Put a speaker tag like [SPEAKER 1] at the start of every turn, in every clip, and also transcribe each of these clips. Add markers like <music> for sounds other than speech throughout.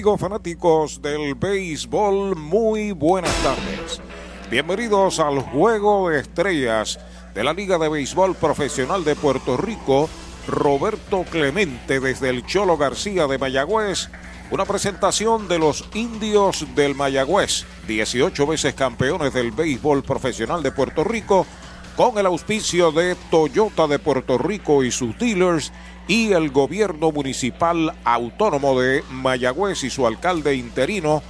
[SPEAKER 1] Amigos fanáticos del béisbol, muy buenas tardes. Bienvenidos al Juego de Estrellas de la Liga de Béisbol Profesional de Puerto Rico. Roberto Clemente desde el Cholo García de Mayagüez. Una presentación de los indios del Mayagüez, 18 veces campeones del béisbol profesional de Puerto Rico, con el auspicio de Toyota de Puerto Rico y sus dealers y el gobierno municipal autónomo de Mayagüez y su alcalde interino,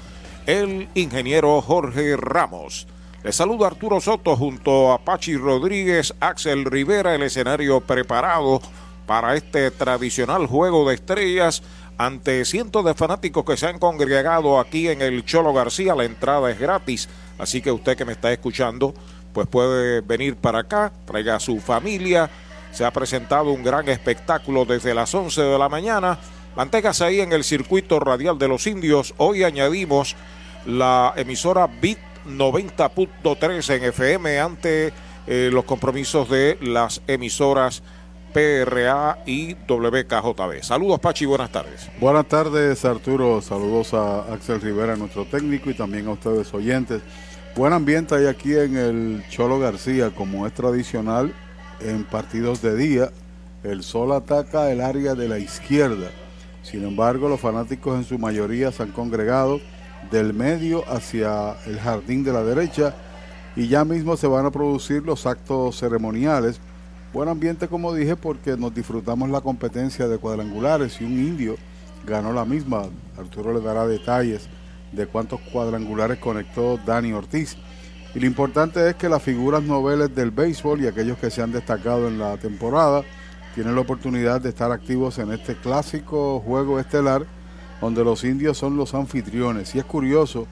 [SPEAKER 1] el ingeniero Jorge Ramos. Les saluda Arturo Soto junto a Pachi Rodríguez, Axel Rivera, el escenario preparado para este tradicional juego de estrellas ante cientos de fanáticos que se han congregado aquí en el Cholo García. La entrada es gratis, así que usted que me está escuchando, pues puede venir para acá, traiga a su familia se ha presentado un gran espectáculo desde las 11 de la mañana. Manténgase ahí en el circuito radial de los indios. Hoy añadimos la emisora BIT 90.3 en FM ante eh, los compromisos de las emisoras PRA y WKJB. Saludos Pachi, buenas tardes.
[SPEAKER 2] Buenas tardes Arturo, saludos a Axel Rivera, nuestro técnico, y también a ustedes oyentes. Buen ambiente hay aquí en el Cholo García, como es tradicional en partidos de día, el sol ataca el área de la izquierda. Sin embargo, los fanáticos en su mayoría se han congregado del medio hacia el jardín de la derecha y ya mismo se van a producir los actos ceremoniales. Buen ambiente, como dije, porque nos disfrutamos la competencia de cuadrangulares y un indio ganó la misma. Arturo le dará detalles de cuántos cuadrangulares conectó Dani Ortiz. Y lo importante es que las figuras noveles del béisbol y aquellos que se han destacado en la temporada tienen la oportunidad de estar activos en este clásico juego estelar donde los indios son los anfitriones. Y es curioso,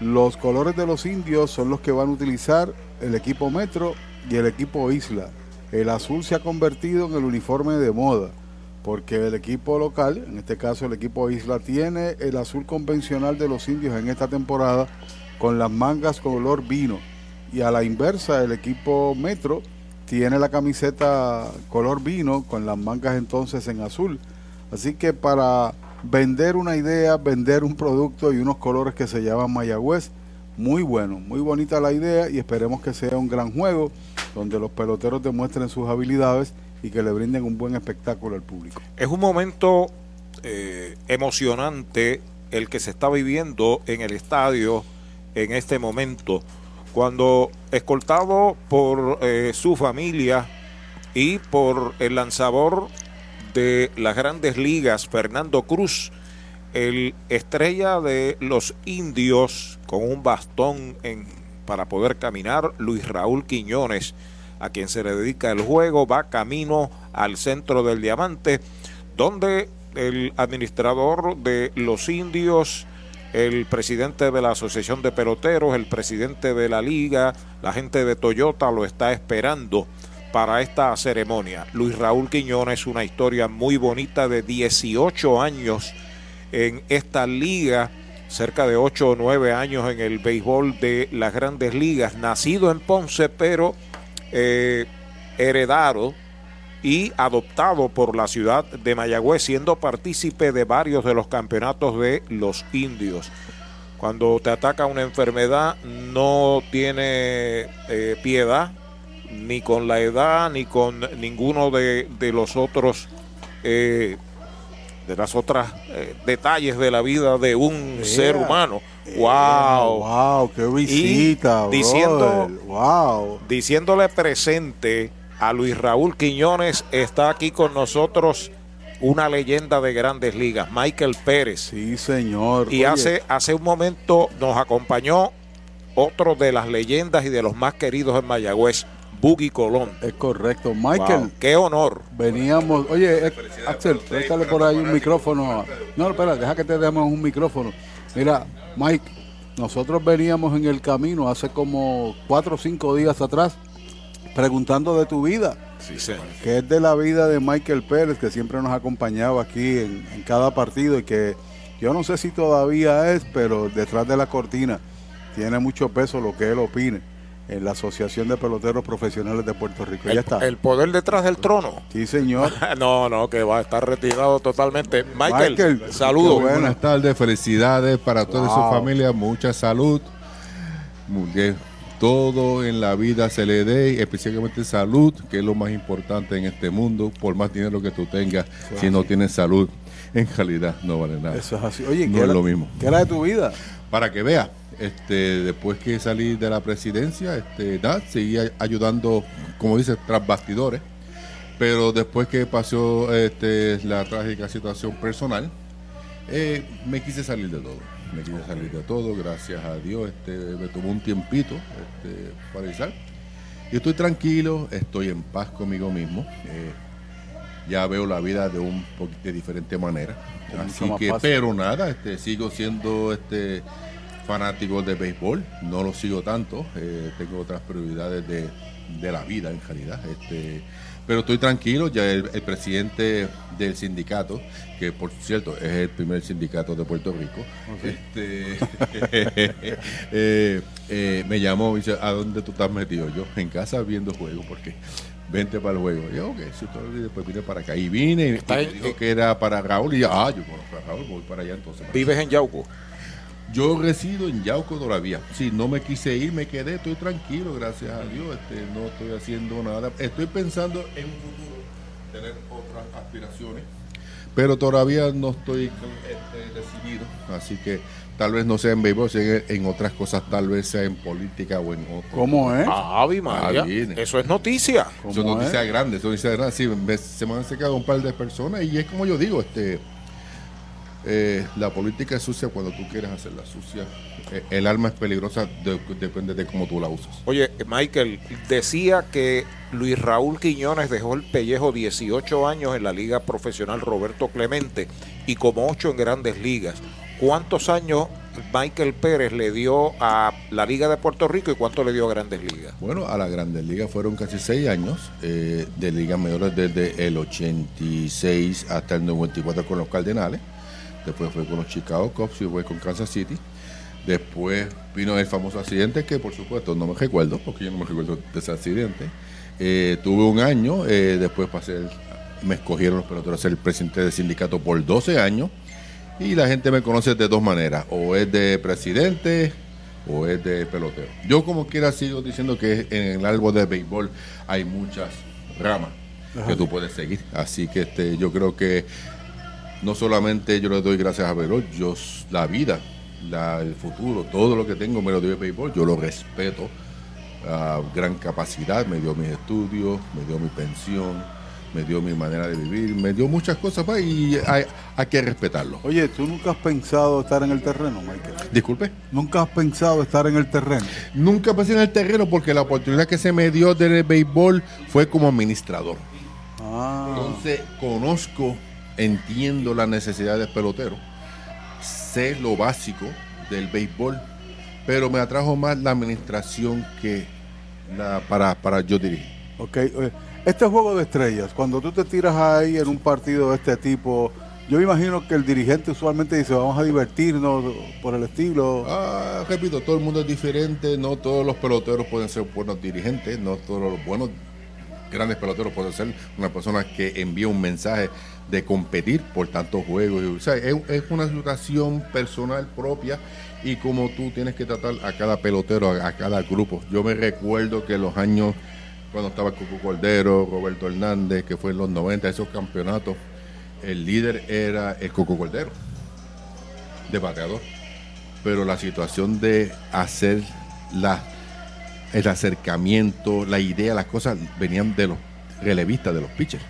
[SPEAKER 2] los colores de los indios son los que van a utilizar el equipo Metro y el equipo Isla. El azul se ha convertido en el uniforme de moda, porque el equipo local, en este caso el equipo Isla, tiene el azul convencional de los indios en esta temporada con las mangas color vino. Y a la inversa, el equipo Metro tiene la camiseta color vino con las mangas entonces en azul. Así que para vender una idea, vender un producto y unos colores que se llaman Mayagüez, muy bueno, muy bonita la idea y esperemos que sea un gran juego donde los peloteros demuestren sus habilidades y que le brinden un buen espectáculo al público.
[SPEAKER 1] Es un momento eh, emocionante el que se está viviendo en el estadio en este momento, cuando escoltado por eh, su familia y por el lanzador de las grandes ligas, Fernando Cruz, el estrella de los indios con un bastón en, para poder caminar, Luis Raúl Quiñones, a quien se le dedica el juego, va camino al centro del diamante, donde el administrador de los indios, el presidente de la Asociación de Peloteros, el presidente de la liga, la gente de Toyota lo está esperando para esta ceremonia. Luis Raúl Quiñones, una historia muy bonita de 18 años en esta liga, cerca de 8 o 9 años en el béisbol de las grandes ligas, nacido en Ponce, pero eh, heredado y adoptado por la ciudad de Mayagüez, siendo partícipe de varios de los campeonatos de los indios. Cuando te ataca una enfermedad no tiene eh, piedad, ni con la edad, ni con ninguno de, los otros, eh, de las otras eh, detalles de la vida de un ser humano. wow,
[SPEAKER 2] wow, qué visita,
[SPEAKER 1] diciendo, wow, diciéndole presente a Luis Raúl Quiñones. Está aquí con nosotros una leyenda de grandes ligas, Michael Pérez.
[SPEAKER 2] Sí, señor.
[SPEAKER 1] Y hace, hace un momento nos acompañó otro de las leyendas y de los más queridos en Mayagüez, Buggy Colón.
[SPEAKER 2] Es correcto. Michael.
[SPEAKER 1] qué honor.
[SPEAKER 2] Veníamos. Oye, eh, Axel, préstale por ahí un micrófono. No, espera, deja que te demos un micrófono. Mira, Mike, nosotros veníamos en el camino hace como cuatro o cinco días atrás preguntando de tu vida.
[SPEAKER 1] Sí.
[SPEAKER 2] Que es de la vida de Michael Pérez, que siempre nos ha acompañado aquí en, en, cada partido y que yo no sé si todavía es, pero detrás de la cortina tiene mucho peso lo que él opine. en la Asociación de Peloteros Profesionales de Puerto Rico.
[SPEAKER 1] El,
[SPEAKER 2] ya está.
[SPEAKER 1] el poder detrás del trono.
[SPEAKER 2] Sí, señor. <laughs>
[SPEAKER 1] no, no, que va a estar retirado totalmente. Michael,
[SPEAKER 2] Michael,
[SPEAKER 1] saludos.
[SPEAKER 2] bueno.
[SPEAKER 3] Buenas tardes, felicidades para toda
[SPEAKER 2] Wow.
[SPEAKER 3] su familia, mucha salud, mu- que todo en la vida se le dé, especialmente salud, que es lo más importante en este mundo, por más dinero que tú tengas, si no tienes salud, en realidad no vale nada.
[SPEAKER 2] Eso es así. Oye,
[SPEAKER 3] No
[SPEAKER 2] ¿qué
[SPEAKER 3] es
[SPEAKER 2] era,
[SPEAKER 3] lo mismo.
[SPEAKER 2] ¿qué era de tu vida?
[SPEAKER 3] Para que vea, este, después que salí de la presidencia, este, nada, seguí ay- ayudando, como dice, tras bastidores. Pero después que pasó este, la trágica situación personal, eh, me quise salir de todo. Me quise salir de todo, gracias a Dios. Este, me tomó un tiempito este, para avisar. Y estoy tranquilo, estoy en paz conmigo mismo. eh, ya veo la vida de un poquito de diferente manera. Así que, pero nada, este, sigo siendo este fanático de béisbol, no lo sigo tanto, eh, tengo otras prioridades de, de la vida en realidad. Este, pero estoy tranquilo, ya el, el presidente del sindicato, que por cierto es el primer sindicato de Puerto Rico, este, <laughs> eh, eh, me llamó y dice, ¿a dónde tú estás metido? Yo, en casa viendo juegos, porque vente para el juego. Y yo, ok, si después vine para acá. Y vine y me dijo que era para Raúl y yo, ah, yo conozco a Raúl, voy para allá entonces.
[SPEAKER 1] Vives en Yauco.
[SPEAKER 3] Yo resido en Yauco todavía. Sí, no me quise ir, me quedé, estoy tranquilo, gracias a Dios. Este, no estoy haciendo nada. Estoy pensando en un futuro tener otras aspiraciones, pero todavía no estoy este, decidido. Así que tal vez no sea en béisbol, sea en, en otras cosas, tal vez sea en política o en otro.
[SPEAKER 2] ¿Cómo es?
[SPEAKER 1] María.
[SPEAKER 3] Ah, viene.
[SPEAKER 1] Eso es noticia.
[SPEAKER 2] ¿Cómo
[SPEAKER 3] Son
[SPEAKER 2] es?
[SPEAKER 3] noticias grandes, son noticias grandes. Sí, me- se me han secado un par de personas y es como yo digo, este, eh, la política es sucia cuando tú quieres hacerla sucia. Eh, el alma es peligrosa, de- depende de cómo tú la usas.
[SPEAKER 1] Oye, Michael, decía que Luis Raúl Quiñones dejó el pellejo 18 años en la Liga Profesional Roberto Clemente y como 8 en grandes ligas. ¿Cuántos años Michael Pérez le dio a la Liga de Puerto Rico y cuánto le dio a grandes ligas?
[SPEAKER 3] Bueno, a la Grandes Ligas fueron casi seis años eh, de ligas mayores desde el 86 hasta el 94 con los Cardenales. Después fue con los Chicago Cubs y fue con Kansas City. Después vino el famoso accidente que por supuesto no me recuerdo, porque yo no me recuerdo de ese accidente. Eh, tuve un año, eh, después pasé, el- me escogieron los peloteros a ser el presidente del sindicato por 12 años. Y la gente me conoce de dos maneras, o es de presidente o es de pelotero. Yo como quiera sigo diciendo que en el árbol de béisbol hay muchas ramas que tú puedes seguir. Así que este, yo creo que no solamente yo le doy gracias a béisbol, yo la vida, la- el futuro, todo lo que tengo me lo dio el béisbol, yo lo respeto. a gran capacidad, me dio mis estudios, me dio mi pensión, me dio mi manera de vivir, me dio muchas cosas pues, y hay, hay que respetarlo.
[SPEAKER 2] Oye, ¿tú nunca has pensado estar en el terreno, Michael?
[SPEAKER 3] Disculpe.
[SPEAKER 2] ¿Nunca has pensado estar en el terreno?
[SPEAKER 3] Nunca pasé en el terreno porque la oportunidad que se me dio del béisbol fue como administrador.
[SPEAKER 2] Ah,
[SPEAKER 3] Entonces conozco, entiendo la necesidad del pelotero, sé lo básico del béisbol, pero me atrajo más la administración que la para, para yo dirigir.
[SPEAKER 2] ok. Oye, Este juego de estrellas, cuando tú te tiras ahí en un partido de este tipo, yo me imagino que el dirigente usualmente dice, vamos a divertirnos por el estilo.
[SPEAKER 3] Ah, repito, todo el mundo es diferente, no todos los peloteros pueden ser buenos dirigentes, no todos los buenos grandes peloteros pueden ser una persona que envía un mensaje de competir por tantos juegos. O sea, es, una situación personal propia y como tú tienes que tratar a cada pelotero, a, cada grupo. Yo me recuerdo que los años cuando estaba Cuco Cordero, Roberto Hernández, que fue en los 90, esos campeonatos, el líder era el Coco Cordero, de bateador pero la situación de hacer la, el acercamiento, la idea, las cosas venían de los relevistas, de los pitchers.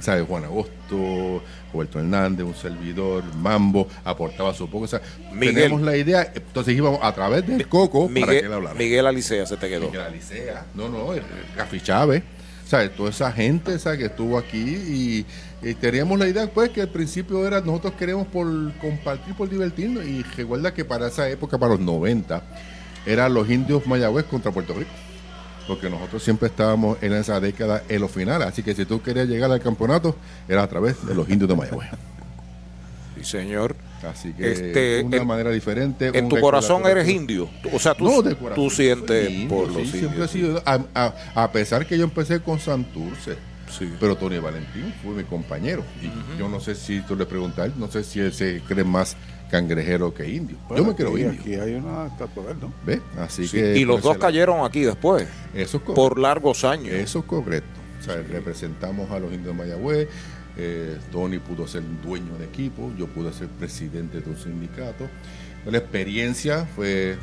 [SPEAKER 3] ¿Sabes? Juan Agosto, Roberto Hernández, un servidor, Mambo, aportaba su poco. O sea,
[SPEAKER 1] Miguel.
[SPEAKER 3] teníamos la idea, entonces íbamos a través del Coco para que él
[SPEAKER 1] Miguel,
[SPEAKER 3] hablara.
[SPEAKER 1] Miguel Alicea se te quedó.
[SPEAKER 3] Miguel Alicea, no, no, Rafi Chávez, ¿sabes? Toda esa gente, ¿sabes? Que estuvo aquí y, y teníamos la idea, pues, que al principio era nosotros queremos por compartir, por divertirnos. Y recuerda que para esa época, para los 90, eran los indios Mayagüez contra Puerto Rico. Porque nosotros siempre estábamos en esa década en los finales. Así que si tú querías llegar al campeonato, era a través de los indios de Mayagüez.
[SPEAKER 1] Sí, señor.
[SPEAKER 3] Así que
[SPEAKER 1] Este,
[SPEAKER 3] una
[SPEAKER 1] en-
[SPEAKER 3] manera diferente.
[SPEAKER 1] En tu corazón eres indio. O sea, tú,
[SPEAKER 3] No, de corazón.
[SPEAKER 1] tú sientes
[SPEAKER 3] Sí,
[SPEAKER 1] por
[SPEAKER 3] sí,
[SPEAKER 1] los
[SPEAKER 3] siempre he
[SPEAKER 1] indios.
[SPEAKER 3] sido. A, a- a pesar que yo empecé con Santurce,
[SPEAKER 1] Sí.
[SPEAKER 3] pero Tony Valentín fue mi compañero. Y yo no sé si tú le preguntas no sé si él se cree más cangrejero que indio. Yo me creo
[SPEAKER 2] aquí,
[SPEAKER 3] indio.
[SPEAKER 2] Aquí hay una estatua de él, ¿no?
[SPEAKER 3] ¿Ves? Así
[SPEAKER 1] Sí,
[SPEAKER 3] que.
[SPEAKER 1] y los dos cayeron aquí después,
[SPEAKER 3] Eso es correcto.
[SPEAKER 1] por largos años.
[SPEAKER 3] Eso es correcto. O sea, representamos a los indios de Mayagüez. eh, Tony pudo ser dueño del equipo, yo pude ser presidente de un sindicato. La experiencia fue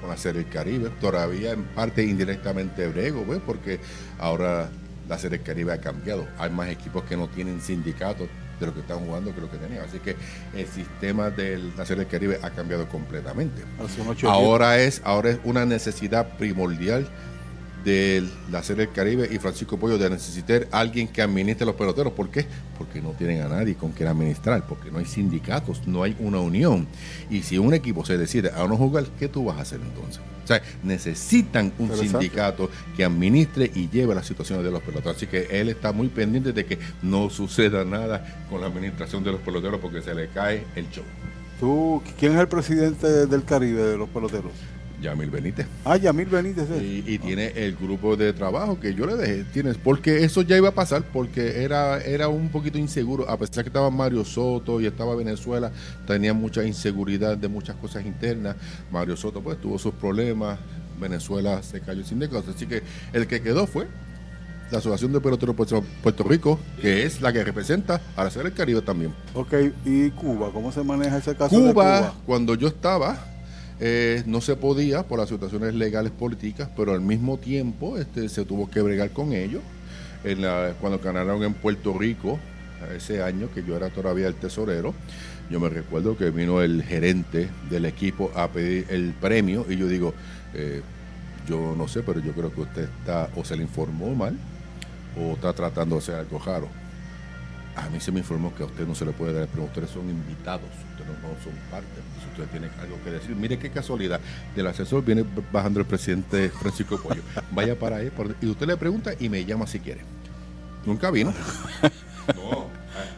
[SPEAKER 3] con hacer el Caribe, todavía en parte indirectamente brego, ¿ves? porque ahora la Serie del Caribe ha cambiado. Hay más equipos que no tienen sindicatos de lo que están jugando que lo que tenían. Así que el sistema del Caribe ha cambiado completamente. Ahora es, ahora es una necesidad primordial de la Serie del Caribe y Francisco Pollo de necesitar alguien que administre los peloteros. ¿Por qué? Porque no tienen a nadie con quien administrar, porque no hay sindicatos, no hay una unión. Y si un equipo se decide a no jugar, ¿qué tú vas a hacer entonces? O sea, necesitan un sindicato que administre y lleve las situaciones de los peloteros. Así que él está muy pendiente de que no suceda nada con la administración de los peloteros porque se le cae el show.
[SPEAKER 2] ¿Tú, ¿Quién es el presidente del Caribe de los peloteros?
[SPEAKER 3] Yamil Benítez.
[SPEAKER 2] Ah, Yamil Benítez. es.
[SPEAKER 3] Y, y tiene el grupo de trabajo que yo le dejé, tienes, porque eso ya iba a pasar, porque era, era un poquito inseguro, a pesar que estaba Mario Soto y estaba Venezuela, tenía mucha inseguridad de muchas cosas internas, Mario Soto pues tuvo sus problemas, Venezuela se cayó sin negocios, así que el que quedó fue la Asociación de Peloteros Puerto, Puerto Rico, que es la que representa a la Serie del Caribe también.
[SPEAKER 2] Ok, ¿y Cuba? ¿Cómo se maneja ese caso
[SPEAKER 3] Cuba,
[SPEAKER 2] de Cuba?
[SPEAKER 3] cuando yo estaba, eh, no se podía por las situaciones legales políticas, pero al mismo tiempo este, se tuvo que bregar con ellos. En la- cuando ganaron en Puerto Rico, ese año que yo era todavía el tesorero, yo me recuerdo que vino el gerente del equipo a pedir el premio y yo digo, eh, yo no sé, pero yo creo que usted está o se le informó mal o está tratando de hacer algo. A mí se me informó que a usted no se le puede dar premio. Ustedes son invitados, ustedes no son parte. Si ustedes tienen algo que decir, mire qué casualidad. Del asesor viene bajando el presidente Francisco Pollo. Vaya para ahí y usted le pregunta y me llama si quiere. Nunca vino. <laughs> No,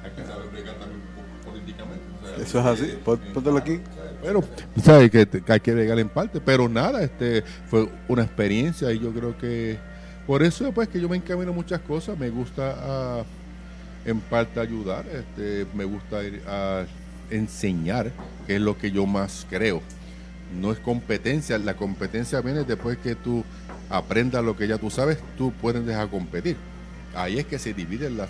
[SPEAKER 3] hay que saber bregar también políticamente.
[SPEAKER 2] Eso es así. Pon- Póntelo aquí.
[SPEAKER 3] Pero, ¿sabes? Que, que hay que bregar en parte. Pero nada, este fue una experiencia y yo creo que por eso pues que yo me encamino muchas cosas. Me gusta ah, en parte ayudar, este, me gusta ir a enseñar, que es lo que yo más creo. No es competencia, la competencia viene después que tú aprendas lo que ya tú sabes, tú puedes dejar competir. Ahí es que se dividen las,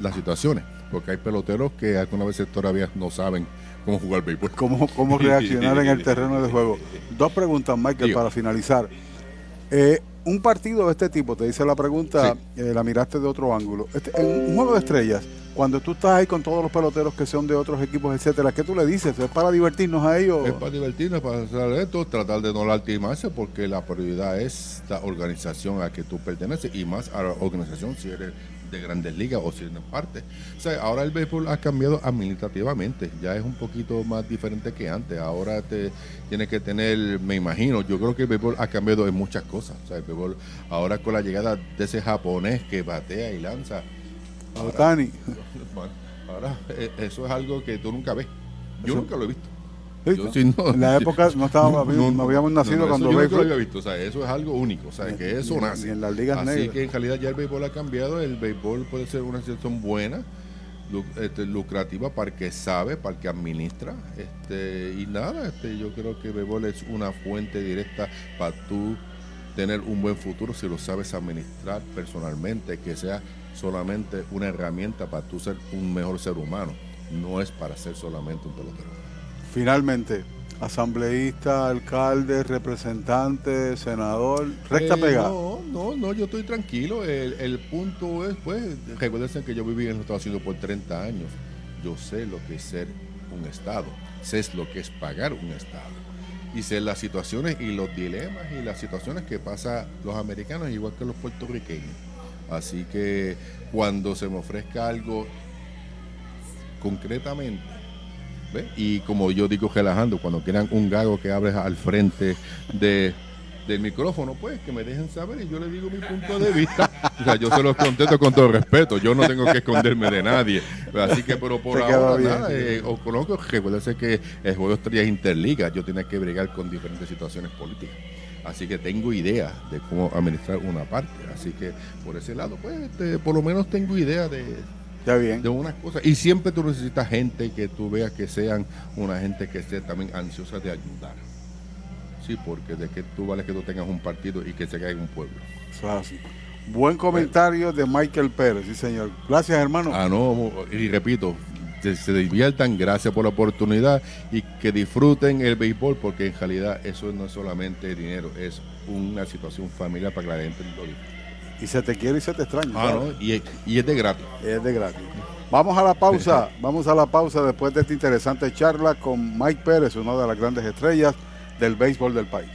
[SPEAKER 3] las situaciones, porque hay peloteros que algunas veces todavía no saben cómo jugar béisbol.
[SPEAKER 2] ¿Cómo, ¿Cómo reaccionar en el <laughs> terreno de juego? Dos preguntas, Michael, para finalizar. Eh, un partido de este tipo, te dice la pregunta, eh, la miraste de otro ángulo. Este, en un juego de estrellas, cuando tú estás ahí con todos los peloteros que son de otros equipos, etcétera, ¿qué tú le dices? ¿Es para divertirnos a ellos?
[SPEAKER 3] Es para divertirnos, para hacer esto, tratar de no lastimarse, porque la prioridad es la organización a la que tú perteneces y más a la organización si eres de grandes ligas o si eres parte. O sea, ahora el béisbol ha cambiado administrativamente, ya es un poquito más diferente que antes. Ahora te tienes que tener, me imagino, yo creo que el béisbol ha cambiado en muchas cosas. O sea, el béisbol ahora con la llegada de ese japonés que batea y lanza,
[SPEAKER 2] Otani. <laughs>
[SPEAKER 3] ahora eh, eso es algo que tú nunca ves. Yo
[SPEAKER 2] Eso-
[SPEAKER 3] nunca lo he visto.
[SPEAKER 2] Sí,
[SPEAKER 3] Yo
[SPEAKER 2] ¿no?
[SPEAKER 3] sí no-
[SPEAKER 2] en la época no, estábamos, no, habíamos nacido cuando
[SPEAKER 3] yo
[SPEAKER 2] béisbol-
[SPEAKER 3] había visto, o sea, eso es algo único, o sea, que eso nace.
[SPEAKER 2] ni en las ligas
[SPEAKER 3] Así
[SPEAKER 2] negras.
[SPEAKER 3] que en realidad ya el béisbol ha cambiado, el béisbol puede ser una situación buena, este, lucrativa para el que sabe, para el que administra, este, y nada, este, yo creo que el béisbol es una fuente directa para tú tener un buen futuro si lo sabes administrar personalmente, que sea solamente una herramienta para tú ser un mejor ser humano, no es para ser solamente un pelotero.
[SPEAKER 2] Finalmente, asambleísta, alcalde, representante, senador, recta
[SPEAKER 3] Eh,
[SPEAKER 2] pegada.
[SPEAKER 3] No, no, no, yo estoy tranquilo. El, el punto es, pues, recuerden que yo viví en los Estados Unidos por 30 años. Yo sé lo que es ser un Estado, sé lo que es pagar un Estado. Y sé las situaciones y los dilemas y las situaciones que pasan los americanos igual que los puertorriqueños. Así que cuando se me ofrezca algo concretamente, ¿ve? y como yo digo relajando, cuando quieran un gago que hables al frente de del micrófono, pues que me dejen saber y yo le digo mi punto de vista. <laughs> o sea, yo se los contesto con todo respeto, yo no tengo que esconderme de nadie. Así que, pero por ahora, nada, eh, os conozco que puede ser que el juego de estrellas interliga, yo tenía que bregar con diferentes situaciones políticas. Así que tengo idea de cómo administrar una parte. Así que por ese lado, pues este, por lo menos tengo idea de,
[SPEAKER 2] bien.
[SPEAKER 3] de unas cosas. Y siempre tú necesitas gente que tú veas que sean una gente que esté también ansiosa de ayudar. Sí, porque de que tú vale que tú tengas un partido y que se caiga un pueblo.
[SPEAKER 2] Buen comentario de Michael Pérez, sí señor. Gracias hermano.
[SPEAKER 3] Ah, no, y repito, se diviertan, gracias por la oportunidad y que disfruten el béisbol porque en realidad eso no es solamente dinero, es una situación familiar para que la gente lo
[SPEAKER 2] Y se te quiere y se te extraña.
[SPEAKER 3] Ah, no, y, es de gratis.
[SPEAKER 2] Es de gratis. Vamos a la pausa, vamos a la pausa después de esta interesante charla con Mike Pérez, una de las grandes estrellas del béisbol del país.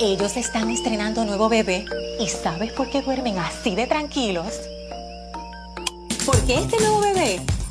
[SPEAKER 4] Ellos están estrenando nuevo bebé y ¿sabes por qué duermen así de tranquilos? Porque este nuevo bebé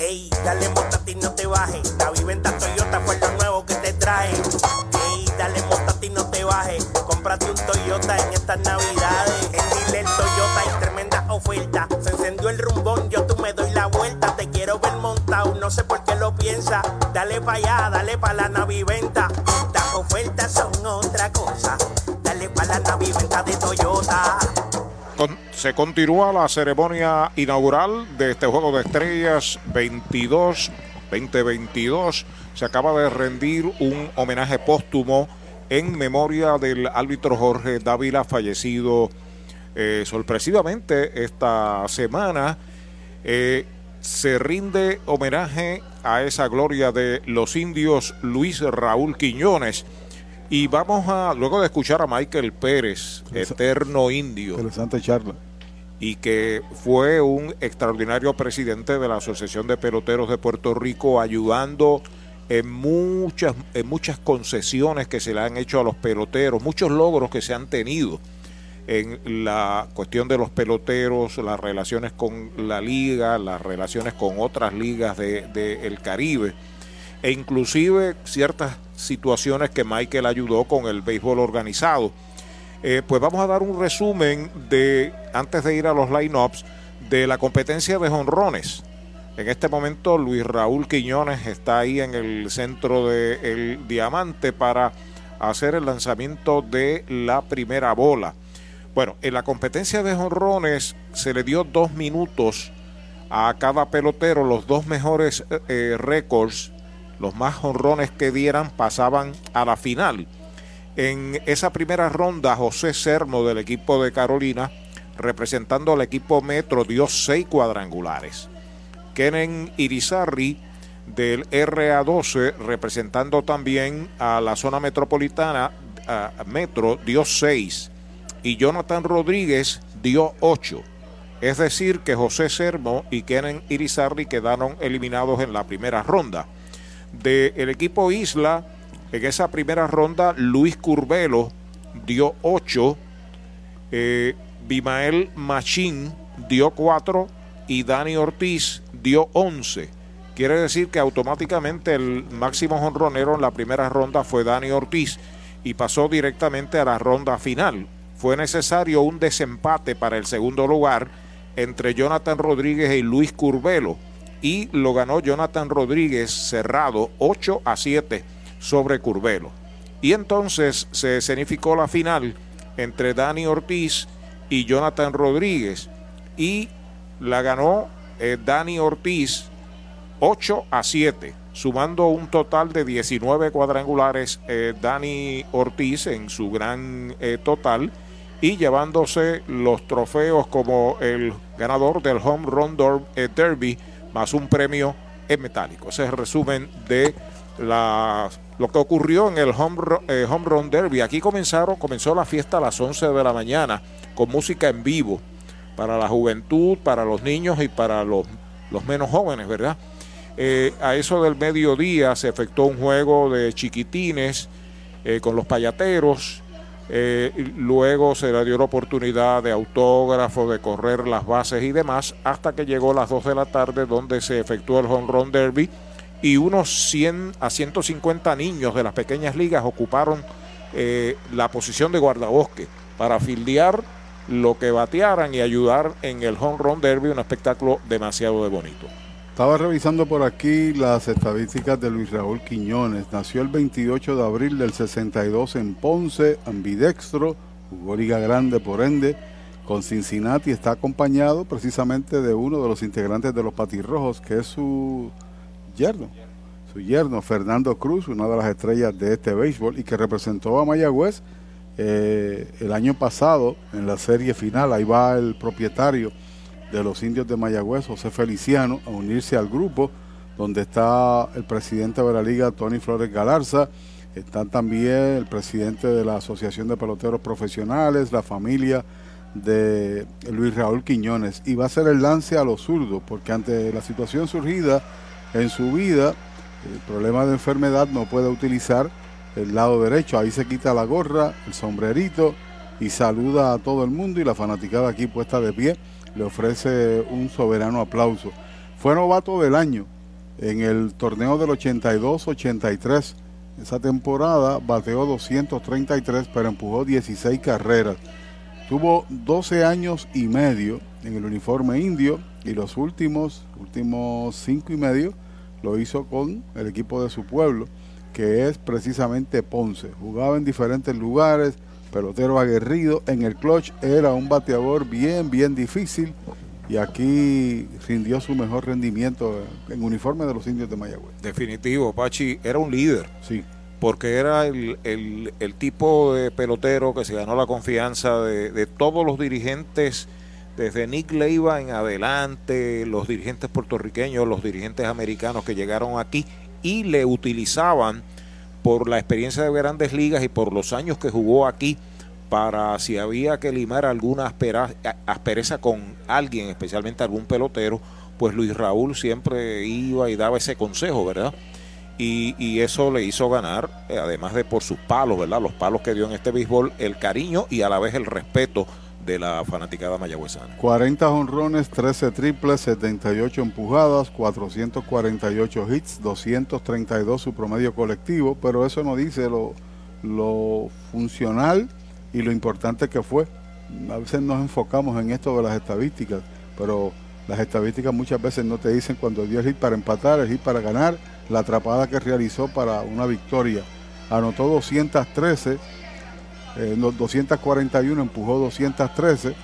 [SPEAKER 5] Ey, dale montate y no te bajes. La viventa Toyota fue lo nuevo que te trae. Ey, dale montate y no te bajes. Cómprate un Toyota en estas navidades. En Dile Toyota hay tremenda oferta. Se encendió el rumbón, yo tú me doy la vuelta. Te quiero ver montado, no sé por qué lo piensa. Dale pa' allá, dale pa' la naviventa. Las ofertas son otra cosa. Dale pa' la naviventa de Toyota
[SPEAKER 1] se continúa la ceremonia inaugural de este Juego de Estrellas 22 2022. Se acaba de rendir un homenaje póstumo en memoria del árbitro Jorge Dávila, fallecido eh, sorpresivamente esta semana. Eh, se rinde homenaje a esa gloria de los indios Luis Raúl Quiñones y vamos a, luego de escuchar a Michael Pérez, eterno indio.
[SPEAKER 2] Interesante charla.
[SPEAKER 1] Y que fue un extraordinario presidente de la Asociación de Peloteros de Puerto Rico, ayudando en muchas, en muchas concesiones que se le han hecho a los peloteros, muchos logros que se han tenido en la cuestión de los peloteros, las relaciones con la liga, las relaciones con otras ligas del de, Caribe e inclusive ciertas situaciones que Michael ayudó con el béisbol organizado. Eh, pues vamos a dar un resumen de, antes de ir a los line-ups, de la competencia de jonrones. En este momento Luis Raúl Quiñones está ahí en el centro del diamante para hacer el lanzamiento de la primera bola. Bueno, en la competencia de jonrones se le dio dos minutos a cada pelotero, los dos mejores eh, récords los más honrones que dieran pasaban a la final. En esa primera ronda, José Sermo del equipo de Carolina, representando al equipo Metro, dio seis cuadrangulares. Kenen Irizarri del RA12, representando también a la zona metropolitana, Metro, dio seis. Y Jonathan Rodríguez dio ocho. Es decir, que José Sermo y Kenen Irizarri quedaron eliminados en la primera ronda del equipo Isla, en esa primera ronda, Luis Curvelo dio 8, eh, Bimael Machín dio 4 y Dani Ortiz dio 11. Quiere decir que automáticamente el máximo honronero en la primera ronda fue Dani Ortiz y pasó directamente a la ronda final. Fue necesario un desempate para el segundo lugar entre Jonathan Rodríguez y Luis Curvelo y lo ganó Jonathan Rodríguez cerrado 8 a 7 sobre Curvelo. Y entonces se escenificó la final entre Dani Ortiz y Jonathan Rodríguez y la ganó eh, Dani Ortiz 8 a 7, sumando un total de 19 cuadrangulares eh, Dani Ortiz en su gran eh, total y llevándose los trofeos como el ganador del Home Run Derby más un premio en metálico. Ese es el resumen de la, lo que ocurrió en el Home, Home Run Derby. Aquí comenzaron, comenzó la fiesta a las 11 de la mañana con música en vivo para la juventud, para los niños y para los, menos jóvenes, ¿verdad? Eh, a eso del mediodía se efectuó un juego de chiquitines eh, con los payateros. Eh, luego se le dio la oportunidad de autógrafo, de correr las bases y demás, hasta que llegó las 2 de la tarde, donde se efectuó el home run derby. Y unos 100 a 150 niños de las pequeñas ligas ocuparon la posición de guardabosque para fildear lo que batearan y ayudar en el home run derby, un espectáculo demasiado de bonito.
[SPEAKER 2] Estaba revisando por aquí las estadísticas de Luis Raúl Quiñones. Nació el 28 de abril del 62 en Ponce, ambidextro, jugó Liga Grande por ende, con Cincinnati. Está acompañado precisamente de uno de los integrantes de los Patirrojos, que es su yerno, su yerno Fernando Cruz, una de las estrellas de este béisbol y que representó a Mayagüez eh, el año pasado en la serie final, ahí va el propietario de los indios de Mayagüez, José Feliciano, a unirse al grupo, donde está el presidente de la liga, Tony Flores Galarza, está también el presidente de la Asociación de Peloteros Profesionales, la familia de Luis Raúl Quiñones, y va a ser el lance a los zurdos, porque ante la situación surgida en su vida, el problema de enfermedad no puede utilizar el lado derecho. Ahí se quita la gorra, el sombrerito y saluda a todo el mundo y la fanaticada aquí puesta de pie le ofrece un soberano aplauso. Fue novato del año en el torneo del 82-83. Esa temporada bateó 233 pero empujó 16 carreras. Tuvo 12 años y medio en el uniforme indio y los últimos, últimos 5 y medio lo hizo con el equipo de su pueblo que es precisamente Ponce. Jugaba en diferentes lugares, pelotero aguerrido. En el clutch era un bateador bien, bien difícil. Y aquí rindió su mejor rendimiento en uniforme de los indios de Mayagüez.
[SPEAKER 1] Definitivo, Pachi era un líder.
[SPEAKER 2] Sí.
[SPEAKER 1] Porque era el, tipo de pelotero que se ganó la confianza de, de todos los dirigentes desde Nick Leiva en adelante, los dirigentes puertorriqueños, los dirigentes americanos que llegaron aquí y le utilizaban por la experiencia de grandes ligas y por los años que jugó aquí para si había que limar alguna aspereza con alguien, especialmente algún pelotero, pues Luis Raúl siempre iba y daba ese consejo, ¿verdad? Y, y, eso le hizo ganar, eh, además de por sus palos, ¿verdad? Los palos que dio en este béisbol, el cariño y a la vez el respeto de la fanaticada mayagüezana.
[SPEAKER 2] 40 honrones, 13 triples, 78 empujadas, 448 hits, 232 su promedio colectivo, pero eso no dice lo, lo funcional y lo importante que fue. A veces nos enfocamos en esto de las estadísticas, pero las estadísticas muchas veces no te dicen cuando dio el hit para empatar, el hit para ganar, la atrapada que realizó para una victoria. Anotó 213 eh, 241 empujó 213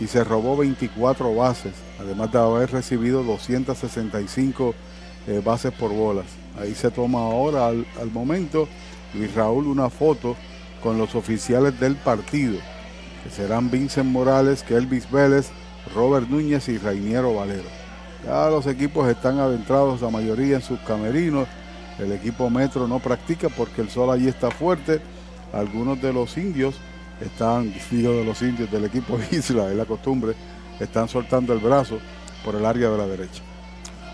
[SPEAKER 2] y se robó 24 bases, además de haber recibido 265 eh, bases por bolas. Ahí se toma ahora al, momento Luis Raúl una foto con los oficiales del partido, que serán Vincent Morales, Kelvis Vélez, Robert Núñez y Rainiero Valero. Ya los equipos están adentrados, la mayoría en sus camerinos. El equipo Metro no practica porque el sol allí está fuerte algunos de los indios están, digo de los indios del equipo Isla, es la costumbre, están soltando el brazo por el área de la derecha.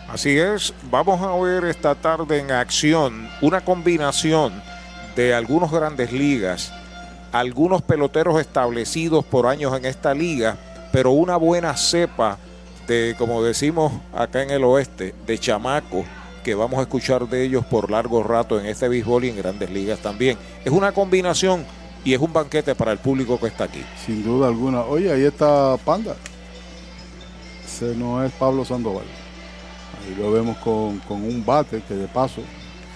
[SPEAKER 1] Así es, vamos a ver esta tarde en acción una combinación de algunos grandes ligas, algunos peloteros establecidos por años en esta liga, pero una buena cepa de, como decimos acá en el oeste, de chamaco que vamos a escuchar de ellos por largo rato en este béisbol y en grandes ligas también. Es una combinación y es un banquete para el público que está aquí.
[SPEAKER 2] Sin duda alguna. Oye, ahí está Panda. Ese no es Pablo Sandoval. Ahí lo vemos con, un bate que de paso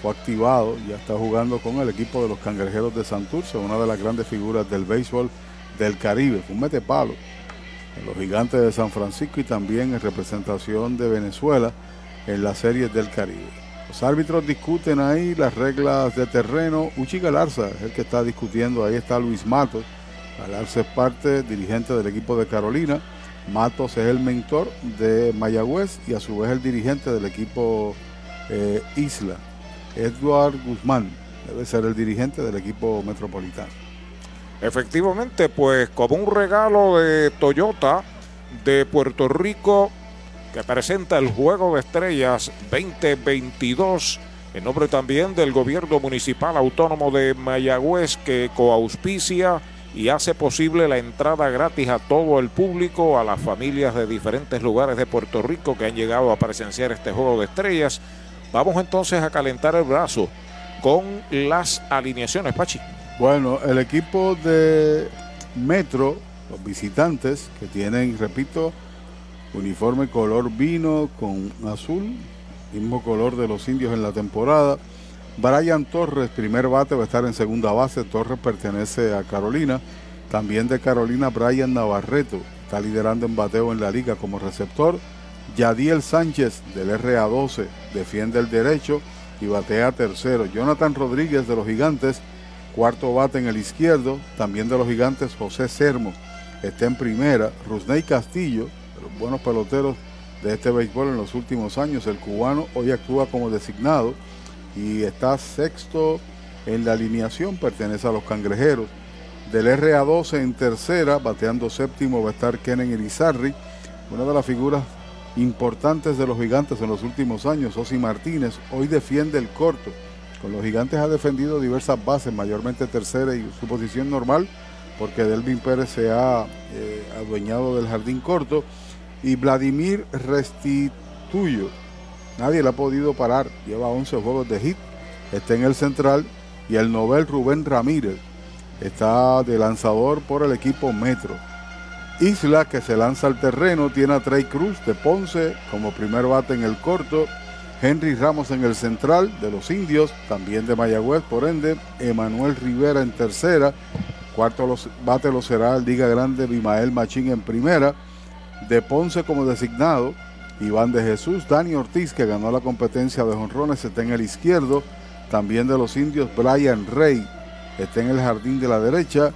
[SPEAKER 2] fue activado, ya está jugando con el equipo de los Cangrejeros de Santurce, una de las grandes figuras del béisbol del Caribe. Fue un mete palo. en los gigantes de San Francisco y también en representación de Venezuela en las series del Caribe. Los árbitros discuten ahí las reglas de terreno. Uchi Galarza es el que está discutiendo. Ahí está Luis Matos. Galarza es parte, dirigente del equipo de Carolina. Matos es el mentor de Mayagüez y a su vez el dirigente del equipo eh, Isla. Edward Guzmán debe ser el dirigente del equipo metropolitano.
[SPEAKER 1] Efectivamente, pues como un regalo de Toyota de Puerto Rico que presenta el Juego de Estrellas 2022 en nombre también del Gobierno Municipal Autónomo de Mayagüez que coauspicia y hace posible la entrada gratis a todo el público, a las familias de diferentes lugares de Puerto Rico que han llegado a presenciar este Juego de Estrellas. Vamos entonces a calentar el brazo con las alineaciones, Pachi.
[SPEAKER 2] Bueno, el equipo de Metro, los visitantes que tienen, repito, uniforme color vino con azul, mismo color de los indios en la temporada. Brian Torres, primer bate, va a estar en segunda base. Torres pertenece a Carolina. También de Carolina, Brian Navarreto está liderando en bateo en la liga como receptor. Yadiel Sánchez del RA12 defiende el derecho y batea tercero. Jonathan Rodríguez de los Gigantes, cuarto bate en el izquierdo. También de los Gigantes, José Sermo está en primera. Rusney Castillo los buenos peloteros de este béisbol en los últimos años. El cubano hoy actúa como designado y está sexto en la alineación, pertenece a los cangrejeros. Del RA12 en tercera, bateando séptimo va a estar Kenen Irizarri, una de las figuras importantes de los gigantes en los últimos años, Osi Martínez, hoy defiende el corto. Con los gigantes ha defendido diversas bases, mayormente tercera y su posición normal, porque Delvin Pérez se ha eh, adueñado del jardín corto y Vladimir Restituyo. Nadie le ha podido parar, lleva 11 juegos de hit, está en el central. Y el novel Rubén Ramírez está de lanzador por el equipo Metro. Isla que se lanza al terreno. Tiene a Trey Cruz de Ponce como primer bate en el corto, Henry Ramos en el central de los indios, también de Mayagüez, por ende, Emanuel Rivera en tercera, cuarto bate lo será el Diga Grande Bimael Machín en primera, de Ponce como designado, Iván de Jesús, Dani Ortiz, que ganó la competencia de jonrones, está en el izquierdo, también de los indios, Brian Rey, está en el jardín de la derecha,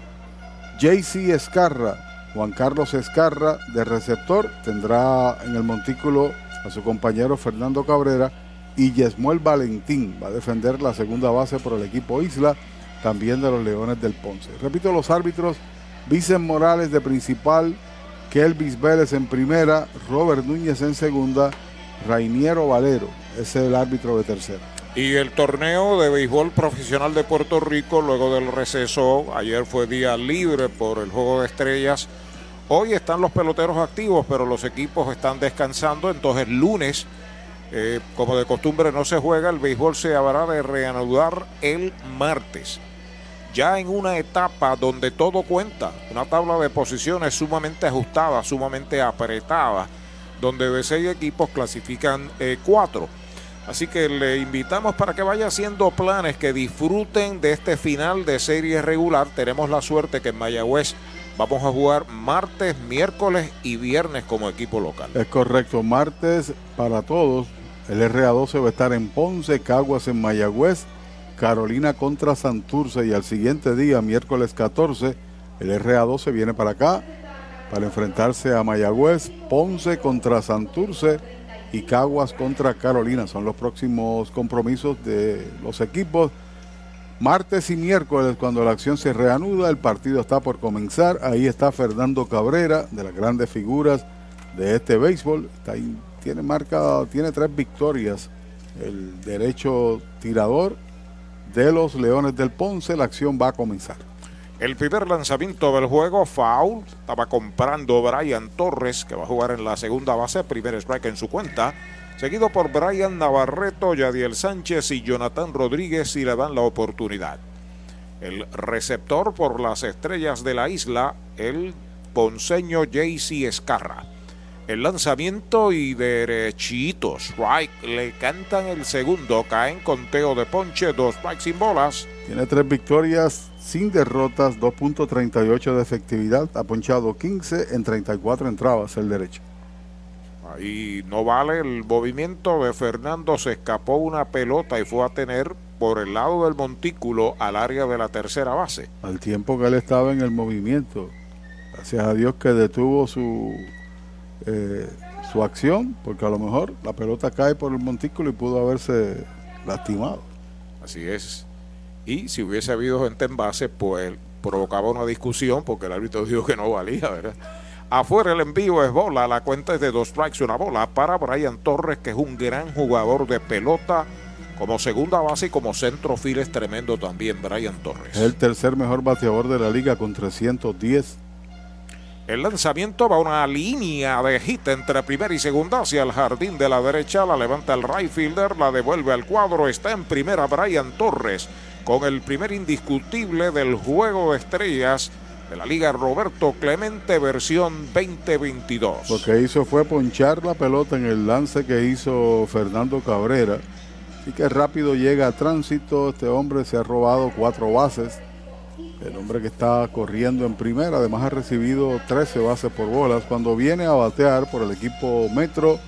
[SPEAKER 2] JC Escarra, Juan Carlos Escarra, de receptor, tendrá en el montículo a su compañero Fernando Cabrera, y Yesmuel Valentín va a defender la segunda base por el equipo Isla, también de los Leones del Ponce. Repito, los árbitros, Vicen Morales de principal, Kelvis Vélez en primera, Robert Núñez en segunda, Rainiero Valero es el árbitro de tercera.
[SPEAKER 1] Y el torneo de béisbol profesional de Puerto Rico, luego del receso, ayer fue día libre por el juego de estrellas. Hoy están los peloteros activos, pero los equipos están descansando. Entonces, lunes, eh, como de costumbre, no se juega. El béisbol se habrá de reanudar el martes ya en una etapa donde todo cuenta, una tabla de posiciones sumamente ajustada, sumamente apretada, donde de seis equipos clasifican eh, cuatro. Así que le invitamos para que vaya haciendo planes, que disfruten de este final de serie regular. Tenemos la suerte que en Mayagüez vamos a jugar martes, miércoles y viernes como equipo local.
[SPEAKER 2] Es correcto, martes para todos. El RA12 va a estar en Ponce, Caguas en Mayagüez Carolina contra Santurce y al siguiente día, miércoles 14, el RA12 viene para acá para enfrentarse a Mayagüez, Ponce contra Santurce y Caguas contra Carolina. Son los próximos compromisos de los equipos. Martes y miércoles, cuando la acción se reanuda, el partido está por comenzar. Ahí está Fernando Cabrera, de las grandes figuras de este béisbol. tiene marca, tiene tres victorias. El derecho tirador de los Leones del Ponce. La acción va a comenzar.
[SPEAKER 1] El primer lanzamiento del juego, foul. Estaba comprando Brian Torres, que va a jugar en la segunda base. Primer strike en su cuenta. Seguido por Brian Navarreto, Yadiel Sánchez y Jonathan Rodríguez y le dan la oportunidad. El receptor por las estrellas de la isla, el ponceño JC Escarra. El lanzamiento y derechito, strike, le cantan el segundo, caen conteo de ponche, dos strikes sin bolas.
[SPEAKER 2] Tiene tres victorias sin derrotas, 2.38 de efectividad, ha ponchado 15 en 34 entradas el derecho.
[SPEAKER 1] Ahí no vale el movimiento de Fernando, se escapó una pelota y fue a tener por el lado del montículo al área de la tercera base.
[SPEAKER 2] Al tiempo que él estaba en el movimiento, gracias a Dios que detuvo su eh, su acción, porque a lo mejor la pelota cae por el montículo y pudo haberse lastimado.
[SPEAKER 1] Así es. Y si hubiese habido gente en base, pues provocaba una discusión porque el árbitro <laughs> dijo que no valía, ¿verdad? Afuera el envío es bola, la cuenta es de dos strikes, una bola para Brian Torres, que es un gran jugador de pelota. Como segunda base y como centro es tremendo también Brian Torres.
[SPEAKER 2] Es el tercer mejor bateador de la liga con 310
[SPEAKER 1] el lanzamiento va a una línea de hit entre primera y segunda hacia el jardín de la derecha. La levanta el right fielder, la devuelve al cuadro. Está en primera Brian Torres con el primer indiscutible del juego de estrellas de la Liga Roberto Clemente versión 2022.
[SPEAKER 2] Lo que hizo fue ponchar la pelota en el lance que hizo Fernando Cabrera y que rápido llega a tránsito. Este hombre se ha robado cuatro bases el hombre que está corriendo en primera, además ha recibido 13 bases por bolas. Cuando viene a batear por el equipo Metro,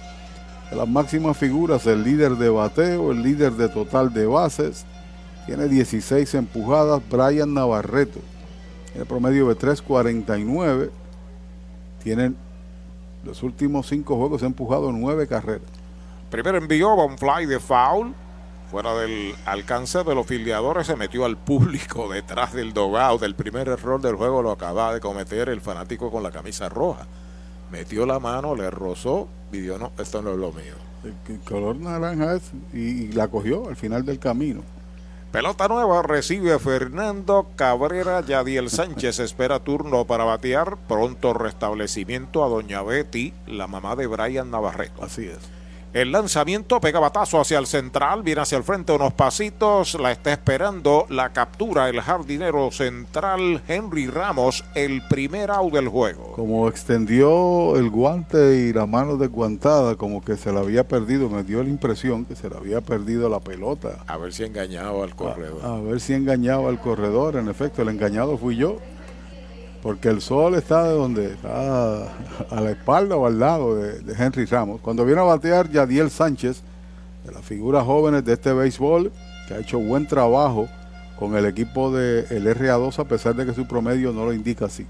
[SPEAKER 2] de las máximas figuras, el líder de bateo, el líder de total de bases, tiene 16 empujadas, Brian Navarreto. el promedio de 3.49. Tienen los últimos cinco juegos, ha empujado nueve carreras.
[SPEAKER 1] Primero envió un fly de foul fuera del alcance de los filiadores, se metió al público <laughs> detrás del dogado. Del primer error del juego lo acaba de cometer el fanático con la camisa roja. Metió la mano, le rozó y dijo, no, esto no es lo mío.
[SPEAKER 2] El color naranja es, y, la cogió al final del camino.
[SPEAKER 1] Pelota nueva recibe Fernando Cabrera. Yadiel Sánchez espera turno para batear. Pronto restablecimiento a Doña Betty, la mamá de Brian Navarreto.
[SPEAKER 2] Así es.
[SPEAKER 1] El lanzamiento pega batazo hacia el central, viene hacia el frente unos pasitos, la está esperando la captura el jardinero central Henry Ramos, el primer out del juego.
[SPEAKER 2] Como extendió el guante y la mano desguantada, como que se la había perdido, me dio la impresión que se le había perdido la pelota.
[SPEAKER 1] A ver si engañaba al corredor.
[SPEAKER 2] A, a ver si engañaba al corredor, en efecto, el engañado fui yo porque el sol está de donde está a la espalda o al lado de, Henry Ramos. Cuando viene a batear Yadiel Sánchez, de las figuras jóvenes de este béisbol, que ha hecho buen trabajo con el equipo del RA2 a pesar de que su promedio no lo indica así.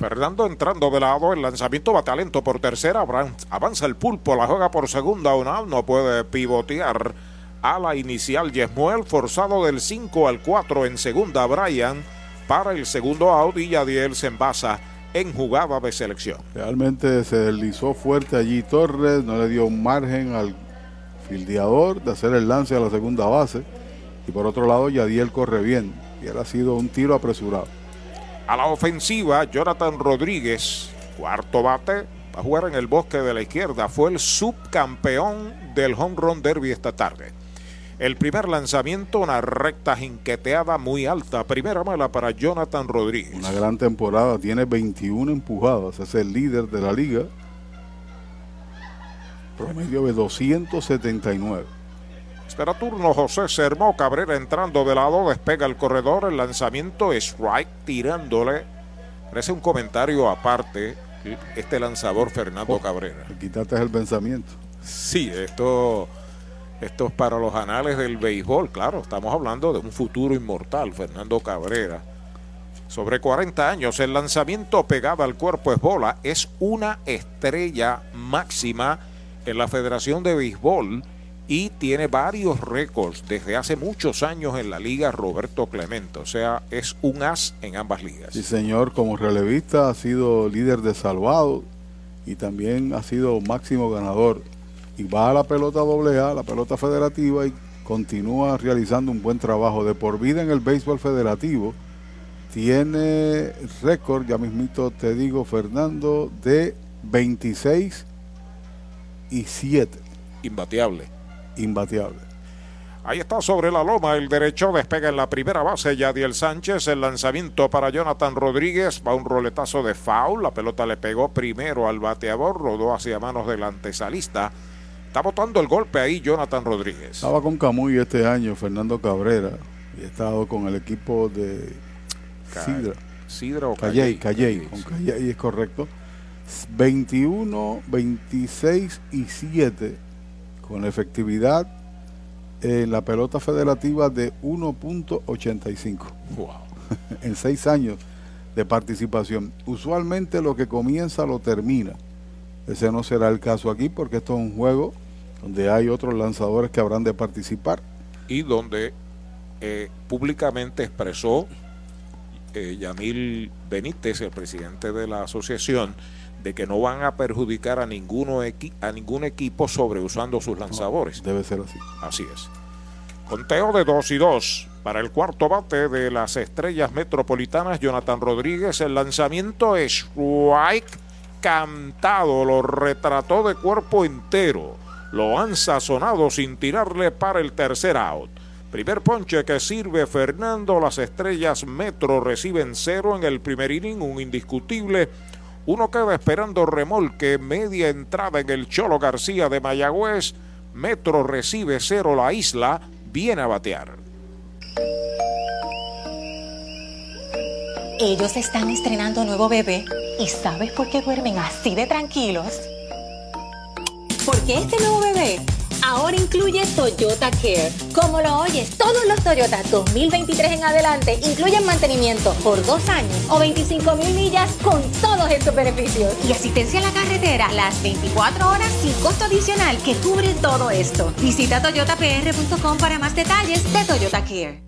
[SPEAKER 1] Fernando entrando de lado, el lanzamiento va talento por tercera, avanza el pulpo, la juega por segunda, una no puede pivotear a la inicial Yesmuel, forzado del 5 al 4 en segunda, Brian para el segundo out y Yadiel se envasa en jugada de selección.
[SPEAKER 2] Realmente se deslizó fuerte allí Torres, no le dio un margen al fildeador de hacer el lance a la segunda base. Y por otro lado, Yadiel corre bien. Y ha sido un tiro apresurado.
[SPEAKER 1] A la ofensiva, Jonathan Rodríguez, cuarto bate, va a jugar en el bosque de la izquierda. Fue el subcampeón del Home Run Derby esta tarde. El primer lanzamiento, una recta jinqueteada muy alta. Primera mala para Jonathan Rodríguez.
[SPEAKER 2] Una gran temporada, tiene 21 empujadas, es el líder de la liga. Promedio de 279.
[SPEAKER 1] Espera turno José Sermó Cabrera entrando de lado, despega el corredor, el lanzamiento strike tirándole. Parece un comentario aparte este lanzador Fernando oh, Cabrera.
[SPEAKER 2] Quítate el pensamiento.
[SPEAKER 1] Sí, esto esto es para los anales del béisbol, claro, estamos hablando de un futuro inmortal, Fernando Cabrera. Sobre 40 años, el lanzamiento pegado al cuerpo es bola, es una estrella máxima en la Federación de Béisbol y tiene varios récords desde hace muchos años en la liga Roberto Clemente, o sea, es un as en ambas ligas.
[SPEAKER 2] Sí, señor, como relevista ha sido líder de salvado y también ha sido máximo ganador y va a la pelota doble A, la pelota federativa y continúa realizando un buen trabajo de por vida en el béisbol federativo. Tiene récord, ya mismito te digo, Fernando, de 26 y 7.
[SPEAKER 1] Imbateable.
[SPEAKER 2] Imbateable.
[SPEAKER 1] Ahí está sobre la loma, el derecho despega en la primera base, Yadiel Sánchez, el lanzamiento para Jonathan Rodríguez, va un roletazo de foul, la pelota le pegó primero al bateador, rodó hacia manos del antesalista, está botando el golpe ahí Jonathan Rodríguez.
[SPEAKER 2] Estaba con Camuy este año, Fernando Cabrera, y ha estado con el equipo de Sidra.
[SPEAKER 1] Sidra o
[SPEAKER 2] Calley, Calley, con Calley es correcto. 21, 26 y 7 con efectividad en la pelota federativa de 1.85.
[SPEAKER 1] Wow. <laughs>
[SPEAKER 2] en seis años de participación. Usualmente lo que comienza lo termina. Ese no será el caso aquí porque esto es un juego donde hay otros lanzadores que habrán de participar.
[SPEAKER 1] Y donde eh, públicamente expresó eh, Yamil Benítez, el presidente de la asociación, de que no van a perjudicar a, ninguno equi a ningún equipo sobreusando sus lanzadores.
[SPEAKER 2] Debe ser así.
[SPEAKER 1] Así es. Conteo de 2 y 2 para el cuarto bate de las estrellas metropolitanas, Jonathan Rodríguez. El lanzamiento es strike cantado, lo retrató de cuerpo entero. Lo han sazonado sin tirarle para el tercer out. Primer ponche que sirve Fernando. Las estrellas Metro reciben cero en el primer inning, un indiscutible. Uno queda esperando remolque, media entrada en el Cholo García de Mayagüez. Metro recibe cero la isla, viene a batear.
[SPEAKER 4] Ellos están estrenando nuevo bebé y ¿sabes por qué duermen así de tranquilos? Porque este nuevo bebé ahora incluye Toyota Care. Como lo oyes, todos los Toyota 2023 en adelante incluyen mantenimiento por dos años o 25 mil millas con todos estos beneficios. Y asistencia a la carretera las 24 horas sin costo adicional que cubre todo esto. Visita toyotapr.com para más detalles de Toyota Care.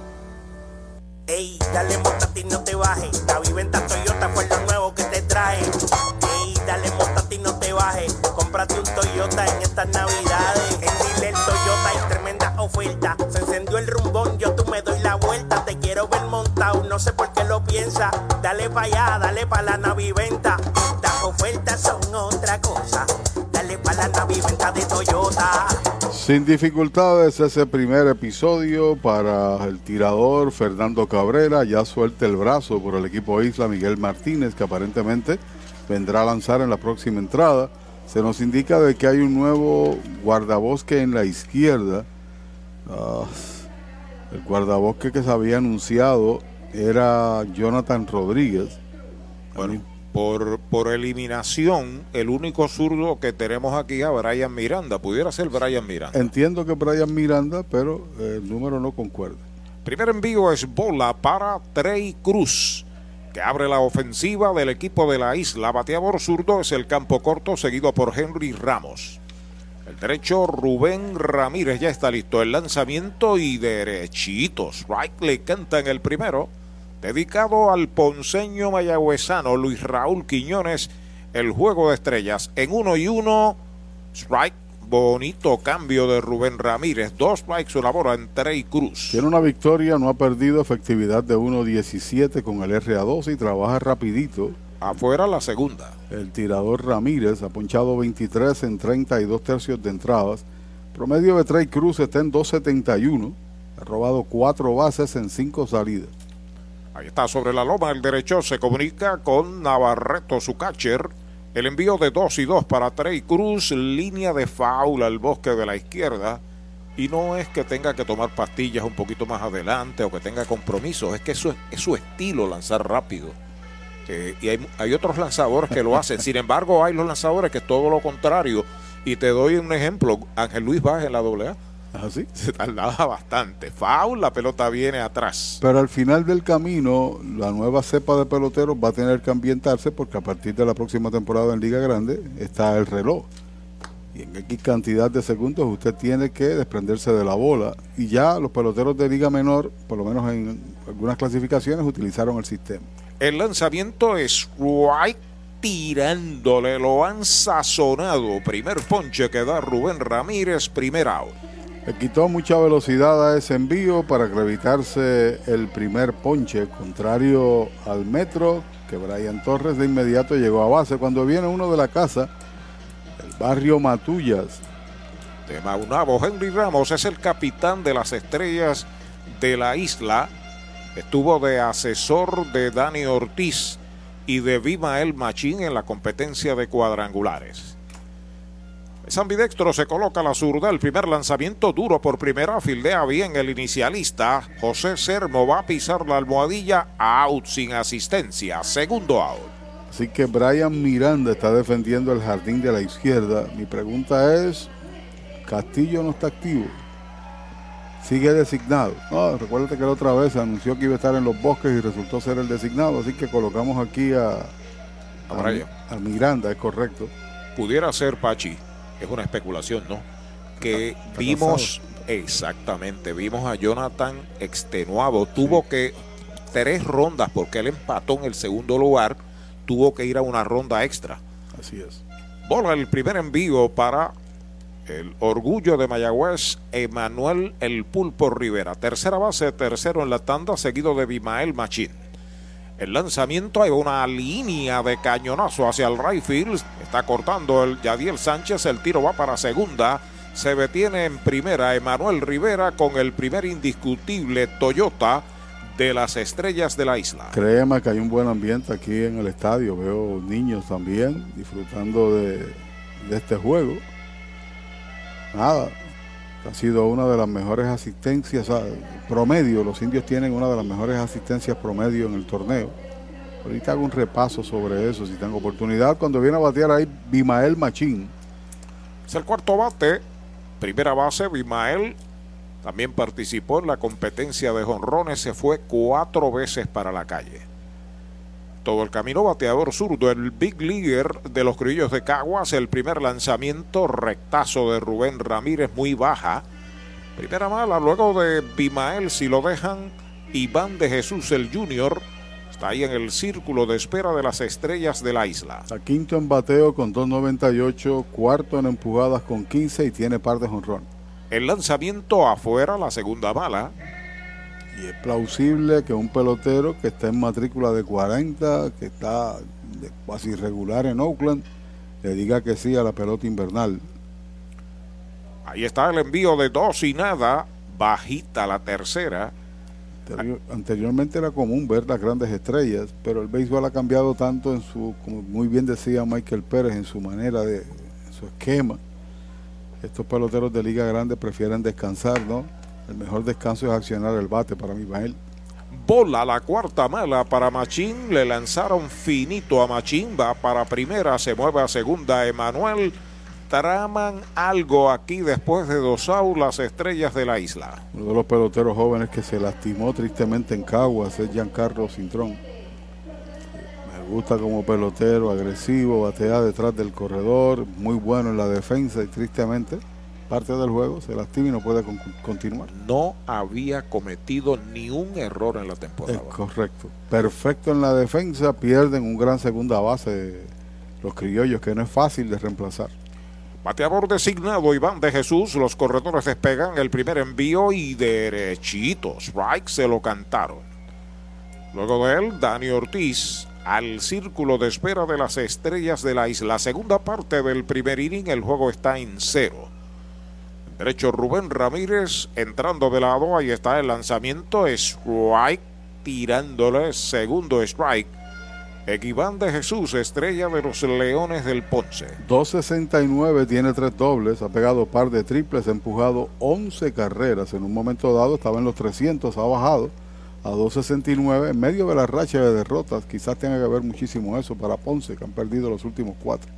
[SPEAKER 5] Ey, dale montate y no te bajes. La viventa Toyota fue lo nuevo que te trae. Ey, dale montate y no te bajes. Cómprate un Toyota en estas navidades. En Dile Toyota hay tremenda oferta. Se encendió el rumbón, yo tú me doy la vuelta. Te quiero ver montado, no sé por qué lo piensa. Dale para allá, dale para la naviventa. Las ofertas son otra cosa. Dale para la naviventa de Toyota.
[SPEAKER 2] Sin dificultades ese primer episodio para el tirador Fernando Cabrera. Ya suelta el brazo por el equipo Isla Miguel Martínez, que aparentemente vendrá a lanzar en la próxima entrada. Se nos indica de que hay un nuevo guardabosque en la izquierda. Ah, el guardabosque que se había anunciado era Jonathan Rodríguez.
[SPEAKER 1] Bueno, por, por eliminación, el único zurdo que tenemos aquí es Brian Miranda. Pudiera ser Brian Miranda.
[SPEAKER 2] Entiendo que Brian Miranda, pero el número no concuerda.
[SPEAKER 1] Primer envío es bola para Trey Cruz, que abre la ofensiva del equipo de la isla. Bateador zurdo es el campo corto, seguido por Henry Ramos. El derecho Rubén Ramírez ya está listo. El lanzamiento y derechitos. Right le canta en el primero. Dedicado al ponceño mayagüezano Luis Raúl Quiñones. El juego de estrellas en uno y uno. Strike. Bonito cambio de Rubén Ramírez. Dos strikes, una bola en Trey Cruz.
[SPEAKER 2] Tiene una victoria, no ha perdido efectividad de 1.17 con el RA2 y trabaja rapidito.
[SPEAKER 1] Afuera la segunda.
[SPEAKER 2] El tirador Ramírez ha ponchado 23 en 32 tercios de entradas. Promedio de Trey Cruz está en 2.71. Ha robado cuatro bases en cinco salidas.
[SPEAKER 1] Ahí está sobre la loma el derecho. Se comunica con Navarreto, su catcher. El envío de 2 y 2 para Trey Cruz. Línea de faula al bosque de la izquierda. Y no es que tenga que tomar pastillas un poquito más adelante o que tenga compromisos. Es que eso es, su estilo lanzar rápido. Eh, y hay, hay, otros lanzadores que lo hacen. Sin embargo, hay los lanzadores que es todo lo contrario. Y te doy un ejemplo. Ángel Luis Baja en la AA.
[SPEAKER 2] ¿Así? <laughs>
[SPEAKER 1] Se tardaba bastante. Foul, la pelota viene atrás.
[SPEAKER 2] Pero al final del camino, la nueva cepa de peloteros va a tener que ambientarse porque a partir de la próxima temporada en Liga Grande está el reloj. y en X cantidad de segundos usted tiene que desprenderse de la bola. Y ya los peloteros de liga menor, por lo menos en algunas clasificaciones, utilizaron el sistema.
[SPEAKER 1] El lanzamiento es right tirándole, lo han sazonado. Primer ponche que da Rubén Ramírez, primer out.
[SPEAKER 2] Le quitó mucha velocidad a ese envío para evitarse el primer ponche, contrario al metro, que Brian Torres de inmediato llegó a base. Cuando viene uno de la casa, el barrio Matullas.
[SPEAKER 1] De Maunabo, Henry Ramos es el capitán de las estrellas de la isla. Estuvo de asesor de Dani Ortiz y de Vimael Machín en la competencia de cuadrangulares. San Bidextro se coloca a la zurda. El primer lanzamiento duro por primera. Fildea bien el inicialista. José Sermo va a pisar la almohadilla. Out sin asistencia. Segundo out.
[SPEAKER 2] Así que Brian Miranda está defendiendo el jardín de la izquierda. Mi pregunta es: ¿Castillo no está activo? Sigue designado. No, recuérdate que la otra vez anunció que iba a estar en los bosques y resultó ser el designado. Así que colocamos aquí a, a, a Miranda, es correcto.
[SPEAKER 1] Pudiera ser Pachi es una especulación, ¿no? Que vimos, exactamente, vimos a Jonathan extenuado, tuvo que tres rondas porque él empató en el segundo lugar, tuvo que ir a una ronda extra.
[SPEAKER 2] Así es.
[SPEAKER 1] Bola el primer envío para el orgullo de Mayagüez, Emanuel El Pulpo Rivera. Tercera base, tercero en la tanda, seguido de Bimael Machín. El lanzamiento hay una línea de cañonazo hacia el right. Está cortando el Yadiel Sánchez. El tiro va para segunda. Se detiene en primera Emanuel Rivera con el primer indiscutible Toyota de las estrellas de la isla.
[SPEAKER 2] Créeme que hay un buen ambiente aquí en el estadio. Veo niños también disfrutando de este juego. Nada, ha sido una de las mejores asistencias promedio. Los indios tienen una de las mejores asistencias promedio en el torneo. Ahorita hago un repaso sobre eso si tengo oportunidad. Cuando viene a batear ahí Bimael Machín.
[SPEAKER 1] Es el cuarto bate. Primera base, Bimael también participó en la competencia de jonrones. Se fue cuatro veces para la calle. Todo el camino bateador zurdo, el big leaguer de los criollos de Caguas. El primer lanzamiento, rectazo de Rubén Ramírez, muy baja. Primera mala, luego de Bimael, si lo dejan, Iván de Jesús, el junior, está ahí en el círculo de espera de las estrellas de la isla.
[SPEAKER 2] A quinto en bateo con 2.98, cuarto en empujadas con 15 y tiene par de jonrón.
[SPEAKER 1] El lanzamiento afuera, la segunda mala.
[SPEAKER 2] Y es plausible que un pelotero que está en matrícula de 40, que está casi irregular en Oakland, le diga que sí a la pelota invernal.
[SPEAKER 1] Ahí está el envío de dos y nada, bajita la tercera.
[SPEAKER 2] Anteriormente era común ver las grandes estrellas, pero el béisbol ha cambiado tanto en su, como muy bien decía Michael Pérez, en su manera de, en su esquema. Estos peloteros de liga grande prefieren descansar, ¿no? El mejor descanso es accionar el bate para mí, Bael.
[SPEAKER 1] Bola la cuarta mala para Machín. Le lanzaron finito a Machín. Va para primera. Se mueve a segunda. Emanuel. Traman algo aquí después de dos aulas estrellas de la isla.
[SPEAKER 2] Uno de los peloteros jóvenes que se lastimó tristemente en Caguas es Giancarlo Cintrón. Me gusta como pelotero, agresivo, batea detrás del corredor, muy bueno en la defensa y tristemente parte del juego, se lastima y no puede continuar.
[SPEAKER 1] No había cometido ni un error en la temporada.
[SPEAKER 2] Es correcto. Perfecto en la defensa, pierden un gran segunda base los criollos, que no es fácil de reemplazar.
[SPEAKER 1] Bateador designado Iván de Jesús, los corredores despegan el primer envío y derechitos, Strike se lo cantaron. Luego de él, Dani Ortiz al círculo de espera de las estrellas de la isla. Segunda parte del primer inning, el juego está en cero. Derecho Rubén Ramírez entrando de lado. Ahí está el lanzamiento. Strike tirándole segundo strike. Equiván de Jesús, estrella de los Leones del Ponce.
[SPEAKER 2] 269, tiene tres dobles, ha pegado par de triples, ha empujado 11 carreras. En un momento dado estaba en los 300, ha bajado a 269 en medio de la racha de derrotas. Quizás tenga que ver muchísimo eso para Ponce, que han perdido los últimos cuatro.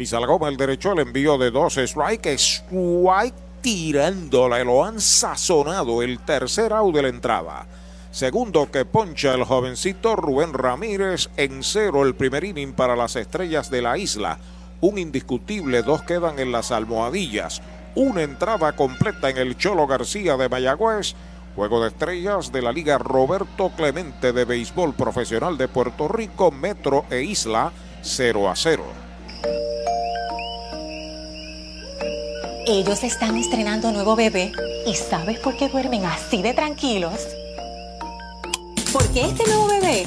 [SPEAKER 1] Pisa la goma el derecho, el envío de dos strike, strike tirándole, lo han sazonado el tercer out de la entrada. Segundo que poncha el jovencito Rubén Ramírez en cero el primer inning para las estrellas de la isla. un indiscutible, dos quedan en las almohadillas, una entrada completa en el Cholo García de Mayagüez. Juego de estrellas de la Liga Roberto Clemente de Béisbol Profesional de Puerto Rico, Metro e Isla, 0 a 0.
[SPEAKER 4] Ellos están estrenando nuevo bebé y ¿sabes por qué duermen así de tranquilos? Porque este nuevo bebé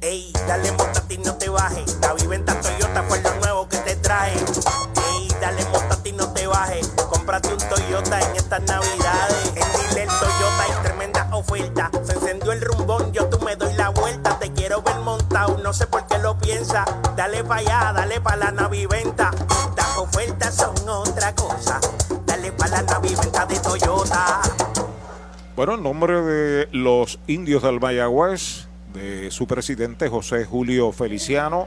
[SPEAKER 5] Ey, dale montate y no te bajes. La viventa Toyota fue lo nuevo que te trae. Ey, dale montate y no te bajes. Cómprate un Toyota en estas navidades. En Dile Toyota hay tremenda oferta. Se encendió el rumbón, yo tú me doy la vuelta. Te quiero ver montado, no sé por qué lo piensa. Dale para allá, dale para la naviventa. Las ofertas son otra cosa. Dale para la naviventa de Toyota.
[SPEAKER 1] Bueno, en nombre de los indios del Mayagüez, su presidente José Julio Feliciano,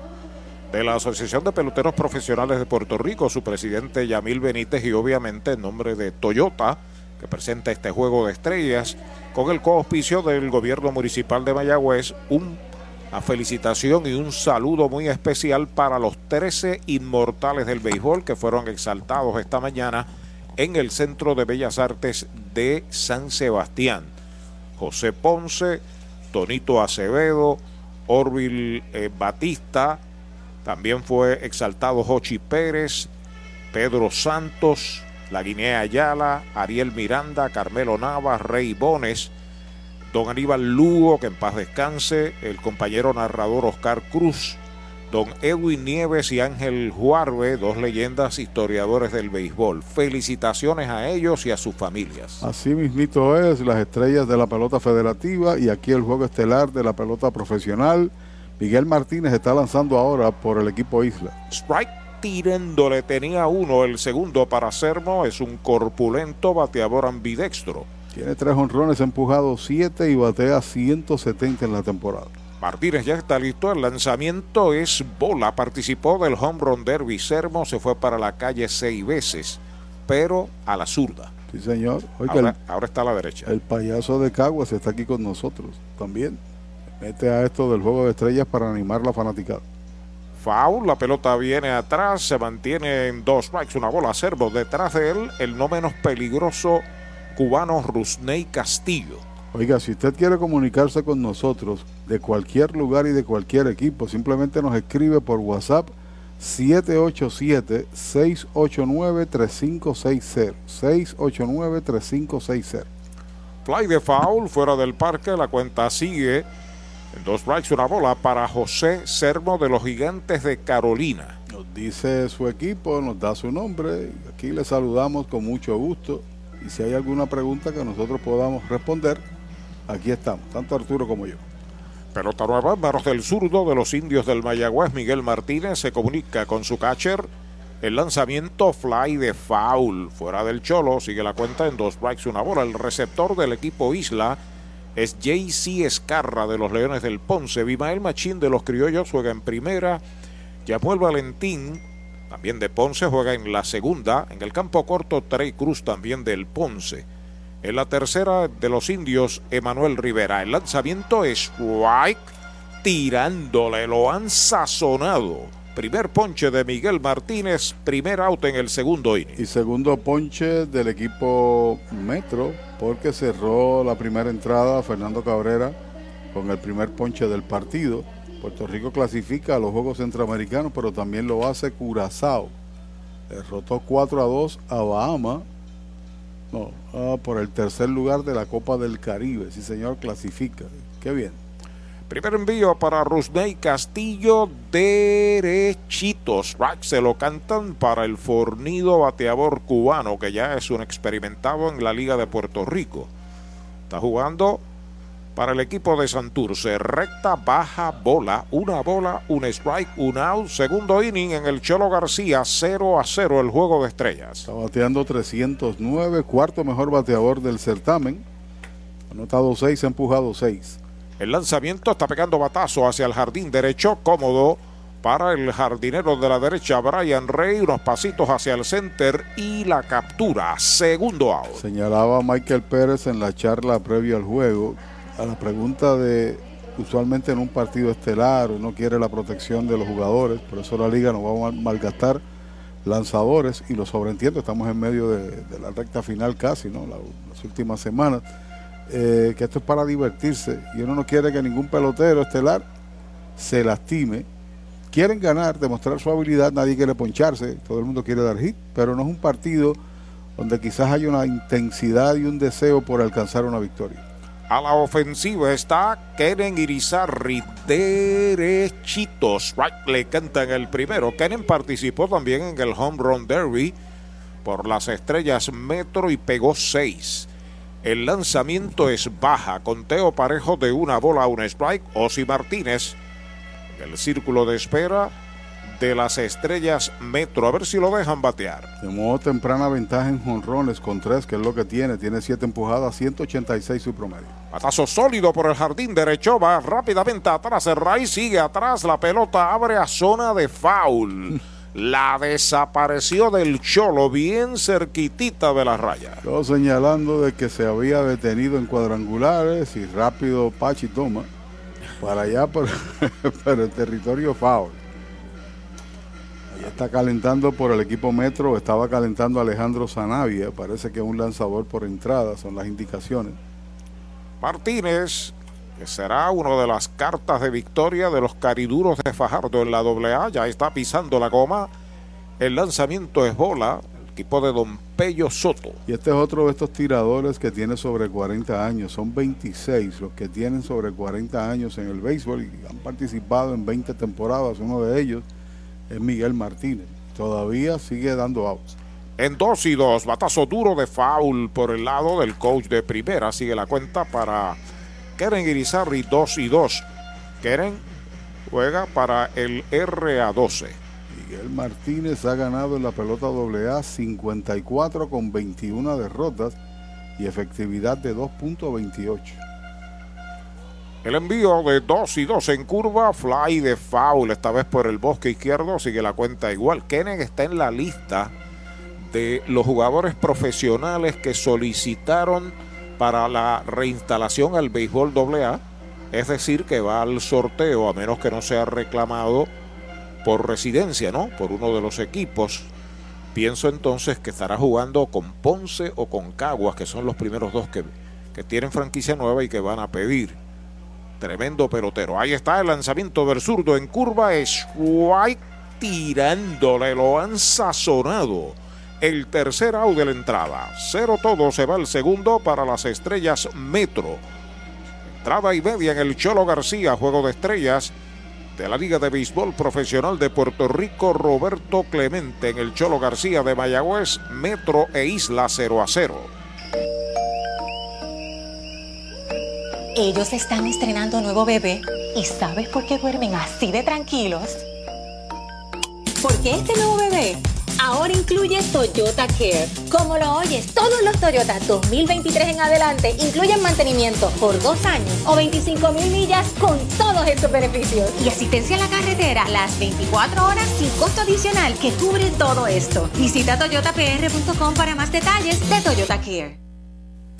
[SPEAKER 1] de la Asociación de Peloteros Profesionales de Puerto Rico, su presidente Yamil Benítez y obviamente en nombre de Toyota, que presenta este juego de estrellas, con el coauspicio del gobierno municipal de Mayagüez, una felicitación y un saludo muy especial para los 13 inmortales del béisbol que fueron exaltados esta mañana en el Centro de Bellas Artes de San Sebastián. José Ponce, Tonito Acevedo, Orville eh, Batista, también fue exaltado Jochi Pérez, Pedro Santos, La Guinea Ayala, Ariel Miranda, Carmelo Navas, Rey Bones, don Aníbal Lugo, que en paz descanse, el compañero narrador Oscar Cruz, don Edwin Nieves y Ángel Juarbe, dos leyendas historiadores del béisbol. Felicitaciones a ellos y a sus familias.
[SPEAKER 2] Así mismito es, las estrellas de la pelota federativa y aquí el juego estelar de la pelota profesional. Miguel Martínez está lanzando ahora por el equipo Isla.
[SPEAKER 1] Strike tirándole tenía uno, el segundo para Sermo, es un corpulento bateador ambidextro.
[SPEAKER 2] Tiene tres honrones, empujados siete y batea 170 en la temporada.
[SPEAKER 1] Martínez ya está listo. El lanzamiento es bola. Participó del home run derby. Sermo se fue para la calle seis veces, pero a la zurda.
[SPEAKER 2] Sí, señor.
[SPEAKER 1] ahora, ahora, está a la derecha.
[SPEAKER 2] El payaso de Caguas está aquí con nosotros también. Mete a esto del juego de estrellas para animar la fanaticada.
[SPEAKER 1] Foul, la pelota viene atrás, se mantiene en dos strikes, una bola Servo. Detrás de él, el no menos peligroso cubano Rusney Castillo.
[SPEAKER 2] Oiga, si usted quiere comunicarse con nosotros de cualquier lugar y de cualquier equipo, simplemente nos escribe por WhatsApp 787-689-3560. 689-3560.
[SPEAKER 1] Fly de foul fuera del parque, la cuenta sigue. En dos strikes, una bola para José Sermo de los Gigantes de Carolina.
[SPEAKER 2] Nos dice su equipo, nos da su nombre. Aquí le saludamos con mucho gusto. Y si hay alguna pregunta que nosotros podamos responder, aquí estamos, tanto Arturo como yo.
[SPEAKER 1] Pelota nueva manos del zurdo de los indios del Mayagüez. Miguel Martínez se comunica con su catcher. El lanzamiento fly de foul. Fuera del cholo. Sigue la cuenta en dos strikes, una bola. El receptor del equipo Isla es JC Escarra de los Leones del Ponce. Vimael Machín de los Criollos juega en primera. Yamuel Valentín, también de Ponce, juega en la segunda. En el campo corto, Trey Cruz también del Ponce. En la tercera de los indios, Emanuel Rivera. El lanzamiento es strike, tirándole, lo han sazonado. Primer ponche de Miguel Martínez, primer out en el segundo inning.
[SPEAKER 2] Y segundo ponche del equipo Metro, porque cerró la primera entrada Fernando Cabrera con el primer ponche del partido. Puerto Rico clasifica a los Juegos Centroamericanos, pero también lo hace Curazao. Derrotó 4 a 2 a Bahama no, ah, por el tercer lugar de la Copa del Caribe. Sí, señor, clasifica. Qué bien.
[SPEAKER 1] Primer envío para Rusney Castillo, derechitos. Se lo cantan para el fornido bateador cubano, que ya es un experimentado en la Liga de Puerto Rico. Está jugando para el equipo de Santurce. Recta, baja, bola. Una bola, un strike, un out. Segundo inning en el Cholo García, 0 a 0 el juego de estrellas.
[SPEAKER 2] Está bateando 309, cuarto mejor bateador del certamen. Anotado 6, ha empujado 6.
[SPEAKER 1] El lanzamiento está pegando batazo hacia el jardín derecho, cómodo para el jardinero de la derecha, Brian Rey, unos pasitos hacia el center y la captura, segundo out.
[SPEAKER 2] Señalaba Michael Pérez en la charla previa al juego, a la pregunta de usualmente en un partido estelar uno quiere la protección de los jugadores, por eso la liga no va a malgastar lanzadores y lo sobreentiendo, estamos en medio de, la recta final casi, ¿no? las últimas semanas eh, que esto es para divertirse y uno no quiere que ningún pelotero estelar se lastime. Quieren ganar, demostrar su habilidad, nadie quiere poncharse, todo el mundo quiere dar hit, pero no es un partido donde quizás hay una intensidad y un deseo por alcanzar una victoria.
[SPEAKER 1] A la ofensiva está Kenen Irizarri, derechitos. Right, le cantan el primero. Kenen participó también en el Home Run Derby por las estrellas Metro y pegó seis. El lanzamiento es baja, conteo parejo de una bola a un strike. Osi Martínez, el círculo de espera de las estrellas Metro. A ver si lo dejan batear.
[SPEAKER 2] De modo temprana ventaja en jonrones con tres, que es lo que tiene. Tiene siete empujadas, 186 su promedio.
[SPEAKER 1] Patazo sólido por el jardín derecho. Va rápidamente atrás. El Ray sigue atrás. La pelota abre a zona de foul. <laughs> la desapareció del Cholo, bien cerquitita de la raya.
[SPEAKER 2] Todo señalando de que se había detenido en cuadrangulares y rápido Pachi toma para allá <laughs> por, el territorio foul. Está calentando por el equipo Metro, estaba calentando Alejandro Zanavia, parece que es un lanzador por entrada, son las indicaciones.
[SPEAKER 1] Martínez que será una de las cartas de victoria de los cariduros de Fajardo en la AA. Ya está pisando la goma. El lanzamiento es bola. El equipo de Don Pello Soto.
[SPEAKER 2] Y este es otro de estos tiradores que tiene sobre 40 años. Son 26 los que tienen sobre 40 años en el béisbol y han participado en 20 temporadas. Uno de ellos es Miguel Martínez. Todavía sigue dando outs.
[SPEAKER 1] En 2 y 2, batazo duro de foul por el lado del coach de primera. Sigue la cuenta para Keren Irizarri 2 y 2. Keren juega para el RA12.
[SPEAKER 2] Miguel Martínez ha ganado en la pelota AA 54 con 21 derrotas y efectividad de 2.28.
[SPEAKER 1] El envío de 2 y 2 en curva, fly de foul, esta vez por el bosque izquierdo, sigue la cuenta igual. Kenen está en la lista de los jugadores profesionales que solicitaron para la reinstalación al béisbol AA, es decir, que va al sorteo a menos que no sea reclamado por residencia, ¿no? Por uno de los equipos. Pienso entonces que estará jugando con Ponce o con Caguas, que son los primeros dos que, que tienen franquicia nueva y que van a pedir. Tremendo pelotero. Ahí está el lanzamiento del zurdo en curva. Es White tirándole, lo han sazonado el tercer out de la entrada. Cero todo se va el segundo para las estrellas Metro. Entrada y media en el Cholo García, juego de estrellas de la Liga de Béisbol Profesional de Puerto Rico, Roberto Clemente en el Cholo García de Mayagüez, Metro e Isla 0 a 0.
[SPEAKER 4] Ellos están estrenando nuevo bebé y ¿sabes por qué duermen así de tranquilos? Porque este nuevo bebé ahora incluye Toyota Care. Como lo oyes, todos los Toyota 2023 en adelante incluyen mantenimiento por dos años o 25 mil millas con todos estos beneficios. Y asistencia a la carretera las 24 horas sin costo adicional que cubre todo esto. Visita toyotapr.com para más detalles de Toyota Care.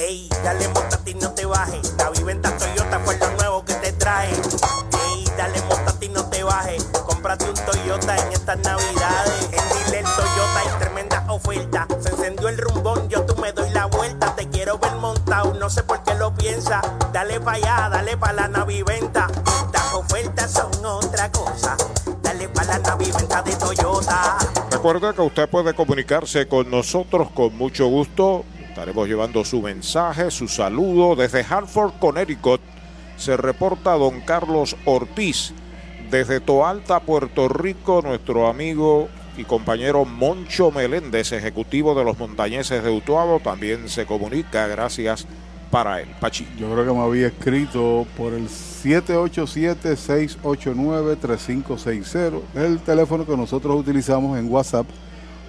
[SPEAKER 5] Ey, dale montate y no te bajes. La viventa Toyota fue lo nuevo que te traje. Ey, dale montate y no te bajes. Cómprate un Toyota en estas navidades. En Dile Toyota hay tremenda oferta. Se encendió el rumbón, yo tú me doy la vuelta. Te quiero ver montado, no sé por qué lo piensa. Dale pa' allá, dale pa' la naviventa. Estas ofertas son otra cosa. Dale pa' la naviventa de Toyota.
[SPEAKER 1] Recuerda que usted puede comunicarse con nosotros con mucho gusto. Estaremos llevando su mensaje, su saludo desde Hartford, Connecticut. Se reporta don Carlos Ortiz. Desde Toalta, Puerto Rico, nuestro amigo y compañero Moncho Meléndez, ejecutivo de los montañeses de Utuado, también se comunica. Gracias para él. Pachi.
[SPEAKER 2] Yo creo que me había escrito por el 787-689-3560. Es el teléfono que nosotros utilizamos en WhatsApp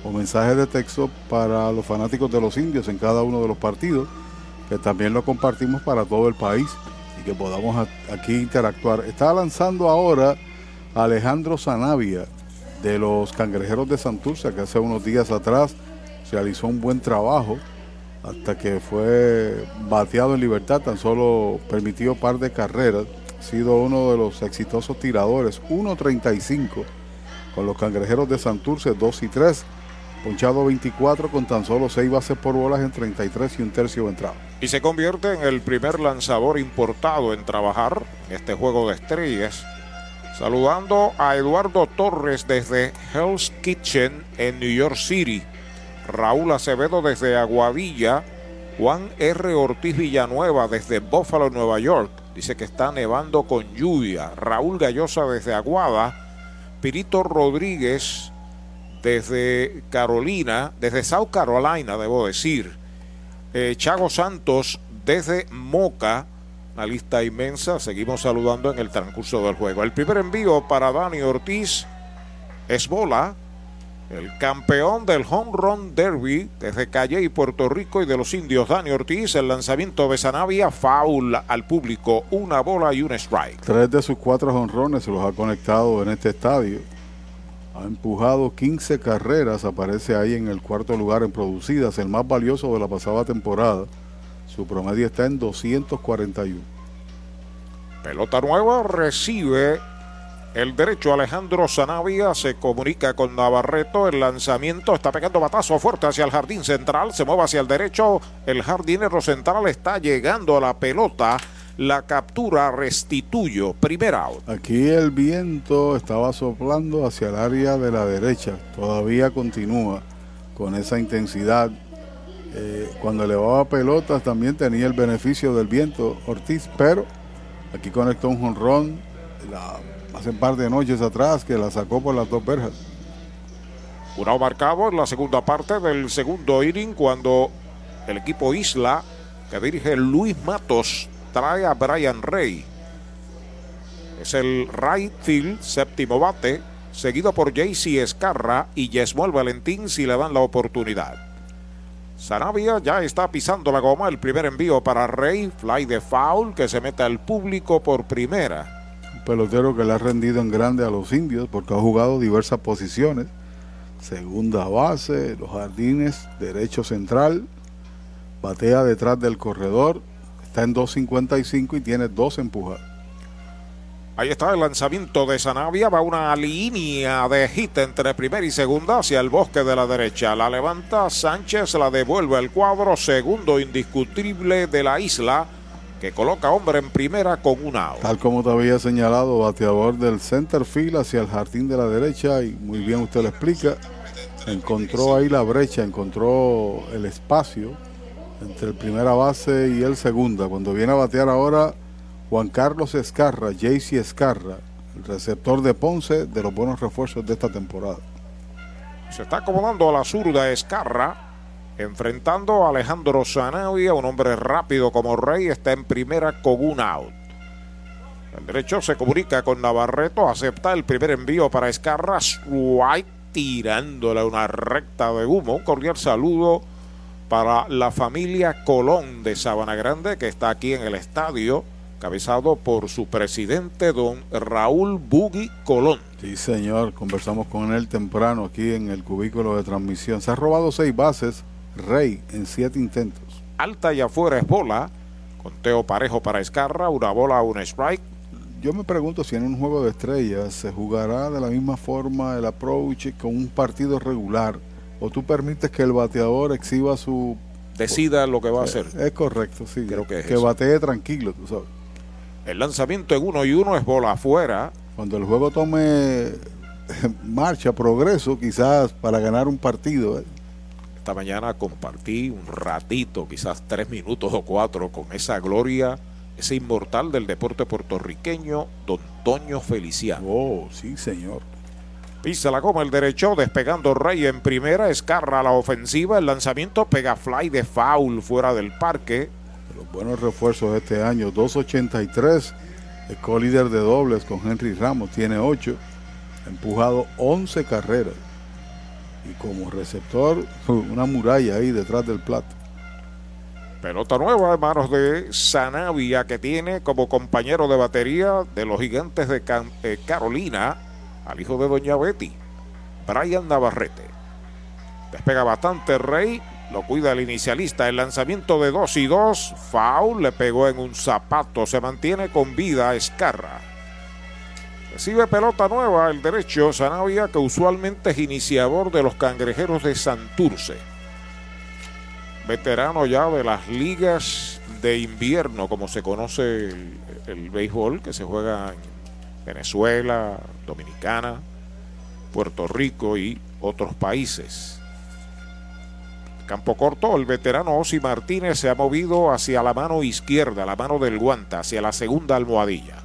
[SPEAKER 2] o mensajes de texto para los fanáticos de los indios en cada uno de los partidos, que también lo compartimos para todo el país y que podamos aquí interactuar. Está lanzando ahora Alejandro Zanavia de los Cangrejeros de Santurce, que hace unos días atrás realizó un buen trabajo hasta que fue bateado en libertad, tan solo permitió par de carreras, ha sido uno de los exitosos tiradores, 1.35 con los cangrejeros de Santurce, 2 y 3, ponchado 24 con tan solo 6 bases por bolas en 33 y un tercio entrado.
[SPEAKER 1] y se convierte en el primer lanzador importado en trabajar en este juego de estrellas. Saludando a Eduardo Torres desde Hell's Kitchen en New York City. Raúl Acevedo desde Aguadilla. Juan R. Ortiz Villanueva desde Buffalo, Nueva York. Dice que está nevando con lluvia. Raúl Gallosa desde Aguada. Pirito Rodríguez desde Carolina, desde South Carolina, debo decir. Eh, Chago Santos desde Moca. Una lista inmensa. Seguimos saludando en el transcurso del juego. El primer envío para Dani Ortiz es bola. El campeón del Home Run Derby desde Calle y Puerto Rico y de los indios, Dani Ortiz. El lanzamiento de Sanavia, foul al público. Una bola y un strike.
[SPEAKER 2] Tres de sus cuatro honrones se los ha conectado en este estadio. Ha empujado 15 carreras, aparece ahí en el cuarto lugar en producidas, el más valioso de la pasada temporada. Su promedio está en 241.
[SPEAKER 1] Pelota nueva recibe el derecho Alejandro Sanavia. Se comunica con Navarreto. El lanzamiento está pegando batazo fuerte hacia el jardín central. Se mueve hacia el derecho. El jardinero central está llegando a la pelota. La captura restituyo. Primer out.
[SPEAKER 2] Aquí el viento estaba soplando hacia el área de la derecha. Todavía continúa con esa intensidad. Eh, cuando elevaba pelotas también tenía el beneficio del viento Ortiz, pero aquí conectó un jonrón hace un par de noches atrás que la sacó por las dos verjas.
[SPEAKER 1] Un out marcado en la segunda parte del segundo inning cuando el equipo Isla que dirige Luis Matos trae a Brian Rey. Es el right field, séptimo bate, seguido por JC Escarra y Yesmuel Valentín si le dan la oportunidad. Sarabia ya está pisando la goma, el primer envío para Rey, fly de foul que se mete al público por primera.
[SPEAKER 2] Un pelotero que le ha rendido en grande a los indios porque ha jugado diversas posiciones. Segunda base, los jardines, derecho central, batea detrás del corredor, está en 2.55 y tiene dos empujadas.
[SPEAKER 1] Ahí está el lanzamiento de Sanavia. Va una línea de hit entre primera y segunda hacia el bosque de la derecha. La levanta Sánchez, la devuelve al cuadro. Segundo indiscutible de la isla que coloca hombre en primera con un out.
[SPEAKER 2] Tal como te había señalado, bateador del center field hacia el jardín de la derecha y muy bien usted lo explica. Encontró ahí la brecha, encontró el espacio entre el primera base y el segunda. Cuando viene a batear ahora Juan Carlos Escarra, JC Escarra, el receptor de Ponce de los buenos refuerzos de esta temporada.
[SPEAKER 1] Se está acomodando a la zurda Escarra. Enfrentando a Alejandro Sanavia, un hombre rápido como Rey, está en primera con un out. El derecho se comunica con Navarreto, acepta el primer envío para Escarra, White tirándole una recta de humo. Un cordial saludo para la familia Colón de Sabana Grande que está aquí en el estadio, cabezado por su presidente, don Raúl Bugui Colón.
[SPEAKER 2] Sí, señor, conversamos con él temprano aquí en el cubículo de transmisión. Se ha robado seis bases, Rey, en siete intentos.
[SPEAKER 1] Alta y afuera es bola. Conteo parejo para Escarra, una bola, un strike.
[SPEAKER 2] yo me pregunto si en un juego de estrellas se jugará de la misma forma el approach con un partido regular o tú permites que el bateador exhiba su
[SPEAKER 1] decida lo que va a hacer.
[SPEAKER 2] Es correcto, sí.
[SPEAKER 1] Creo que es
[SPEAKER 2] que
[SPEAKER 1] eso.
[SPEAKER 2] batee tranquilo, tú sabes.
[SPEAKER 1] El lanzamiento en uno y uno es bola afuera.
[SPEAKER 2] Cuando el juego tome <laughs> marcha, progreso, quizás para ganar un partido. ¿eh?
[SPEAKER 1] Esta mañana compartí un ratito, quizás tres minutos o cuatro, con esa gloria, ese inmortal del deporte puertorriqueño, don Toño Feliciano.
[SPEAKER 2] Oh, sí, señor.
[SPEAKER 1] Pisa la goma el derecho, despegando Rey en primera, escarra la ofensiva, el lanzamiento pega fly de foul fuera del parque.
[SPEAKER 2] Los buenos refuerzos de este año, 283, el co-líder de dobles con Henry Ramos, tiene 8, ha empujado 11 carreras. Y como receptor, <laughs> una muralla ahí detrás del plato.
[SPEAKER 1] Pelota nueva en manos de Sanavia, que tiene como compañero de batería de los gigantes de eh, Carolina al hijo de Doña Betty, Brian Navarrete. Despega bastante Rey, lo cuida el inicialista. El lanzamiento de 2 y 2, foul, le pegó en un zapato, se mantiene con vida Escarra. Recibe pelota nueva el derecho Sanavia, que usualmente es iniciador de los cangrejeros de Santurce veterano ya de las ligas de invierno, como se conoce el, el béisbol, que se juega en Venezuela, Dominicana, Puerto Rico y otros países. Campo corto, el veterano Osi Martínez se ha movido hacia la mano izquierda, la mano del guante, hacia la segunda almohadilla.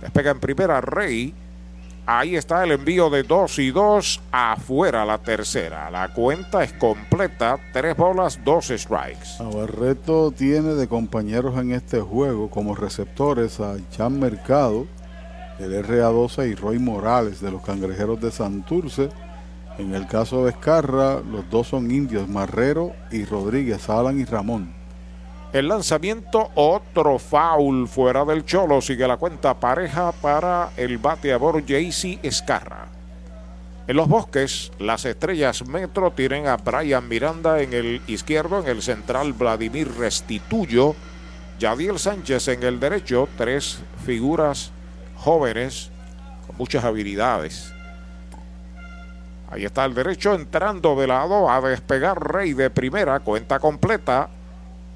[SPEAKER 1] Despega en primera Rey. Ahí está el envío de 2 y 2 afuera la tercera. La cuenta es completa, tres bolas, dos strikes.
[SPEAKER 2] Tiene de compañeros en este juego como receptores a Chan Mercado, el RA12 y Roy Morales de los Cangrejeros de Santurce. En el caso de Escarra, los dos son indios, Marrero y Rodríguez, Alan y Ramón.
[SPEAKER 1] El lanzamiento, otro foul fuera del Cholo. Sigue la cuenta pareja para el bateador JC Escarra. En los bosques, las estrellas Metro tienen a Brian Miranda en el izquierdo, en el central Vladimir Restituyo, Yadiel Sánchez en el derecho, tres figuras jóvenes con muchas habilidades. Ahí está el derecho entrando de lado a despegar Rey de primera, cuenta completa.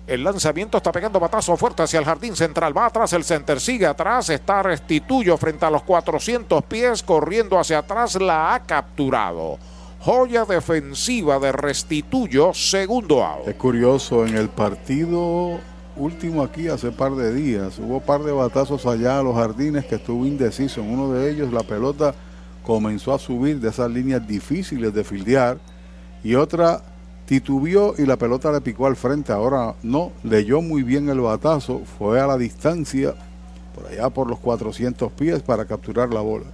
[SPEAKER 1] El lanzamiento está pegando batazo fuerte hacia el jardín central. Va atrás, el center sigue atrás. Está Restituyo frente a los 400 pies, corriendo hacia atrás. La ha capturado. Joya defensiva de Restituyo, segundo out.
[SPEAKER 2] Es curioso, en el partido último aquí hace par de días, hubo par de batazos allá a los jardines que estuvo indeciso. En uno de ellos la pelota comenzó a subir de esas líneas difíciles de fildear y otra titubió y la pelota le picó al frente. Ahora no, leyó muy bien el batazo, fue a la distancia, por allá por los 400 pies para capturar la bola.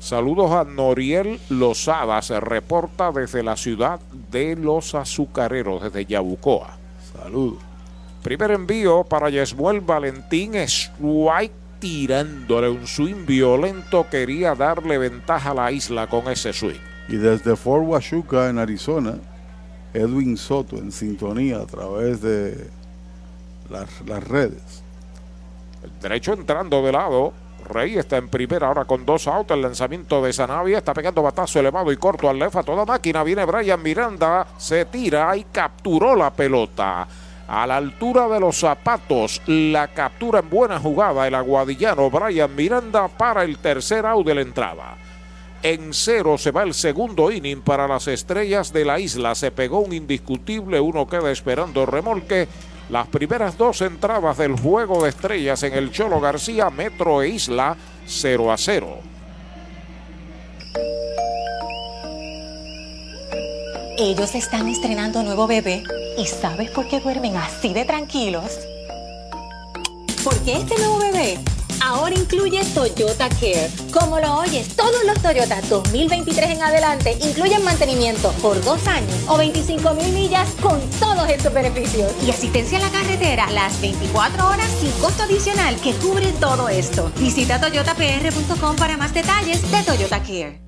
[SPEAKER 1] Saludos a Noriel Lozada, se reporta desde la ciudad de Los Azucareros, desde Yabucoa.
[SPEAKER 2] Saludos.
[SPEAKER 1] Primer envío para Yesmuel Valentín, strike tirándole un swing violento, quería darle ventaja a la isla con ese swing.
[SPEAKER 2] Y desde Fort Huachuca, en Arizona, Edwin Soto en sintonía a través de las, las redes.
[SPEAKER 1] El derecho entrando de lado. Rey está en primera ahora con dos outs. El lanzamiento de Sanavia está pegando batazo elevado y corto al left a toda máquina. Viene Brian Miranda, se tira y capturó la pelota. A la altura de los zapatos, la captura en buena jugada el aguadillano Brian Miranda para el tercer out de la entrada. En cero se va el segundo inning para las estrellas de la isla. Se pegó un indiscutible, uno queda esperando remolque. Las primeras dos entradas del juego de estrellas en el Cholo García, Metro e Isla, 0 a 0.
[SPEAKER 4] Ellos están estrenando nuevo bebé y ¿sabes por qué duermen así de tranquilos? Porque este nuevo bebé ahora incluye Toyota Care. Como lo oyes, todos los Toyota 2023 en adelante incluyen mantenimiento por dos años o 25 mil millas con todos estos beneficios. Y asistencia a la carretera las 24 horas sin costo adicional que cubre todo esto. Visita toyotapr.com para más detalles de Toyota Care.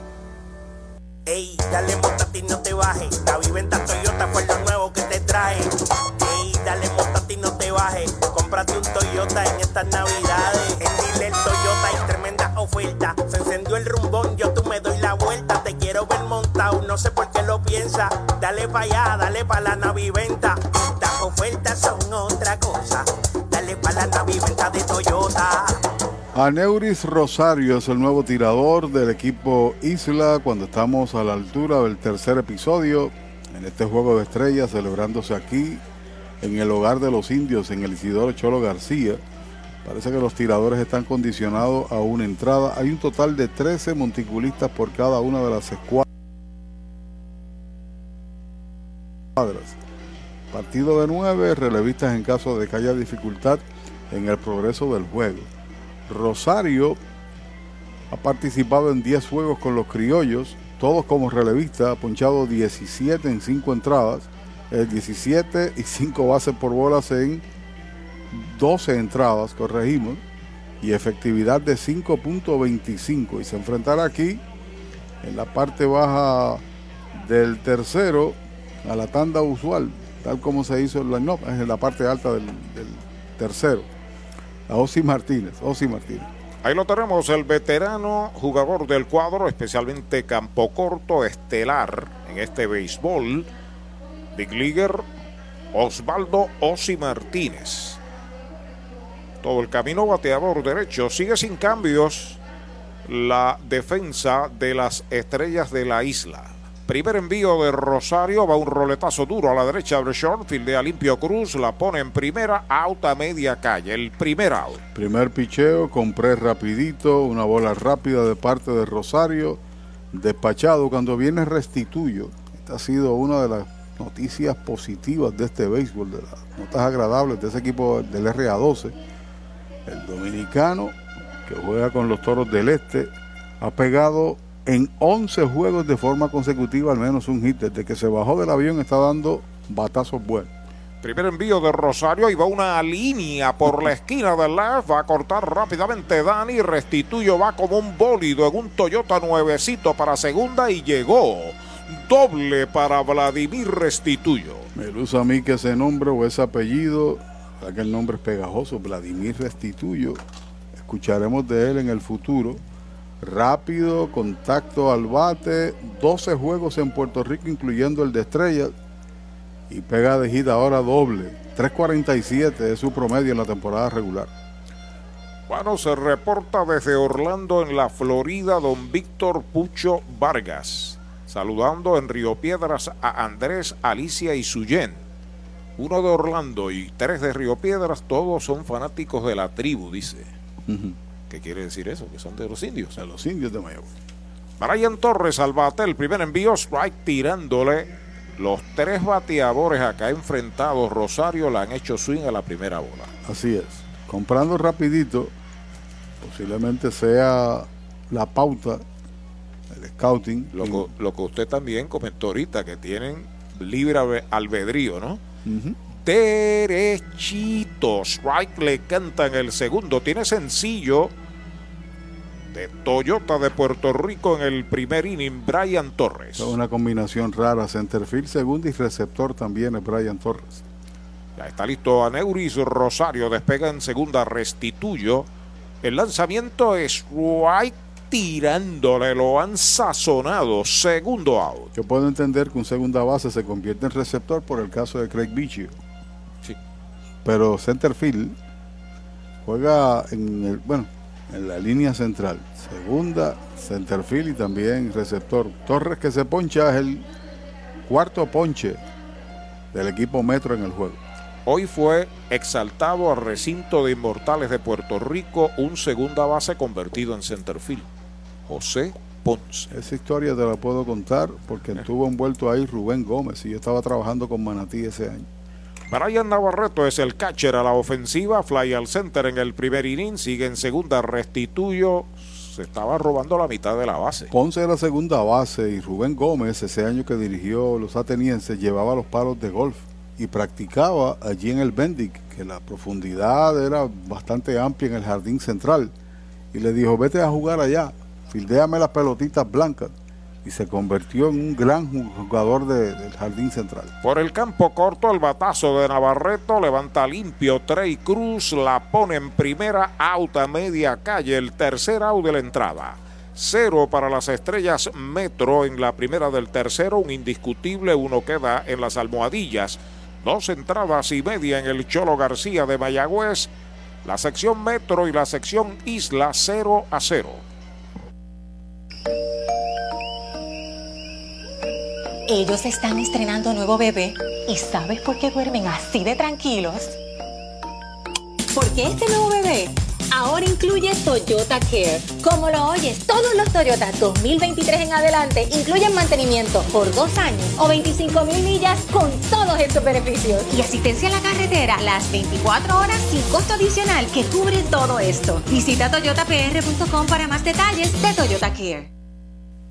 [SPEAKER 5] Ey, dale montate y no te bajes. La viventa Toyota fue lo nuevo que te trae. Ey, dale montate y no te bajes. Cómprate un Toyota en estas navidades. En Dile Toyota hay tremenda oferta. Se encendió el rumbón, yo tú me doy la vuelta. Te quiero ver montado, no sé por qué lo piensa. Dale pa' allá, dale pa' la naviventa. Estas ofertas son otra cosa. Dale pa' la naviventa de Toyota.
[SPEAKER 2] Aneuris Rosario es el nuevo tirador del equipo Isla cuando estamos a la altura del tercer episodio en este juego de estrellas celebrándose aquí en el hogar de los indios en el Isidoro Cholo García. Parece que los tiradores están condicionados a una entrada. Hay un total de 13 monticulistas por cada una de las escuadras. Partido de 9, relevistas en caso de que haya dificultad en el progreso del juego. Rosario ha participado en 10 juegos con los criollos, todos como relevista, ha ponchado 17 en 5 entradas, eh, 17 y 5 bases por bolas en 12 entradas, corregimos, y efectividad de 5.25. Y se enfrentará aquí, en la parte baja del tercero, a la tanda usual, tal como se hizo en la, no, en la parte alta del tercero a Osi Martínez. Osi Martínez.
[SPEAKER 1] Ahí lo tenemos, el veterano jugador del cuadro, especialmente campo corto, estelar en este béisbol, Big Leaguer Osvaldo Osi Martínez. Todo el camino bateador derecho, sigue sin cambios la defensa de las estrellas de la isla. Primer envío de Rosario, va un roletazo duro a la derecha de Shortfield de Limpio Cruz, la pone en primera, out media calle, el primer out.
[SPEAKER 2] Primer picheo, compré rapidito, una bola rápida de parte de Rosario, despachado cuando viene restituyo. Esta ha sido una de las noticias positivas de este béisbol, de las notas agradables de ese equipo del RA12. El dominicano que juega con los Toros del Este ha pegado en 11 juegos de forma consecutiva al menos un hit. Desde que se bajó del avión está dando batazos buenos.
[SPEAKER 1] Primer envío de Rosario y va una línea por la esquina del left. Va a cortar rápidamente Dani. Restituyo va como un bólido en un Toyota nuevecito para segunda y llegó. Doble para Vladimir Restituyo.
[SPEAKER 2] Me luce a mí que ese nombre o ese apellido, ya que el nombre es pegajoso, Vladimir Restituyo. Escucharemos de él en el futuro rápido, contacto al bate, 12 juegos en Puerto Rico, incluyendo el de Estrellas, y pega de hit ahora doble. 3.47 es su promedio en la temporada regular.
[SPEAKER 1] Bueno, se reporta desde Orlando, en la Florida, don Víctor Pucho Vargas, saludando en Río Piedras a Andrés, Alicia y Suyen. Uno de Orlando y tres de Río Piedras, todos son fanáticos de la tribu, dice. Uh -huh. ¿Qué quiere decir eso? Que son de los indios.
[SPEAKER 2] De los indios de Mayagüez.
[SPEAKER 1] Brian Torres al bate, el primer envío, strike tirándole. Los tres bateadores acá enfrentados, Rosario, le han hecho swing a la primera bola.
[SPEAKER 2] Así es. Comprando rapidito, posiblemente sea la pauta, el scouting.
[SPEAKER 1] Lo que, lo que usted también comentó ahorita, que tienen libre albedrío, ¿no? Uh -huh derechito. Strike le canta en el segundo. Tiene sencillo de Toyota de Puerto Rico en el primer inning, Brian Torres.
[SPEAKER 2] Es una combinación rara. Centerfield segundo y receptor también es Brian Torres.
[SPEAKER 1] Ya está listo Aneuris Rosario. Despega en segunda, restituyo. El lanzamiento es strike tirándole, lo han sazonado. Segundo out.
[SPEAKER 2] Yo puedo entender que un segunda base se convierte en receptor por el caso de Craig Biggio.
[SPEAKER 1] Sí.
[SPEAKER 2] Pero Centerfield juega en el, bueno, en la línea central. Segunda, Centerfield y también receptor. Torres que se poncha es el cuarto ponche del equipo Metro en el juego.
[SPEAKER 1] Hoy fue exaltado al recinto de Inmortales de Puerto Rico un segunda base convertido en centerfield. José Ponce.
[SPEAKER 2] Esa historia te la puedo contar porque estuvo envuelto ahí Rubén Gómez y yo estaba trabajando con Manatí ese año.
[SPEAKER 1] Brian Navarreto es el catcher a la ofensiva, fly al center en el primer inning, sigue en segunda, restituyo, se estaba robando la mitad de la base.
[SPEAKER 2] Ponce era segunda base y Rubén Gómez, ese año que dirigió los atenienses, llevaba los palos de golf y practicaba allí en el Bendic, que la profundidad era bastante amplia en el jardín central. Y le dijo, vete a jugar allá, fildeame las pelotitas blancas. Y se convirtió en un gran jugador de- del jardín central.
[SPEAKER 1] Por el campo corto, el batazo de Navarreto levanta limpio Trey Cruz, la pone en primera, out a media calle, el tercer out de la entrada. Cero para las estrellas Metro en la primera del tercero, un indiscutible, uno queda en las almohadillas. Dos entradas y media en el Cholo García de Mayagüez. La sección Metro y la sección Isla 0 a 0.
[SPEAKER 4] Ellos están estrenando nuevo bebé y ¿sabes por qué duermen así de tranquilos? Porque este nuevo bebé ahora incluye Toyota Care. Como lo oyes, todos los Toyota 2023 en adelante incluyen mantenimiento por dos años o 25 mil millas con todos estos beneficios. Y asistencia a la carretera las 24 horas sin costo adicional que cubre todo esto. Visita toyotapr.com para más detalles de Toyota Care.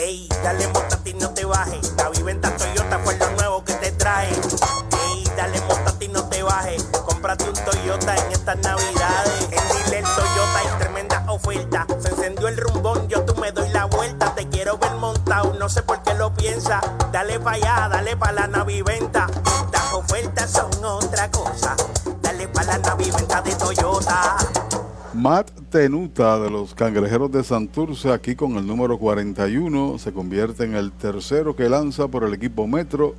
[SPEAKER 5] Ey, dale montate y no te bajes. La viventa Toyota fue lo nuevo que te trae. Ey, dale montate y no te bajes. Cómprate un Toyota en estas navidades. En Dile Toyota hay tremenda oferta. Se encendió el rumbón, yo tú me doy la vuelta. Te quiero ver montado, no sé por qué lo piensa. Dale pa' allá, dale pa' la naviventa. Estas ofertas son otra cosa. Dale pa' la naviventa de Toyota.
[SPEAKER 2] Matt Tenuta de los Cangrejeros de Santurce, aquí con el número 41, se convierte en el tercero que lanza por el equipo Metro.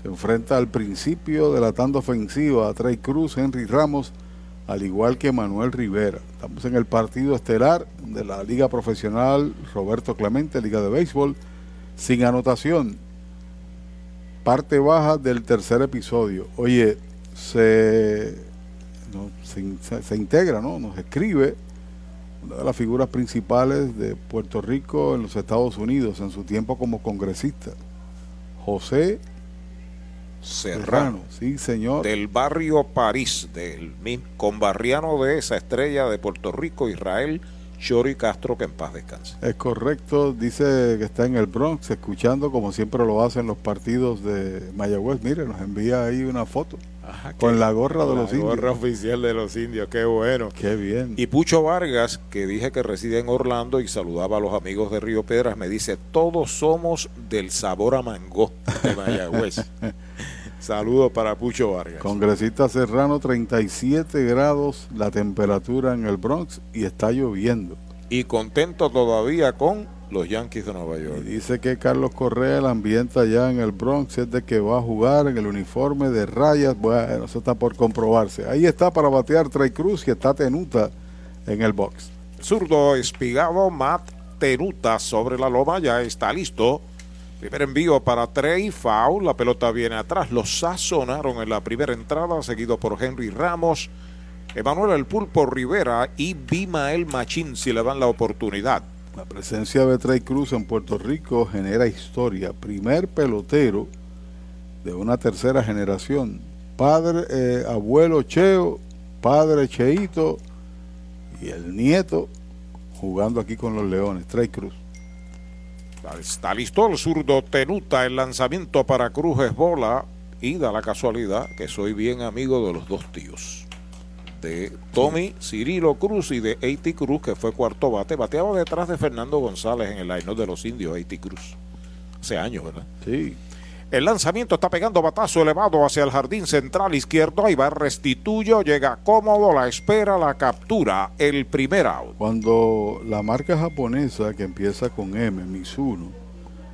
[SPEAKER 2] Se enfrenta al principio de la tanda ofensiva a Trey Cruz, Henry Ramos, al igual que Manuel Rivera. Estamos en el partido estelar de la Liga Profesional Roberto Clemente, Liga de Béisbol, sin anotación. Parte baja del tercer episodio. Oye, se ¿no? se, in- se- se integra, ¿no? nos escribe una de las figuras principales de Puerto Rico en los Estados Unidos en su tiempo como congresista, José
[SPEAKER 1] Serrano.
[SPEAKER 2] Serrano, sí señor,
[SPEAKER 1] del barrio París, del mismo conbarriano de esa estrella de Puerto Rico, Israel Chori Castro, que en paz descanse.
[SPEAKER 2] es correcto, dice que está en el Bronx escuchando como siempre lo hacen los partidos de Mayagüez, mire, nos envía ahí una foto con la gorra de los
[SPEAKER 1] La gorra
[SPEAKER 2] indios,
[SPEAKER 1] oficial de los indios, qué bueno.
[SPEAKER 2] qué bien,
[SPEAKER 1] Y Pucho Vargas, que dije que reside en Orlando y saludaba a los amigos de Río Piedras, me dice, todos somos del sabor a mango de Mayagüez. <laughs> Saludos para Pucho Vargas.
[SPEAKER 2] Congresista Serrano, 37 grados la temperatura en el Bronx y está lloviendo.
[SPEAKER 1] Y contento todavía con los Yankees de Nueva
[SPEAKER 2] Y
[SPEAKER 1] York.
[SPEAKER 2] dice que Carlos Correa, el ambiente allá en el Bronx es de que va a jugar en el uniforme de rayas. Bueno, eso está por comprobarse. Ahí está para batear Trey Cruz y está Tenuta en el box.
[SPEAKER 1] Zurdo espigado, Matt Tenuta sobre la loma, ya está listo. Primer envío para Trey, foul, la pelota viene atrás, los sazonaron en la primera entrada, seguido por Henry Ramos, Emanuel El Pulpo Rivera y Bimael Machín si le dan la oportunidad.
[SPEAKER 2] La presencia de Trey Cruz en Puerto Rico genera historia. Primer pelotero de una tercera generación. Padre, eh, abuelo Cheo, padre Cheito y el nieto jugando aquí con los Leones. Trey Cruz.
[SPEAKER 1] Está listo el zurdo Tenuta, el lanzamiento para Cruz es bola y da la casualidad que soy bien amigo de los dos tíos. De Tommy Cirilo Cruz y de Eiti Cruz, que fue cuarto bate. Bateaba detrás de Fernando González en el line de los indios, Eiti Cruz. Hace años, ¿verdad?
[SPEAKER 2] Sí.
[SPEAKER 1] El lanzamiento está pegando batazo elevado hacia el jardín central izquierdo. Ahí va Restituyo, llega cómodo, la espera, la captura, el primer out.
[SPEAKER 2] Cuando la marca japonesa que empieza con M, Mizuno,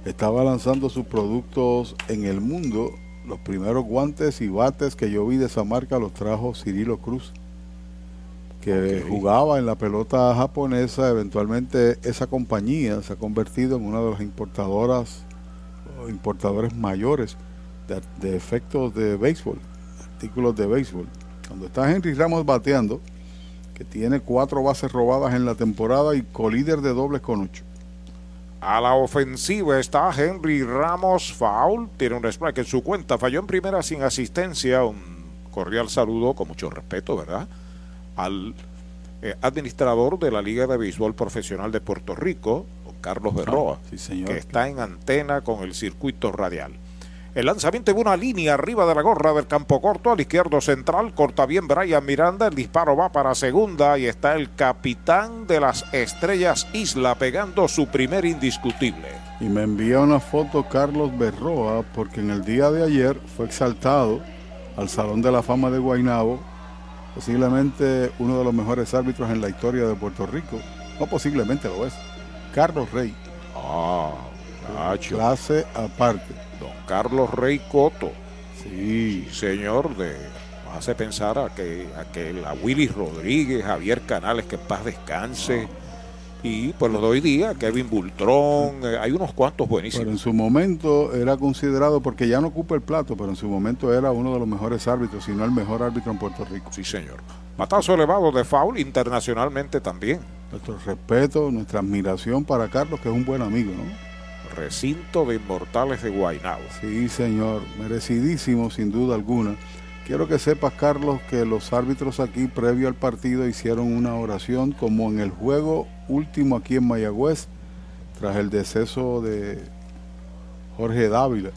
[SPEAKER 2] estaba lanzando sus productos en el mundo, los primeros guantes y bates que yo vi de esa marca los trajo Cirilo Cruz, que jugaba en la pelota japonesa. Eventualmente esa compañía se ha convertido en una de las importadoras importadores mayores de, efectos de béisbol, artículos de béisbol. Cuando está Henry Ramos bateando, que tiene cuatro bases robadas en la temporada y colíder de dobles con ocho.
[SPEAKER 1] A la ofensiva está Henry Ramos Foul. Tiene un strike en su cuenta. Falló en primera sin asistencia. Un cordial saludo con mucho respeto, ¿verdad? Al eh, administrador de la Liga de Béisbol Profesional de Puerto Rico, Carlos Berroa,
[SPEAKER 2] ah,
[SPEAKER 1] que está en antena con el circuito radial. El lanzamiento de una línea arriba de la gorra del campo corto, al izquierdo central, corta bien Brian Miranda, el disparo va para segunda y está el capitán de las estrellas Isla pegando su primer indiscutible.
[SPEAKER 2] Y me envía una foto Carlos Berroa porque en el día de ayer fue exaltado al Salón de la Fama de Guaynabo, posiblemente uno de los mejores árbitros en la historia de Puerto Rico, no posiblemente lo es, Carlos Rey.
[SPEAKER 1] Ah, Nacho.
[SPEAKER 2] Clase aparte.
[SPEAKER 1] Don Carlos Rey Coto.
[SPEAKER 2] Sí.
[SPEAKER 1] Señor, de hace pensar a que, a que a Willy Rodríguez, Javier Canales, que en paz descanse. Y pues los doy día, Kevin Bultrón, eh, hay unos cuantos buenísimos.
[SPEAKER 2] Pero en su momento era considerado, porque ya no ocupa el plato, pero en su momento era uno de los mejores árbitros, si no el mejor árbitro en Puerto Rico.
[SPEAKER 1] Sí, señor. Matazo elevado de foul internacionalmente también.
[SPEAKER 2] Nuestro respeto, nuestra admiración para Carlos, que es un buen amigo, ¿no?
[SPEAKER 1] Recinto de Inmortales de Guaynabo.
[SPEAKER 2] Sí, señor, merecidísimo sin duda alguna. Quiero que sepas, Carlos, que los árbitros aquí, previo al partido, hicieron una oración como en el juego último aquí en Mayagüez, tras el deceso de Jorge Dávila.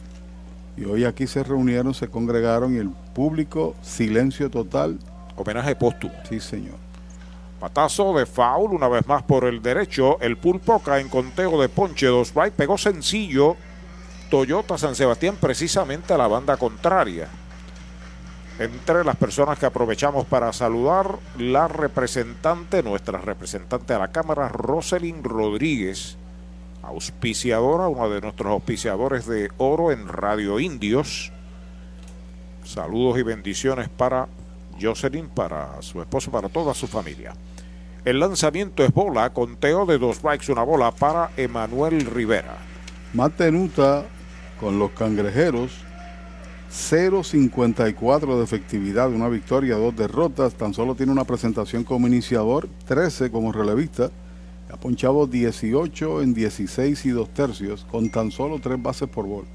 [SPEAKER 2] Y hoy aquí se reunieron, se congregaron y el público, silencio total.
[SPEAKER 1] Homenaje póstumo.
[SPEAKER 2] Sí, señor.
[SPEAKER 1] Patazo de foul, una vez más por el derecho. El pulpo cae en conteo de ponche, dos right, pegó sencillo. Toyota San Sebastián precisamente a la banda contraria. Entre las personas que aprovechamos para saludar, la representante, nuestra representante a la Cámara, Roselyn Rodríguez, auspiciadora, uno de nuestros auspiciadores de oro en Radio Indios. Saludos y bendiciones para Jocelyn, para su esposo, para toda su familia. El lanzamiento es bola, conteo de dos strikes, una bola para Emanuel Rivera.
[SPEAKER 2] Matenuta con los cangrejeros, 0.54 de efectividad, una victoria, dos derrotas, tan solo tiene una presentación como iniciador, 13 como relevista, ha ponchado 18 en 16 y dos tercios, con tan solo tres bases por bola.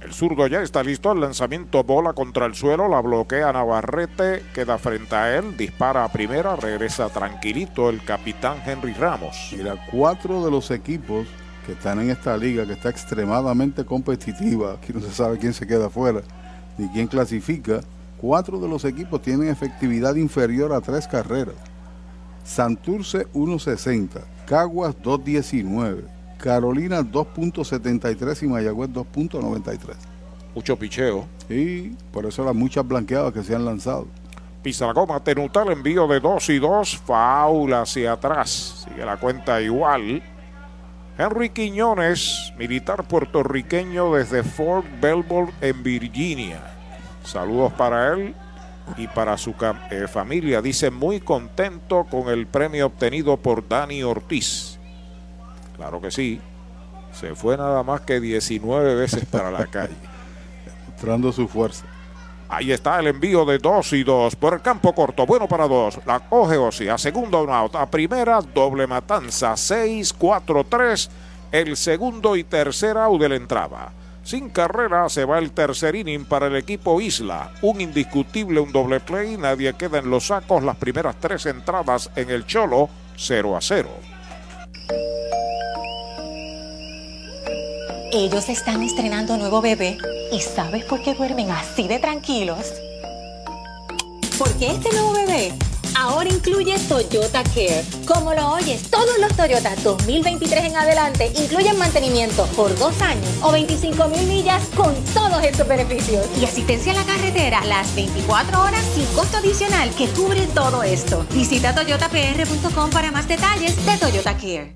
[SPEAKER 1] El zurdo ya está listo. El lanzamiento bola contra el suelo. La bloquea Navarrete. Queda frente a él. Dispara a primera. Regresa tranquilito el capitán Henry Ramos.
[SPEAKER 2] Mira, cuatro de los equipos que están en esta liga, que está extremadamente competitiva. Aquí no se sabe quién se queda afuera ni quién clasifica. Cuatro de los equipos tienen efectividad inferior a tres carreras. Santurce 1.60, Caguas 2.19. Carolina 2.73 y Mayagüez 2.93.
[SPEAKER 1] Mucho picheo.
[SPEAKER 2] Y por eso las muchas blanqueadas que se han lanzado.
[SPEAKER 1] Pisa la goma, tenuta el envío de 2 y 2, faula hacia atrás. Sigue la cuenta igual. Henry Quiñones, militar puertorriqueño desde Fort Belvoir en Virginia. Saludos para él y para su eh, familia. Dice muy contento con el premio obtenido por Dani Ortiz. Claro que sí. Se fue nada más que 19 veces para la calle. <laughs>
[SPEAKER 2] Mostrando su fuerza.
[SPEAKER 1] Ahí está el envío de 2 y 2 por el campo corto. Bueno para dos. La coge Osi a segundo out. A primera doble matanza. 6, 4, 3. El segundo y tercer out de la entrada. Sin carrera se va el tercer inning para el equipo Isla. Un indiscutible, un doble play. Nadie queda en los sacos. Las primeras tres entradas en el Cholo 0 a 0.
[SPEAKER 4] Ellos están estrenando nuevo bebé. ¿Y sabes por qué duermen así de tranquilos? Porque este nuevo bebé ahora incluye Toyota Care. Como lo oyes, todos los Toyota 2023 en adelante incluyen mantenimiento por dos años o 25 mil millas con todos estos beneficios. Y asistencia a la carretera las 24 horas sin costo adicional que cubre todo esto. Visita toyotapr.com para más detalles de Toyota Care.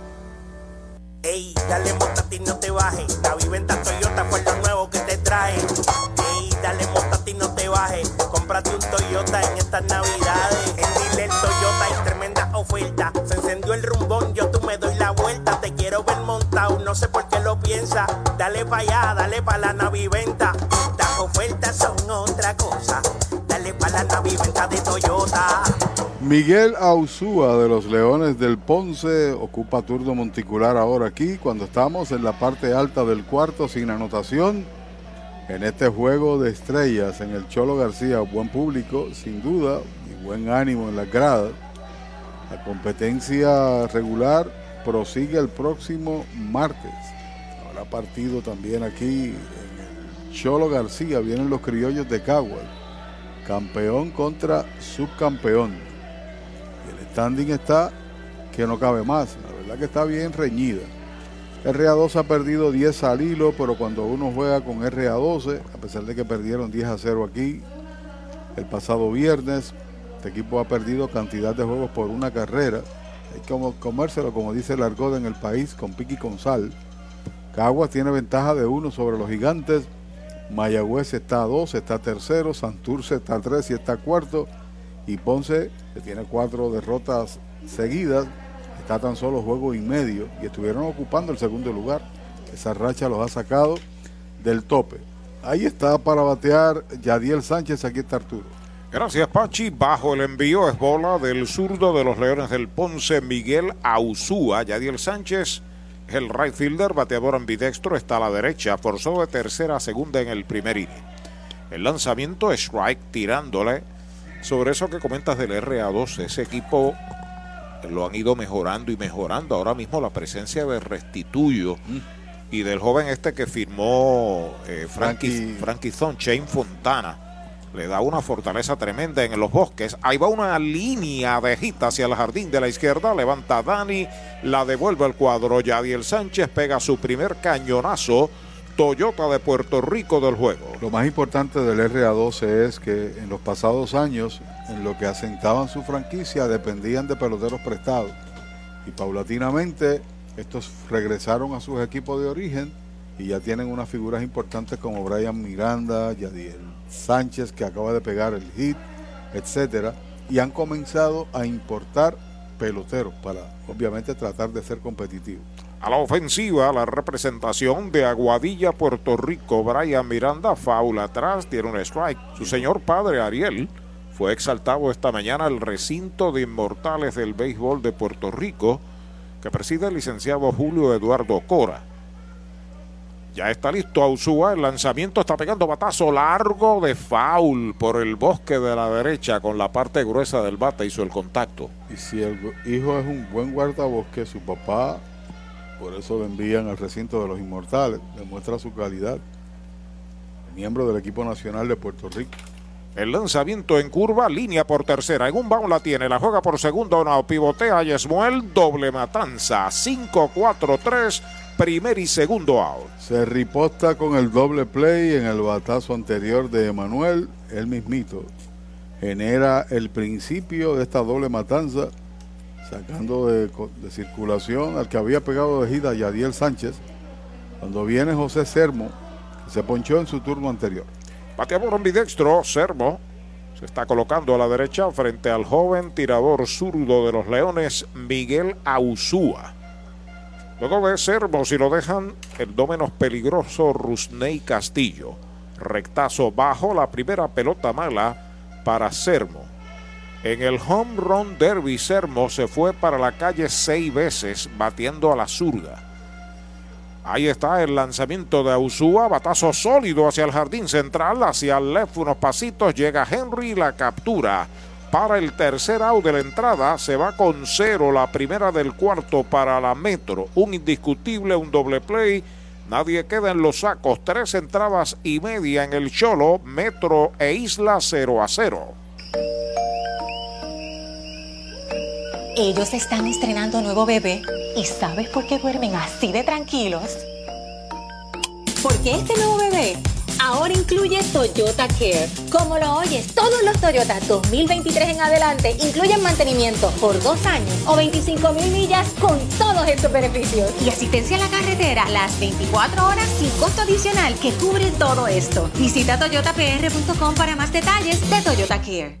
[SPEAKER 5] Ey, dale montate y no te bajes. La viventa Toyota fue lo nuevo que te trae. Ey, dale montate y no te bajes. Cómprate un Toyota en estas navidades. En Dile Toyota hay tremenda oferta. Se encendió el rumbón, yo tú me doy la vuelta. Te quiero ver montado, no sé por qué lo piensa. Dale pa' allá, dale pa' la naviventa. Las ofertas son otra cosa. Dale pa' la naviventa de Toyota.
[SPEAKER 2] Miguel Ausúa de los Leones del Ponce ocupa turno monticular ahora aquí cuando estamos en la parte alta del cuarto sin anotación en este juego de estrellas en el Cholo García. Buen público, sin duda, y buen ánimo en las gradas. La competencia regular prosigue el próximo martes. Habrá partido también aquí en el Cholo García. Vienen los criollos de Caguas. Campeón contra subcampeón standing está que no cabe más. La verdad que está bien reñida. RA2 ha perdido 10 al hilo, pero cuando uno juega con RA12, a pesar de que perdieron 10 a 0 aquí el pasado viernes, este equipo ha perdido cantidad de juegos por una carrera. Hay que comérselo, como dice el argot en el país, con piqui con sal. Caguas tiene ventaja de uno sobre los gigantes. Mayagüez está a 2, está tercero. Santurce está a 3 y está cuarto. Y Ponce, que tiene cuatro derrotas seguidas, está tan solo juego y medio y estuvieron ocupando el segundo lugar. Esa racha los ha sacado del tope. Ahí está para batear Yadiel Sánchez, aquí está Arturo.
[SPEAKER 1] Gracias Pachi, bajo el envío es bola del zurdo de los Leones del Ponce, Miguel Ausúa, Yadiel Sánchez, el right fielder, bateador ambidextro, está a la derecha, forzó de tercera a segunda en el primer inning. El lanzamiento es strike tirándole sobre eso que comentas del RA2, ese equipo lo han ido mejorando y mejorando. Ahora mismo la presencia de Restituyo mm. y del joven este que firmó eh, Frankie, Frankie Shane Fontana, le da una fortaleza tremenda en los bosques. Ahí va una línea de gita hacia el jardín de la izquierda. Levanta Dani, la devuelve al cuadro. Yadiel Sánchez pega su primer cañonazo Toyota de Puerto Rico del juego.
[SPEAKER 2] Lo más importante del RA12 es que en los pasados años, en lo que asentaban su franquicia, dependían de peloteros prestados. Y paulatinamente estos regresaron a sus equipos de origen y ya tienen unas figuras importantes como Brian Miranda, Yadiel Sánchez, que acaba de pegar el hit, etcétera, y han comenzado a importar peloteros para obviamente tratar de ser competitivos.
[SPEAKER 1] A la ofensiva, la representación de Aguadilla, Puerto Rico, Brian Miranda, faula atrás, tiene un strike. Su señor padre, Ariel, fue exaltado esta mañana al recinto de inmortales del béisbol de Puerto Rico, que preside el licenciado Julio Eduardo Cora. Ya está listo Ausúa, el lanzamiento está pegando batazo largo de foul por el bosque de la derecha con la parte gruesa del bate, hizo el contacto.
[SPEAKER 2] Y si el hijo es un buen guardabosque, su papá por eso lo envían al recinto de los inmortales, demuestra su calidad. Miembro del equipo nacional de Puerto Rico.
[SPEAKER 1] El lanzamiento en curva, línea por tercera. En un bound la tiene, la juega por segundo, no pivotea Yesmuel, doble matanza. 5-4-3, primer y segundo out.
[SPEAKER 2] Se riposta con el doble play en el batazo anterior de Emanuel, el mismito. Genera el principio de esta doble matanza sacando de, circulación al que había pegado de gira Yadiel Sánchez, cuando viene José Sermo, que se ponchó en su turno anterior.
[SPEAKER 1] Bateador ambidextro, Sermo, se está colocando a la derecha frente al joven tirador zurdo de los Leones, Miguel Ausúa. Luego de Sermo, si lo dejan, el menos peligroso, Rusney Castillo. Rectazo bajo, la primera pelota mala para Sermo. En el Home Run Derby, Sermo se fue para la calle seis veces, batiendo a la zurda. Ahí está el lanzamiento de Ausúa, batazo sólido hacia el jardín central, hacia el left unos pasitos, llega Henry, la captura. Para el tercer out de la entrada se va con cero la primera del cuarto para la Metro. Un indiscutible, un doble play. Nadie queda en los sacos. Tres entradas y media en el Cholo, Metro e Isla 0 a 0.
[SPEAKER 4] Ellos están estrenando nuevo bebé y ¿sabes por qué duermen así de tranquilos? Porque este nuevo bebé ahora incluye Toyota Care. Como lo oyes, todos los Toyota 2023 en adelante incluyen mantenimiento por dos años o 25 mil millas con todos estos beneficios. Y asistencia a la carretera las 24 horas sin costo adicional que cubre todo esto. Visita toyotapr.com para más detalles de Toyota Care.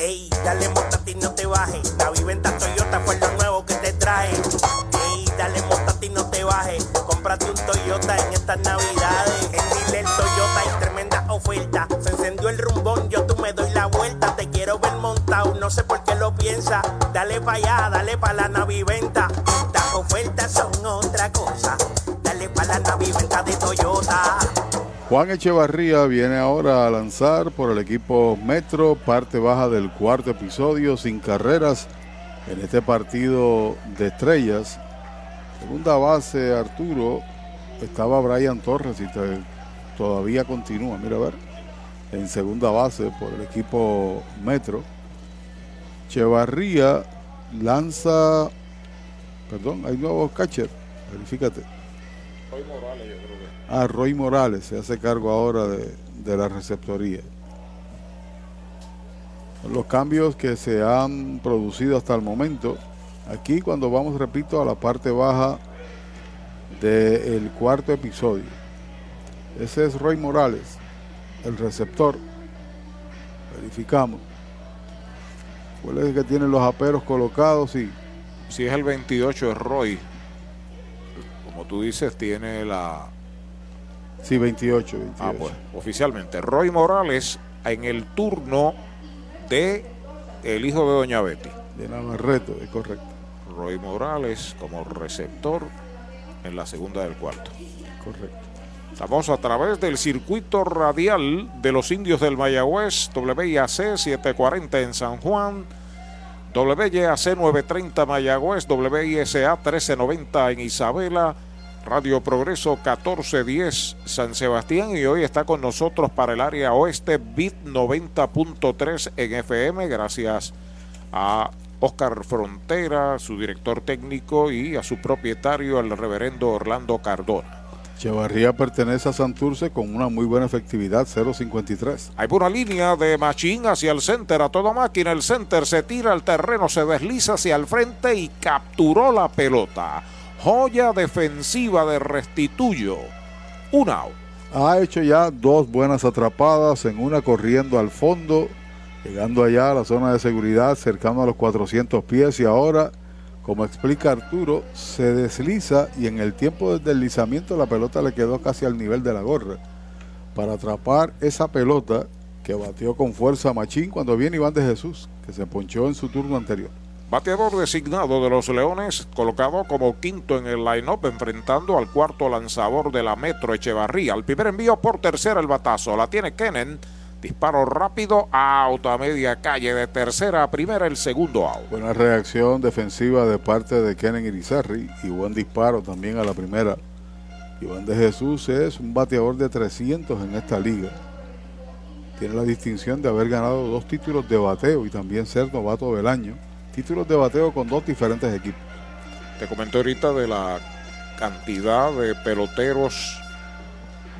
[SPEAKER 5] Ey, dale montate y no te bajes. La viventa Toyota fue lo nuevo que te trae. Ey, dale montate y no te bajes. Cómprate un Toyota en estas navidades. En Dile Toyota hay tremenda oferta. Se encendió el rumbón, yo tú me doy la vuelta. Te quiero ver montado, no sé por qué lo piensa. Dale pa' allá, dale pa' la naviventa. Las ofertas son otra cosa. Dale pa' la naviventa de Toyota.
[SPEAKER 2] Juan Echevarría viene ahora a lanzar por el equipo Metro, parte baja del cuarto episodio, sin carreras en este partido de estrellas. Segunda base, Arturo, estaba Brian Torres y todavía continúa, mira a ver, en segunda base por el equipo Metro. Echevarría lanza, perdón, hay nuevos catcher, verifícate. Ah, Roy Morales se hace cargo ahora de, de la receptoría. Los cambios que se han producido hasta el momento. Aquí cuando vamos, repito, a la parte baja del cuarto episodio. Ese es Roy Morales, el receptor. Verificamos. ¿Cuál es el que tiene los aperos colocados? Sí,
[SPEAKER 1] Si es el 28 es Roy. Como tú dices, tiene la...
[SPEAKER 2] sí 28. 28.
[SPEAKER 1] Ah, pues, oficialmente. Roy Morales en el turno de el hijo de Doña Betty.
[SPEAKER 2] De Navarreto, es correcto.
[SPEAKER 1] Roy Morales como receptor en la segunda del cuarto.
[SPEAKER 2] Correcto.
[SPEAKER 1] Estamos a través del circuito radial de los indios del Mayagüez, WIAC 740 en San Juan, WYAC 930 Mayagüez, WISA 1390 en Isabela, Radio Progreso 1410 San Sebastián y hoy está con nosotros para el área oeste BIT 90.3 en FM, gracias a Oscar Frontera, su director técnico y a su propietario, el reverendo Orlando Cardona.
[SPEAKER 2] Echevarría pertenece a Santurce con una muy buena efectividad, 0.53.
[SPEAKER 1] Hay una línea de Machín hacia el center a toda máquina. El center se tira al terreno, se desliza hacia el frente y capturó la pelota. Joya defensiva de Restituyo. Un out.
[SPEAKER 2] Ha hecho ya dos buenas atrapadas, en una corriendo al fondo, llegando allá a la zona de seguridad, cercano a los 400 pies y ahora, como explica Arturo, se desliza y en el tiempo del deslizamiento la pelota le quedó casi al nivel de la gorra. Para atrapar esa pelota que batió con fuerza Machín cuando viene Iván de Jesús, que se ponchó en su turno anterior.
[SPEAKER 1] Bateador designado de los Leones, colocado como quinto en el line-up, enfrentando al cuarto lanzador de la Metro Echevarría. El primer envío por tercera el batazo. La tiene Kenen. Disparo rápido, out a media calle de tercera a primera, el segundo out.
[SPEAKER 2] Buena reacción defensiva de parte de Kenen Irizarry y buen disparo también a la primera. Iván de Jesús es un bateador de 300 en esta liga. Tiene la distinción de haber ganado dos títulos de bateo y también ser novato del año. Títulos de bateo con dos diferentes equipos.
[SPEAKER 1] Te comenté ahorita de la cantidad de peloteros.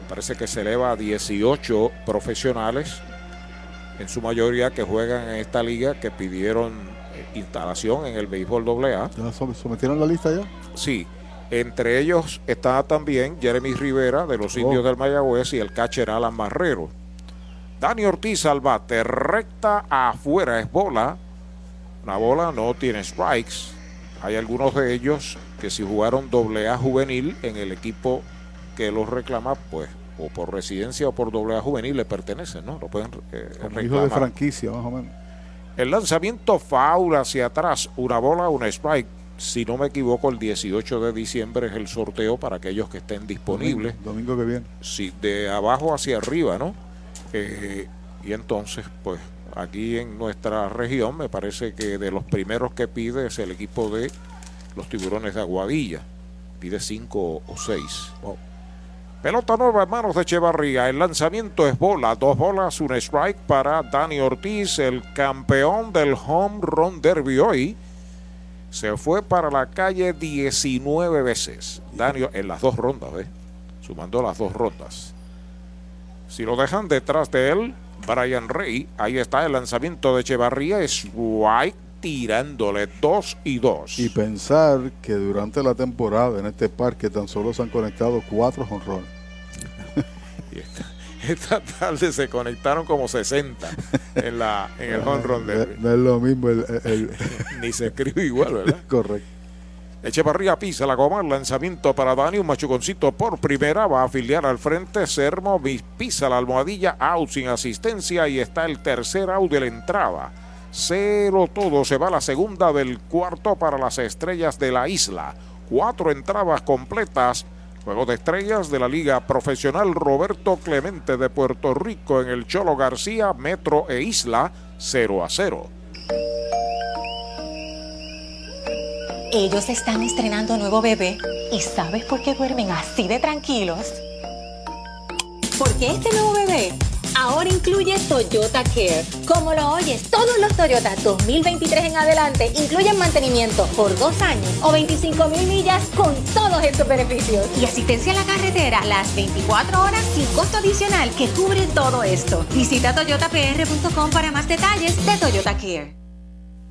[SPEAKER 1] Me parece que se eleva a 18 profesionales en su mayoría que juegan en esta liga que pidieron eh, instalación en el béisbol AA.
[SPEAKER 2] ¿Ya sometieron la lista ya?
[SPEAKER 1] Sí, entre ellos está también Jeremy Rivera de los indios del Mayagüez y el catcher Alan Marrero. Dani Ortiz al bate, recta afuera, es bola. La bola no tiene strikes. Hay algunos de ellos que si jugaron doble A juvenil en el equipo que los reclama, pues, o por residencia o por doble A juvenil le pertenecen, ¿no? Lo pueden eh,
[SPEAKER 2] Hijo de franquicia, más o menos.
[SPEAKER 1] El lanzamiento foul hacia atrás, una bola, una strike si no me equivoco, el 18 de diciembre es el sorteo para aquellos que estén disponibles.
[SPEAKER 2] Domingo, que viene.
[SPEAKER 1] Sí, de abajo hacia arriba, ¿no? Eh, y entonces, pues aquí en nuestra región me parece que de los primeros que pide es el equipo de los tiburones de Aguadilla. Pide cinco o seis. Pelota nueva en manos de Echevarría. El lanzamiento es bola. Dos bolas, un strike para Dani Ortiz, el campeón del home run derby hoy se fue para la calle 19 veces. Daniel en las dos rondas, ¿ves? Sumando las dos rondas. Si lo dejan detrás de él, Brian Rey, ahí está el lanzamiento de Echevarría, es White tirándole dos y dos.
[SPEAKER 2] Y pensar que durante la temporada en este parque tan solo se han conectado cuatro jonrones. <laughs>
[SPEAKER 1] esta tarde se conectaron como 60 en, la, en el home run
[SPEAKER 2] de No es lo mismo. <laughs>
[SPEAKER 1] Ni se escribe igual, ¿verdad? <laughs>
[SPEAKER 2] Correcto.
[SPEAKER 1] Echevarría pisa la goma, lanzamiento para Dani, un machuconcito por primera, va a afiliar al frente, Sermo pisa la almohadilla, out sin asistencia y está el tercer out de la entrada. Cero todo, se va la segunda del cuarto para las estrellas de la isla. Cuatro entradas completas Juego de estrellas de la Liga Profesional Roberto Clemente de Puerto Rico en el Cholo García, Metro e Isla 0 a 0.
[SPEAKER 4] Ellos están estrenando nuevo bebé y ¿sabes por qué duermen así de tranquilos? Porque este nuevo bebé ahora incluye Toyota Care. Como lo oyes, todos los Toyota 2023 en adelante incluyen mantenimiento por dos años o 25 mil millas con todos estos beneficios. Y asistencia a la carretera las 24 horas sin costo adicional que cubre todo esto. Visita toyotapr.com para más detalles de Toyota Care.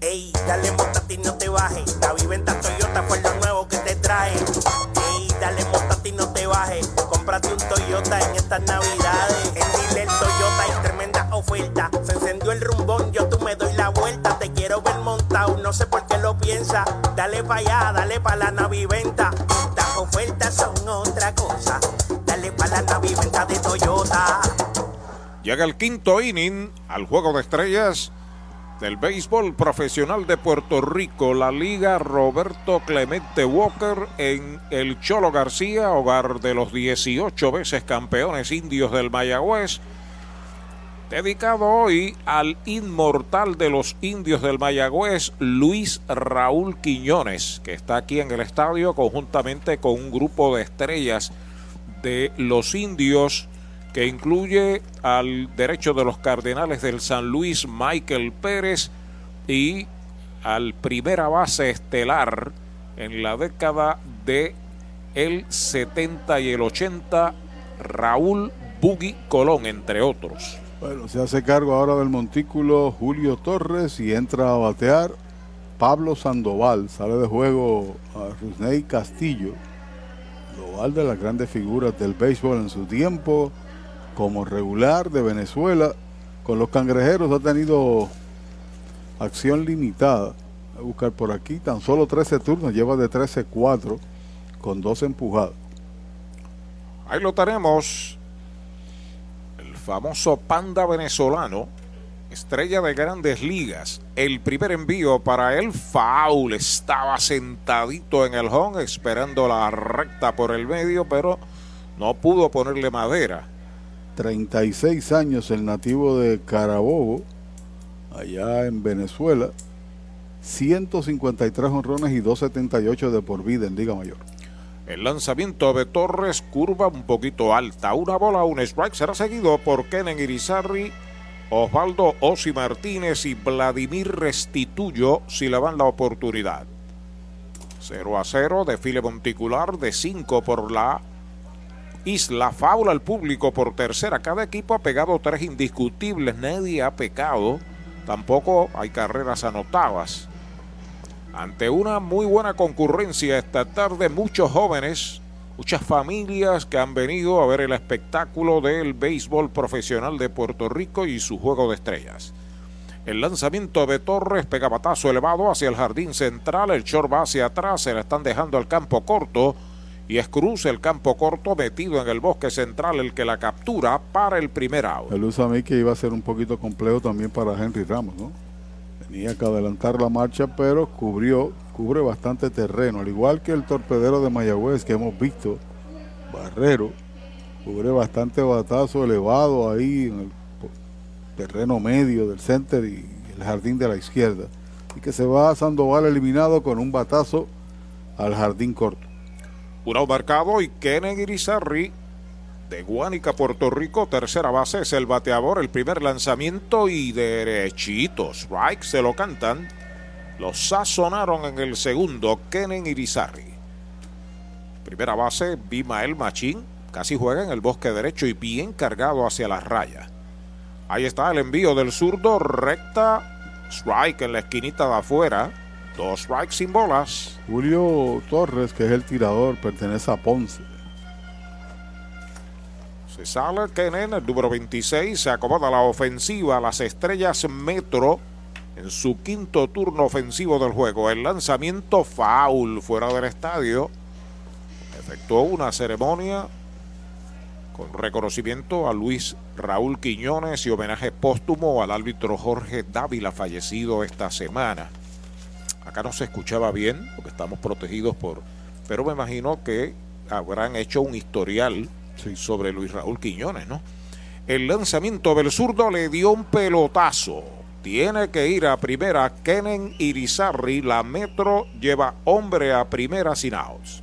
[SPEAKER 5] Ey, dale montate y no te bajes. La viventa Toyota fue lo nuevo que te trae. Ey, dale montate y no te bajes. Cómprate un Toyota en estas navidades. En Dile Toyota hay tremenda oferta. Se encendió el rumbón, yo tú me doy la vuelta. Te quiero ver montado, no sé por qué lo piensa. Dale para allá, dale para la naviventa. Estas ofertas son otra cosa. Dale para la naviventa de Toyota.
[SPEAKER 1] Llega el quinto inning al juego de estrellas del béisbol profesional de Puerto Rico, la Liga Roberto Clemente Walker en el Cholo García, hogar de los 18 veces campeones indios del Mayagüez. Dedicado hoy al inmortal de los indios del Mayagüez, Luis Raúl Quiñones, que está aquí en el estadio conjuntamente con un grupo de estrellas de los indios que incluye al derecho de los Cardenales del San Luis, Michael Pérez, y al primera base estelar en la década de el 70 y el 80, Raúl Bugui Colón, entre otros.
[SPEAKER 2] Bueno, se hace cargo ahora del montículo Julio Torres y entra a batear Pablo Sandoval. Sale de juego a Rusney Castillo, global de las grandes figuras del béisbol en su tiempo como regular de Venezuela. Con los cangrejeros ha tenido acción limitada. A buscar por aquí, tan solo 13 turnos, lleva de 13-4 con dos empujadas.
[SPEAKER 1] Ahí lo tenemos. El famoso panda venezolano, estrella de grandes ligas. El primer envío para el foul. Estaba sentadito en el home esperando la recta por el medio, pero no pudo ponerle madera
[SPEAKER 2] 36 años, el nativo de Carabobo, allá en Venezuela. 153 honrones y 278 de por vida en Liga Mayor.
[SPEAKER 1] El lanzamiento de Torres, curva un poquito alta. Una bola, un strike. Será seguido por Kenen Irizarri, Osvaldo Osi Martínez y Vladimir Restituyo si le dan la oportunidad. 0 a 0, desfile monticular de 5 por la Isla. Faula al público por tercera. Cada equipo ha pegado tres indiscutibles. Nadie ha pecado. Tampoco hay carreras anotadas. Ante una muy buena concurrencia esta tarde, muchos jóvenes, muchas familias que han venido a ver el espectáculo del béisbol profesional de Puerto Rico y su juego de estrellas. El lanzamiento de Torres pega batazo elevado hacia el jardín central, el short va hacia atrás, se le están dejando al campo corto y es el campo corto metido en el bosque central el que la captura para el primer out.
[SPEAKER 2] El usa a mí que iba a ser un poquito complejo también para Henry Ramos, ¿no? Tenía que adelantar la marcha, pero cubrió, cubre bastante terreno, al igual que el torpedero de Mayagüez que hemos visto, Barrero, cubre bastante batazo elevado ahí en el terreno medio del center y el jardín de la izquierda. Y que se va Sandoval eliminado con un batazo al jardín corto.
[SPEAKER 1] Un marcado y Kenen Irizarri de Guánica, Puerto Rico. Tercera base es el bateador. El primer lanzamiento y derechitos. Strike se lo cantan. Los sazonaron en el segundo. Kenen Irizarri. Primera base, Bimael Machín. Casi juega en el bosque derecho y bien cargado hacia la raya. Ahí está el envío del zurdo. Recta. Strike en la esquinita de afuera. Dos strikes sin bolas.
[SPEAKER 2] Julio Torres, que es el tirador, pertenece a Ponce
[SPEAKER 1] se sale Kenen, el número 26, se acomoda la ofensiva, las estrellas Metro en su quinto turno ofensivo del juego. El lanzamiento foul fuera del estadio. Efectuó una ceremonia con reconocimiento a Luis Raúl Quiñones y homenaje póstumo al árbitro Jorge Dávila, fallecido esta semana. Acá no se escuchaba bien, porque estamos protegidos por... Pero me imagino que habrán hecho un historial sobre Luis Raúl Quiñones, ¿no? El lanzamiento del zurdo le dio un pelotazo. Tiene que ir a primera Kenen Irizarri. La Metro lleva hombre a primera sin outs.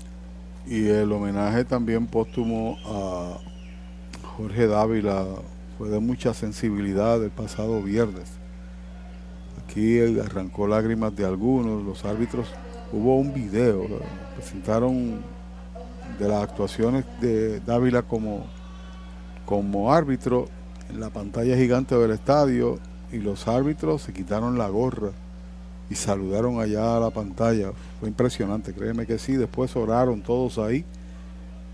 [SPEAKER 2] Y el homenaje también póstumo a Jorge Dávila fue de mucha sensibilidad el pasado viernes. Aquí arrancó lágrimas de algunos, los árbitros. Hubo un video, presentaron de las actuaciones de Dávila como, como árbitro en la pantalla gigante del estadio y los árbitros se quitaron la gorra y saludaron allá a la pantalla. Fue impresionante, créeme que sí. Después oraron todos ahí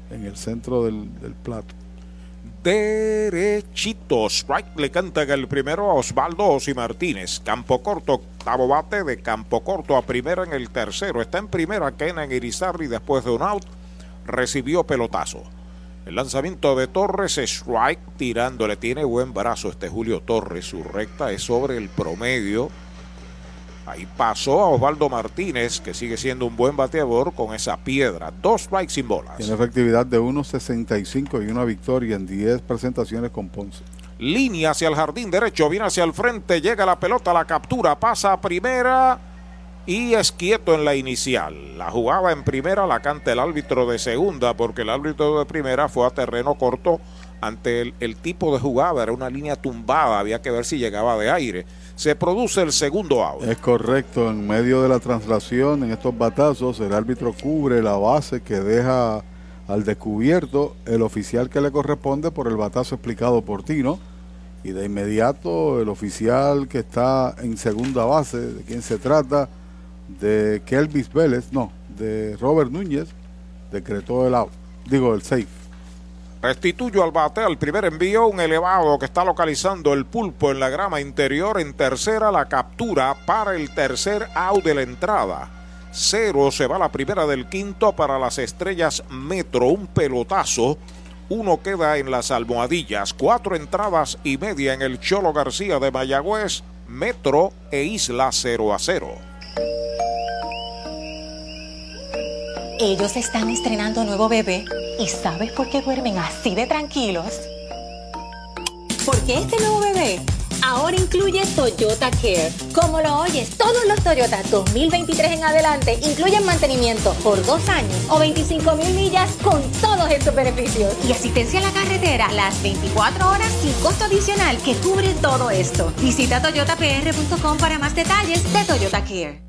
[SPEAKER 2] en el centro del, del plato.
[SPEAKER 1] Derechito, strike le cantan el primero a Osvaldo Osi Martínez. Campo corto, octavo bate de campo corto a primera en el tercero. Está en primera Kenan Irizarri después de un out recibió pelotazo. El lanzamiento de Torres, strike tirándole, tiene buen brazo este Julio Torres, su recta es sobre el promedio. Ahí pasó a Osvaldo Martínez, que sigue siendo un buen bateador con esa piedra. Dos strikes sin bolas.
[SPEAKER 2] Tiene efectividad de 1.65 y una victoria en 10 presentaciones con Ponce.
[SPEAKER 1] Línea hacia el jardín derecho, viene hacia el frente, llega la pelota, la captura, pasa a primera y es quieto en la inicial. La jugaba en primera, la canta el árbitro de segunda, porque el árbitro de primera fue a terreno corto ante el, tipo de jugada, era una línea tumbada, había que ver si llegaba de aire. Se produce el segundo out.
[SPEAKER 2] Es correcto, en medio de la traslación, en estos batazos, el árbitro cubre la base que deja al descubierto el oficial que le corresponde por el batazo explicado por Tino. Y de inmediato el oficial que está en segunda base, de quien se trata, de Kelvis Vélez, no, de Robert Núñez, decretó el out, digo el safe.
[SPEAKER 1] Restituyo al bate al primer envío, un elevado que está localizando el pulpo en la grama interior. En tercera, la captura para el tercer out de la entrada. Cero se va la primera del quinto para las estrellas Metro. Un pelotazo. Uno queda en las almohadillas. Cuatro entradas y media en el Cholo García de Mayagüez. Metro e Isla 0 a 0.
[SPEAKER 4] Ellos están estrenando nuevo bebé y ¿sabes por qué duermen así de tranquilos? Porque este nuevo bebé ahora incluye Toyota Care. Como lo oyes, todos los Toyota 2023 en adelante incluyen mantenimiento por dos años o 25 mil millas con todos estos beneficios. Y asistencia a la carretera las 24 horas sin costo adicional que cubre todo esto. Visita toyotapr.com para más detalles de Toyota Care.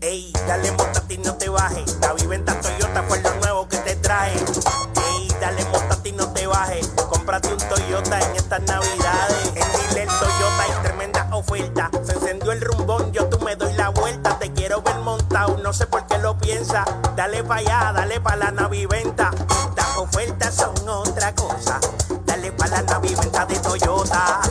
[SPEAKER 5] Ey, dale montate y no te bajes. La viventa Toyota fue lo nuevo que te trae. Ey, dale montate y no te bajes. Cómprate un Toyota en estas navidades. En Dile Toyota hay tremenda oferta. Se encendió el rumbón, yo tú me doy la vuelta. Te quiero ver montado, no sé por qué lo piensa. Dale pa' allá, dale pa' la naviventa. Las ofertas son otra cosa. Dale pa' la naviventa de Toyota.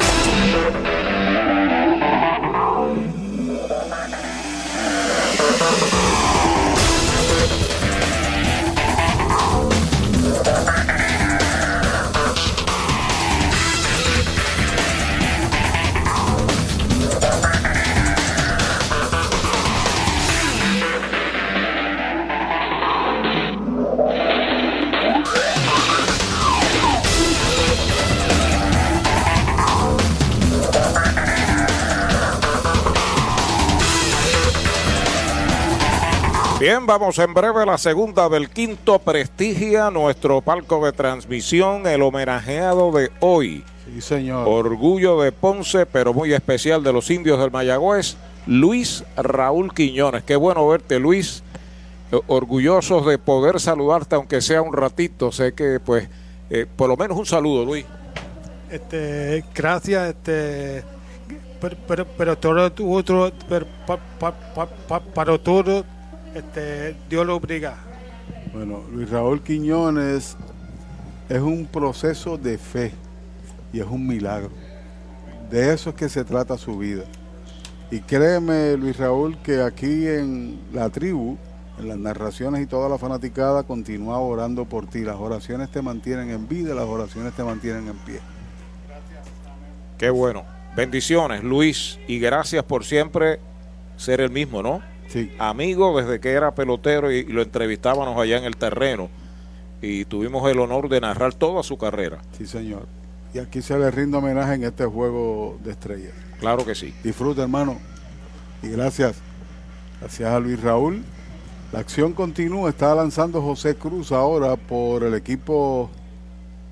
[SPEAKER 1] Bien, vamos en breve a la segunda del quinto Prestigia, nuestro palco de transmisión, el homenajeado de hoy.
[SPEAKER 2] Sí, señor.
[SPEAKER 1] Orgullo de Ponce, pero muy especial de los indios del Mayagüez, Luis Raúl Quiñones. Qué bueno verte, Luis. Eh, Orgullosos de poder saludarte, aunque sea un ratito. Sé que, pues, eh, por lo menos un saludo, Luis.
[SPEAKER 6] este gracias este pero pero, pero todo otro pero, pa- pa- pa- pa- para todo este Dios lo obliga
[SPEAKER 2] Bueno, Luis Raúl Quiñones es un proceso de fe y es un milagro. De eso es que se trata su vida. Y créeme, Luis Raúl, que aquí en la tribu, en las narraciones y toda la fanaticada, continúa orando por ti. Las oraciones te mantienen en vida, las oraciones te mantienen en pie.
[SPEAKER 1] Qué bueno. Bendiciones, Luis, y gracias por siempre ser el mismo, ¿no?
[SPEAKER 2] Sí,
[SPEAKER 1] Amigo desde que era pelotero y, y lo entrevistábamos allá en el terreno. Y tuvimos el honor de narrar toda su carrera.
[SPEAKER 2] sí, señor. Y aquí se le rinde homenaje en este juego de estrellas.
[SPEAKER 1] Claro que sí.
[SPEAKER 2] Disfruta, hermano. Y gracias. Gracias a Luis Raúl. La acción continúa. Está lanzando José Cruz ahora por el equipo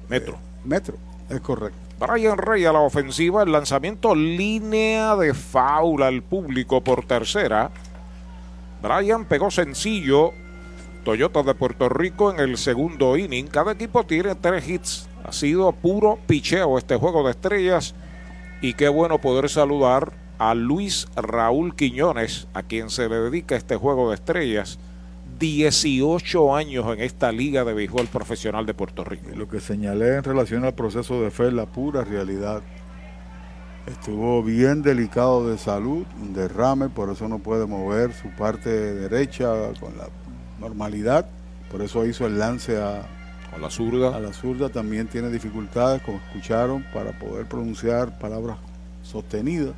[SPEAKER 1] Metro.
[SPEAKER 2] Metro. Es correcto.
[SPEAKER 1] Brian Rey a la ofensiva, el lanzamiento línea de faula al público por tercera. Brian pegó sencillo. Toyota de Puerto Rico en el segundo inning. Cada equipo tiene tres hits. Ha sido puro picheo este juego de estrellas. Y qué bueno poder saludar a Luis Raúl Quiñones, a quien se le dedica este juego de estrellas. 18 años en esta liga de béisbol profesional de Puerto Rico.
[SPEAKER 2] Lo que señalé en relación al proceso de fe es la pura realidad. Estuvo bien delicado de salud, un derrame, por eso no puede mover su parte derecha con la normalidad. Por eso hizo el lance a,
[SPEAKER 1] Con la zurda.
[SPEAKER 2] a la zurda. También tiene dificultades, como escucharon, para poder pronunciar palabras sostenidas.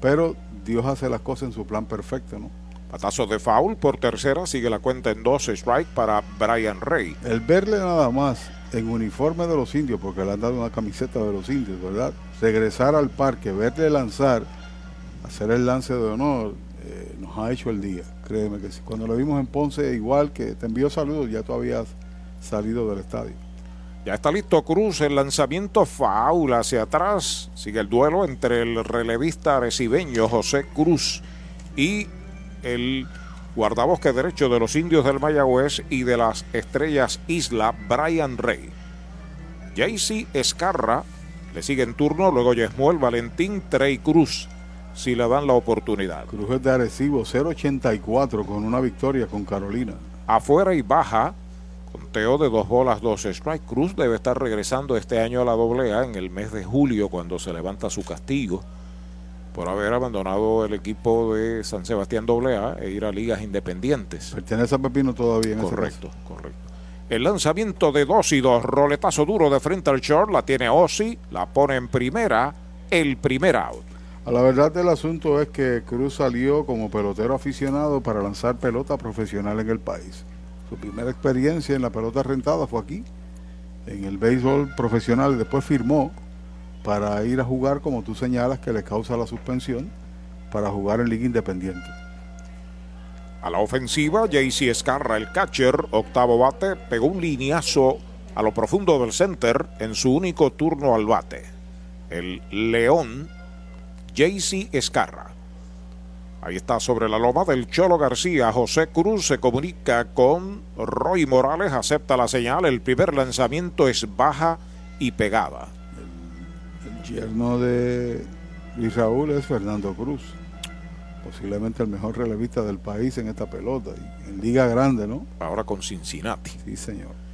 [SPEAKER 2] Pero Dios hace las cosas en su plan perfecto, ¿no?
[SPEAKER 1] Patazo de foul por tercera, sigue la cuenta en 12 strike para Brian Rey.
[SPEAKER 2] El verle nada más en uniforme de los indios, porque le han dado una camiseta de los indios, ¿verdad? Regresar al parque, verle lanzar, hacer el lance de honor, eh, nos ha hecho el día, créeme que. Cuando lo vimos en Ponce, igual que te envió saludos, ya tú habías salido del estadio.
[SPEAKER 1] Ya está listo Cruz, el lanzamiento foul hacia atrás. Sigue el duelo entre el relevista arecibeño José Cruz y el guardabosque derecho de los indios del Mayagüez y de las estrellas Isla, Brian Rey. JC Escarra le sigue en turno, luego Yesmuel Valentín, Trey Cruz, si le dan la oportunidad.
[SPEAKER 2] Cruz es de Arecibo, 0.84 con una victoria con Carolina.
[SPEAKER 1] afuera y baja Conteo de dos bolas, dos strike. Cruz debe estar regresando este año a la AA en el mes de julio cuando se levanta su castigo por haber abandonado el equipo de San Sebastián AA e ir a ligas independientes.
[SPEAKER 2] Pertenece a Pepino todavía en
[SPEAKER 1] Correcto, correcto. El lanzamiento de dos y dos, roletazo duro de frente al short, la tiene Ozzy, la pone en primera, el primer out.
[SPEAKER 2] A la verdad del asunto es que Cruz salió como pelotero aficionado para lanzar pelota profesional en el país. Su primera experiencia en la pelota rentada fue aquí, en el béisbol profesional, y después firmó para ir a jugar, como tú señalas, que le causa la suspensión, para jugar en Liga Independiente.
[SPEAKER 1] A la ofensiva, JC Escarra, el catcher, octavo bate, pegó un lineazo a lo profundo del center en su único turno al bate. El León, JC Escarra. Ahí está sobre la loma del Cholo García. José Cruz se comunica con Roy Morales, acepta la señal. El primer lanzamiento es baja y pegada.
[SPEAKER 2] Yerno de Luis Raúl es Fernando Cruz. Posiblemente el mejor relevista del país en esta pelota. Y en Liga Grande, ¿no?
[SPEAKER 1] Ahora con Cincinnati.
[SPEAKER 2] Sí, señor.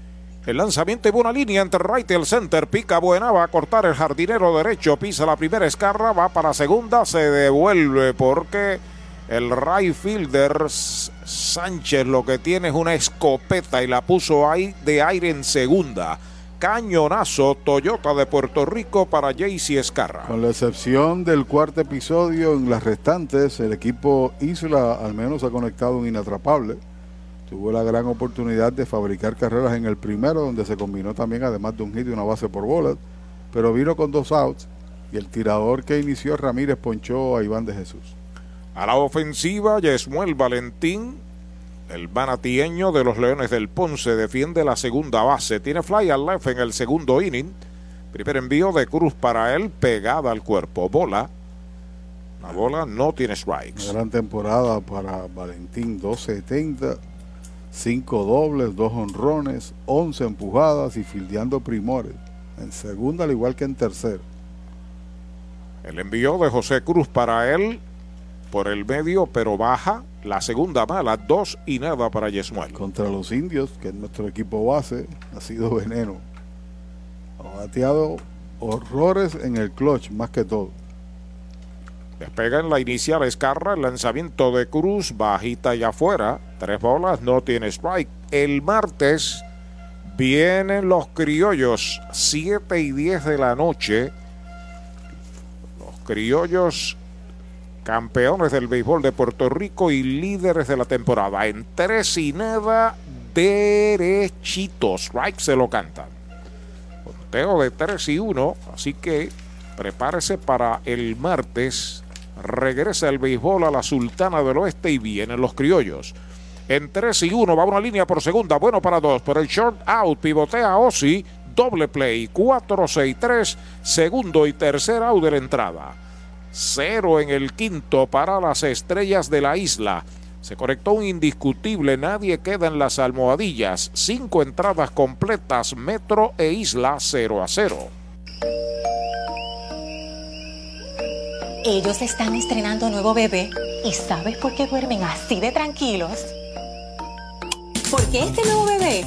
[SPEAKER 1] El lanzamiento y una línea entre right y el center. Pica buena, va a cortar el jardinero derecho. Pisa la primera escarra, va para segunda, se devuelve porque el right fielder Sánchez lo que tiene es una escopeta y la puso ahí de aire en segunda. Cañonazo Toyota de Puerto Rico para Jaycee Escarra.
[SPEAKER 2] Con la excepción del cuarto episodio, en las restantes, el equipo Isla al menos ha conectado un inatrapable. Tuvo la gran oportunidad de fabricar carreras en el primero, donde se combinó también, además de un hit y una base por bolas, pero vino con dos outs y el tirador que inició Ramírez ponchó a Iván de Jesús.
[SPEAKER 1] A la ofensiva, Yesmuel Valentín, el manatieño de los Leones del Ponce, defiende la segunda base. Tiene fly al left en el segundo inning. Primer envío de Cruz para él, pegada al cuerpo. Bola. La bola no tiene strikes.
[SPEAKER 2] Una gran temporada para Valentín, 270, 5 dobles, 2 honrones, 11 empujadas y fildeando primores. En segunda, al igual que en tercera.
[SPEAKER 1] El envío de José Cruz para él, por el medio, pero baja. La segunda mala, dos y nada para Yesmuel.
[SPEAKER 2] Contra los indios, que es nuestro equipo base, ha sido veneno. Ha bateado horrores en el clutch, más que todo.
[SPEAKER 1] Despega en la inicial Escarra, el lanzamiento de Cruz, bajita y afuera. Tres bolas, no tiene strike. El martes vienen los criollos, 7 y 10 de la noche. Los criollos campeones del béisbol de Puerto Rico y líderes de la temporada. En tres y nada, derechitos. Strike se lo cantan. Conteo de 3 y 1, así que prepárese para el martes. Regresa el béisbol a la Sultana del Oeste y vienen los criollos. En 3 y 1 va una línea por segunda, bueno para dos. Por el short out, pivotea Ozzy, doble play, 4-6-3, segundo y tercer out de la entrada. Cero en el quinto para las estrellas de la isla. Se conectó un indiscutible, nadie queda en las almohadillas. Cinco entradas completas, Metro e Isla 0 a 0.
[SPEAKER 4] Ellos están estrenando nuevo bebé y ¿sabes por qué duermen así de tranquilos? Porque este nuevo bebé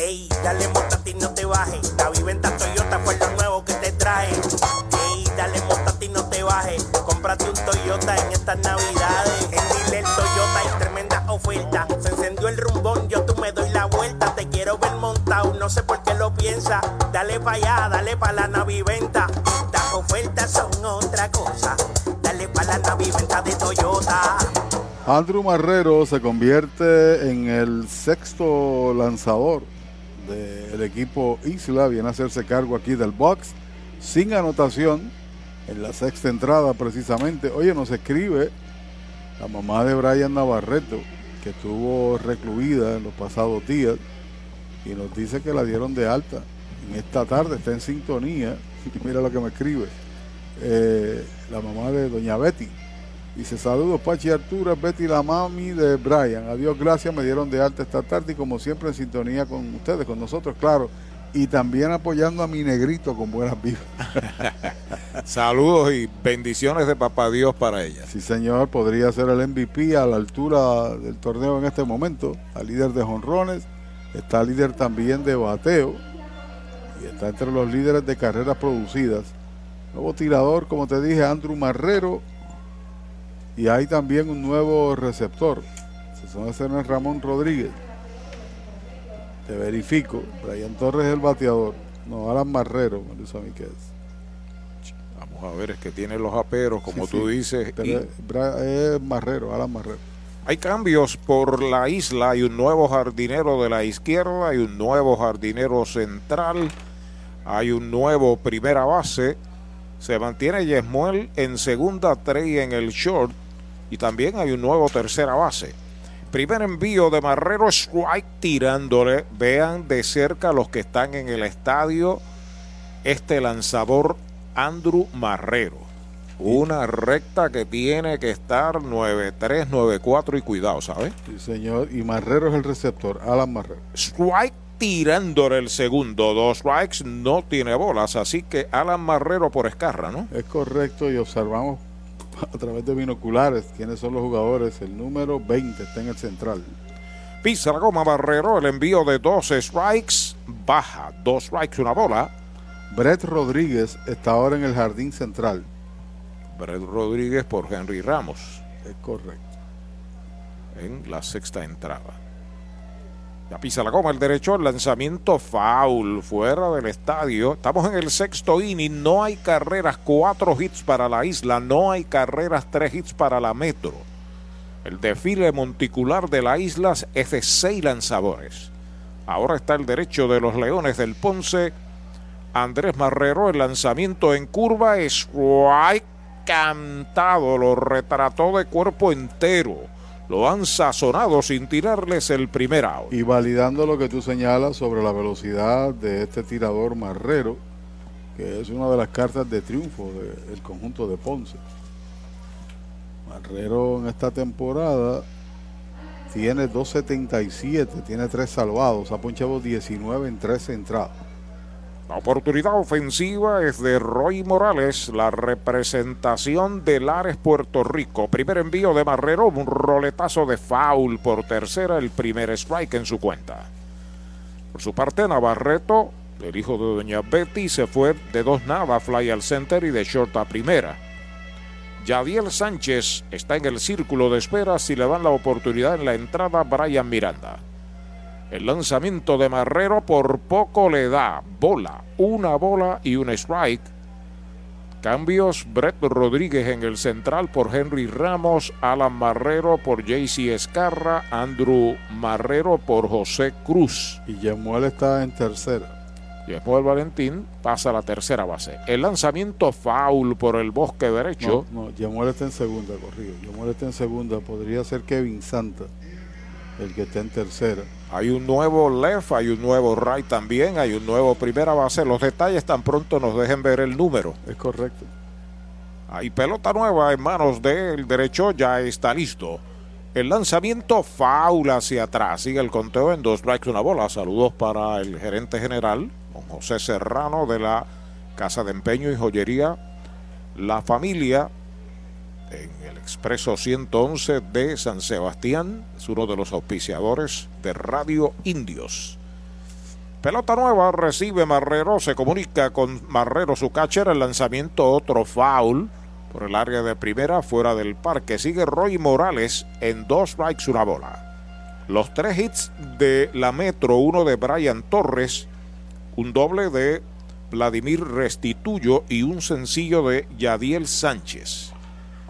[SPEAKER 5] Ey, dale montate y no te bajes. La viventa Toyota fue lo nuevo que te trae. Ey, dale montate y no te bajes. Cómprate un Toyota en estas navidades. En Dile Toyota hay tremenda oferta. Se encendió el rumbón, yo tú me doy la vuelta. Te quiero ver montado, no sé por qué lo piensa. Dale pa' allá, dale pa' la naviventa. Estas ofertas son otra cosa. Dale pa' la naviventa de Toyota.
[SPEAKER 2] Andrew Marrero se convierte en el sexto lanzador del equipo Isla. Viene a hacerse cargo aquí del box sin anotación en la sexta entrada precisamente. Oye, nos escribe la mamá de Brian Navarreto, que estuvo recluida en los pasados días, y nos dice que la dieron de alta. En esta tarde está en sintonía. <laughs> Mira lo que me escribe. Eh, la mamá de Doña Betty. Dice, saludos Pachi Arturo, Betty la mami de Brian. Adiós, gracias, me dieron de alta esta tarde y como siempre en sintonía con ustedes, con nosotros, claro. Y también apoyando a mi negrito con buenas vibras. <laughs>
[SPEAKER 1] Saludos y bendiciones de papá Dios para ella.
[SPEAKER 2] Sí, señor, podría ser el MVP a la altura del torneo en este momento. Al líder de jonrones, está líder también de bateo y está entre los líderes de carreras producidas. Nuevo tirador, como te dije, Andrew Marrero. Y hay también un nuevo receptor. Ese es Ramón Rodríguez. Te verifico. Brian Torres es el bateador. No, Alan Marrero, a que es.
[SPEAKER 1] Vamos a ver, es que tiene los aperos, como
[SPEAKER 2] Sí,
[SPEAKER 1] tú
[SPEAKER 2] sí.
[SPEAKER 1] dices. Y
[SPEAKER 2] es Marrero, Alan Marrero.
[SPEAKER 1] hay cambios por la isla. Hay un nuevo jardinero de la izquierda, hay un nuevo jardinero central, hay un nuevo primera base. Se mantiene Yesmuel en segunda, Trey en el short. Y también hay un nuevo tercera base. Primer envío de Marrero Strike tirándole. Vean de cerca los que están en el estadio. Este lanzador Andrew Marrero. Una recta que tiene que estar 9-3, 9-4 y cuidado, ¿sabes?
[SPEAKER 2] Sí, señor. Y Marrero es el receptor, Alan Marrero.
[SPEAKER 1] Strike tirándole el segundo. Dos strikes no tiene bolas. Así que Alan Marrero por escarra, ¿no?
[SPEAKER 2] Es correcto y observamos <laughs> a través de binoculares quiénes son los jugadores. El número 20 está en el central.
[SPEAKER 1] Pisa la goma Marrero. El envío de dos strikes. Baja. Dos strikes, una bola.
[SPEAKER 2] Brett Rodríguez está ahora en el jardín central.
[SPEAKER 1] Brett Rodríguez por Henry Ramos
[SPEAKER 2] Es correcto.
[SPEAKER 1] en la sexta entrada. Ya pisa la goma el derecho, el lanzamiento foul fuera del estadio. Estamos en el sexto inning, no hay carreras, cuatro hits para la isla, no hay carreras, tres hits para la metro. El desfile monticular de la isla es de seis lanzadores. Ahora está el derecho de los Leones del Ponce. Andrés Marrero, el lanzamiento en curva es cantado, lo retrató de cuerpo entero. Lo han sazonado sin tirarles el primer out.
[SPEAKER 2] Y validando lo que tú señalas sobre la velocidad de este tirador Marrero, que es una de las cartas de triunfo del conjunto de Ponce. Marrero en esta temporada tiene 2.77, tiene 3 salvados, ha ponchado 19 en 13 entradas.
[SPEAKER 1] La oportunidad ofensiva es de Roy Morales, la representación de Lares, Puerto Rico. Primer envío de Marrero, un roletazo de foul por tercera, el primer strike en su cuenta. Por su parte, Navarreto, el hijo de Doña Betty, se fue de dos nada, fly al center y de short a primera. Yadiel Sánchez está en el círculo de espera si le dan la oportunidad en la entrada Brian Miranda. El lanzamiento de Marrero por poco le da bola, una bola y un strike. Cambios, Brett Rodríguez en el central por Henry Ramos, Alan Marrero por JC Escarra, Andrew Marrero por José Cruz.
[SPEAKER 2] Y Yemuel está en tercera.
[SPEAKER 1] Y después Valentín pasa a la tercera base. El lanzamiento foul por el bosque derecho.
[SPEAKER 2] No, no, Yemuel está en segunda, corrido. Yemuel está en segunda, podría ser Kevin Santa, el que está en tercera.
[SPEAKER 1] Hay un nuevo left, hay un nuevo right también, hay un nuevo primera base. Los detalles tan pronto nos dejen ver el número.
[SPEAKER 2] Es correcto.
[SPEAKER 1] Hay pelota nueva en manos del derecho, ya está listo. El lanzamiento faula hacia atrás. Sigue el conteo en dos strikes, una bola. Saludos para el gerente general, don José Serrano de la Casa de Empeño y Joyería La Familia en el Expreso 111 de San Sebastián. Es uno de los auspiciadores de Radio Indios. Pelota nueva, recibe Marrero, se comunica con Marrero, su catcher, el lanzamiento otro foul por el área de primera fuera del parque. Sigue Roy Morales en dos strikes, una bola. Los tres hits de la Metro, uno de Brian Torres, un doble de Vladimir Restituyo y un sencillo de Yadiel Sánchez.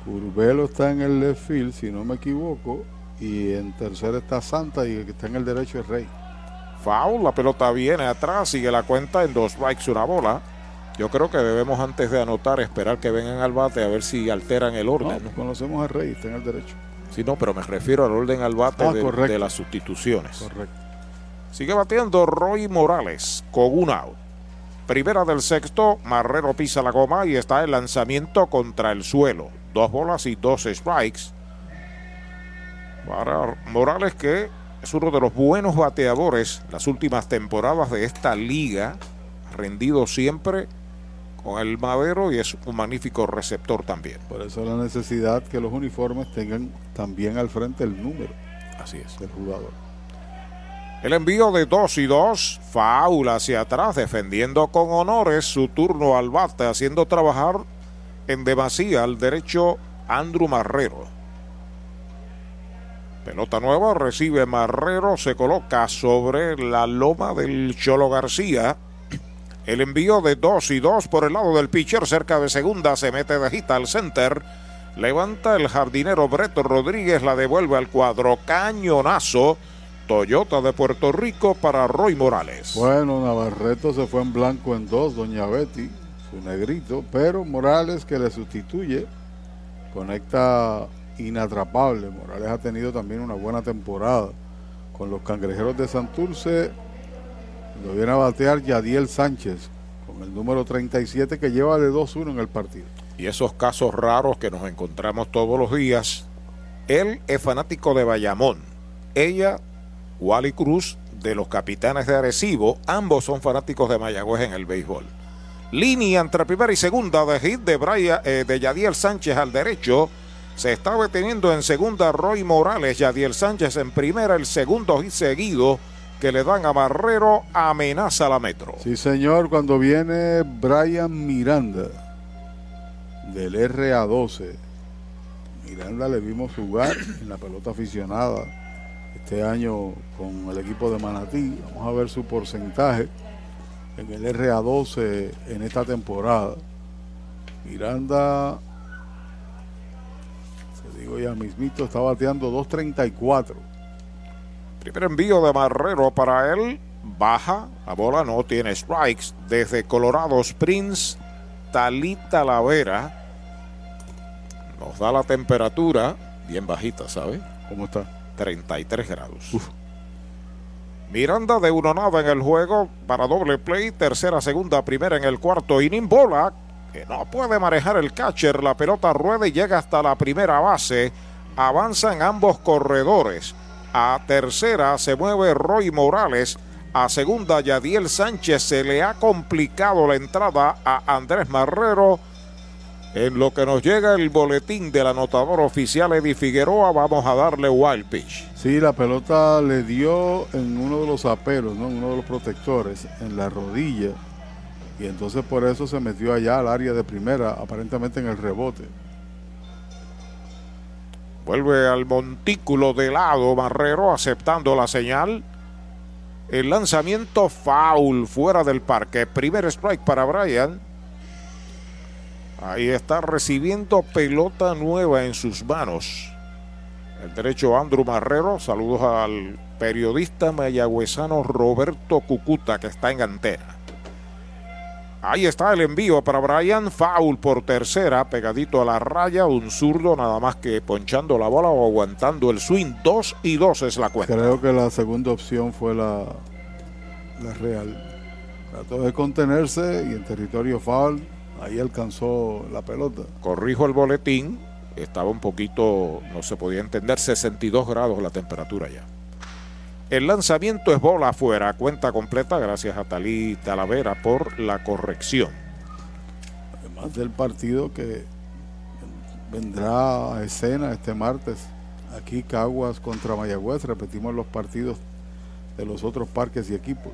[SPEAKER 2] Urbelo está en el left field, si no me equivoco, y en tercera está Santa y el que está en el derecho es Rey.
[SPEAKER 1] Foul, la pelota viene atrás, sigue la cuenta en dos strikes, una bola. Yo creo que debemos antes de anotar esperar que vengan al bate a ver si alteran el
[SPEAKER 2] No,
[SPEAKER 1] orden.
[SPEAKER 2] pues conocemos a Rey, está en el derecho.
[SPEAKER 1] Sí, no, pero me refiero al orden al bate
[SPEAKER 2] Ah,
[SPEAKER 1] de las sustituciones.
[SPEAKER 2] Correcto.
[SPEAKER 1] Sigue batiendo Roy Morales con un out. Primera del sexto, Marrero pisa la goma y está el lanzamiento contra el suelo. Dos bolas y dos strikes. Para Morales que es uno de los buenos bateadores las últimas temporadas de esta liga. Rendido siempre con el madero y es un magnífico receptor también.
[SPEAKER 2] Por eso la necesidad que los uniformes tengan también al frente el número
[SPEAKER 1] Así es.
[SPEAKER 2] del jugador.
[SPEAKER 1] El envío de 2 y 2, faula hacia atrás, defendiendo con honores su turno al bate, haciendo trabajar en demasía al derecho Andrew Marrero. Pelota nueva, recibe Marrero, se coloca sobre la loma del Cholo García. El envío de 2 y 2 por el lado del pitcher, cerca de segunda, se mete de hita al center. Levanta el jardinero Breto Rodríguez, la devuelve al cuadro. Cañonazo. Toyota de Puerto Rico para Roy Morales.
[SPEAKER 2] Bueno, Navarreto se fue en blanco en dos, Doña Betty, su negrito, pero Morales que le sustituye, conecta inatrapable. Morales ha tenido también una buena temporada con los cangrejeros de Santurce. Lo viene a batear Yadiel Sánchez con el número 37 que lleva de 2-1 en el partido.
[SPEAKER 1] Y esos casos raros que nos encontramos todos los días. Él es fanático de Bayamón. Ella, Wally Cruz, de los Capitanes de Arecibo. Ambos son fanáticos de Mayagüez en el béisbol. Línea entre primera y segunda de hit de, Brian, eh, de Yadiel Sánchez al derecho. Se está deteniendo en segunda Roy Morales. Yadiel Sánchez en primera. El segundo hit seguido que le dan a Barrero amenaza a la metro.
[SPEAKER 2] Sí, señor, cuando viene Brian Miranda del RA12. Miranda le vimos jugar en la pelota aficionada este año con el equipo de Manatí. Vamos a ver su porcentaje en el RA12 en esta temporada. Miranda, se digo ya mismito, está bateando 2.34.
[SPEAKER 1] Primer envío de Marrero para él. Baja. La bola no tiene strikes. Desde Colorado Springs, Talita Lavera. Nos da la temperatura bien bajita, ¿sabe?
[SPEAKER 2] ¿Cómo está?
[SPEAKER 1] 33 grados. Miranda de uno nada en el juego para doble play. Tercera, segunda, primera en el cuarto inning. Bola que no puede manejar el catcher. La pelota rueda y llega hasta la primera base. Avanzan ambos corredores. A tercera se mueve Roy Morales. A segunda, Yadiel Sánchez. Se le ha complicado la entrada a Andrés Marrero. En lo que nos llega el boletín del anotador oficial Eddie Figueroa, vamos a darle wild pitch.
[SPEAKER 2] Sí, la pelota le dio en uno de los aperos, ¿no? en uno de los protectores, en la rodilla. Y entonces por eso se metió allá al área de primera, aparentemente en el rebote.
[SPEAKER 1] Vuelve al montículo de lado Marrero aceptando la señal. El lanzamiento foul fuera del parque. Primer strike para Brian. Ahí está recibiendo pelota nueva en sus manos. El derecho Andrew Marrero. Saludos al periodista mayagüezano Roberto Cucuta que está en antena. Ahí está el envío para Brian. Foul por tercera, pegadito a la raya. Un zurdo nada más que ponchando la bola o aguantando el swing. Dos y dos es la cuenta.
[SPEAKER 2] Creo que la segunda opción fue la, la real. Trató de contenerse y en territorio foul, ahí alcanzó la pelota.
[SPEAKER 1] Corrijo el boletín. Estaba un poquito, no se podía entender, 62 grados la temperatura ya. El lanzamiento es bola afuera, cuenta completa, gracias a Talí Talavera por la corrección.
[SPEAKER 2] Además del partido que vendrá a escena este martes, aquí Caguas contra Mayagüez, repetimos los partidos de los otros parques y equipos.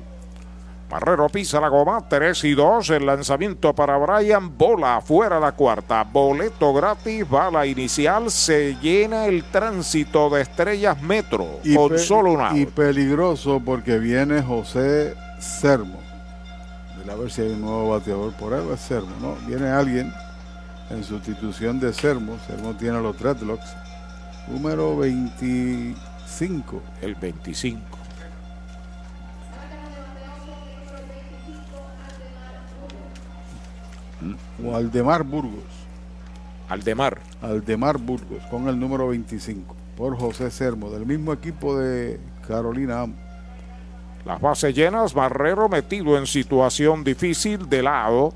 [SPEAKER 1] Marrero pisa la goma, 3 y 2. El lanzamiento para Brian, bola afuera la cuarta. Boleto gratis, bala inicial. Se llena el tránsito de estrellas metro con
[SPEAKER 2] pe-
[SPEAKER 1] solo un out.
[SPEAKER 2] y peligroso porque viene José Sermo. Mira a ver si hay un nuevo bateador por él, es Sermo, ¿no? Viene alguien en sustitución de Sermo. Sermo tiene los dreadlocks. Número 25.
[SPEAKER 1] El 25.
[SPEAKER 2] Waldemar Burgos.
[SPEAKER 1] Aldemar.
[SPEAKER 2] Aldemar Burgos con el número 25 por José Sermo, del mismo equipo de Carolina.
[SPEAKER 1] Las bases llenas, Barrero metido en situación difícil de lado.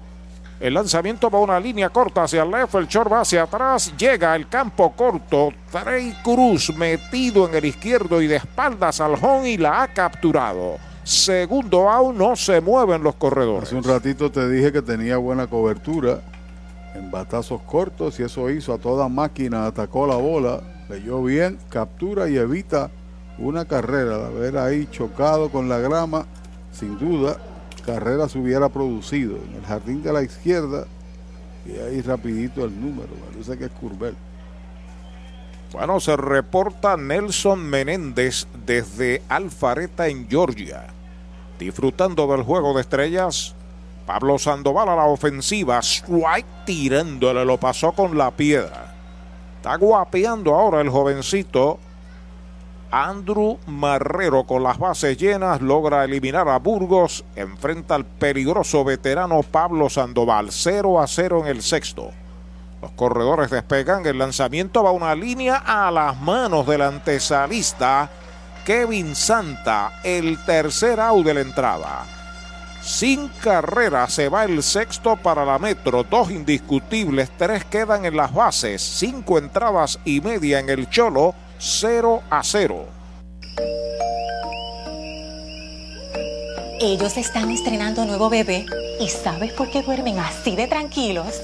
[SPEAKER 1] El lanzamiento va una línea corta hacia el left, el short va hacia atrás, llega el campo corto, Trey Cruz metido en el izquierdo y de espaldas al home y la ha capturado. Segundo out, no se mueven los corredores.
[SPEAKER 2] Hace un ratito te dije que tenía buena cobertura en batazos cortos y eso hizo a toda máquina, atacó la bola, leyó bien, captura y evita una carrera. De haber ahí chocado con la grama, sin duda, carrera se hubiera producido en el jardín de la izquierda y ahí rapidito el número, parece que es Curbel.
[SPEAKER 1] Bueno, se reporta Nelson Menéndez desde Alfareta en Georgia. Disfrutando del juego de estrellas, Pablo Sandoval a la ofensiva, strike tirándole, lo pasó con la piedra. Está guapeando ahora el jovencito. Andrew Marrero con las bases llenas logra eliminar a Burgos. Enfrenta al peligroso veterano Pablo Sandoval. 0 a 0 en el sexto. Los corredores despegan. El lanzamiento va una línea a las manos del antesalista Kevin Santa. El tercer out de la entrada. Sin carrera se va el sexto para la Metro. Dos indiscutibles, tres quedan en las bases. Cinco entradas y media en el Cholo. 0 a 0.
[SPEAKER 4] Ellos están estrenando nuevo bebé y ¿sabes por qué duermen así de tranquilos?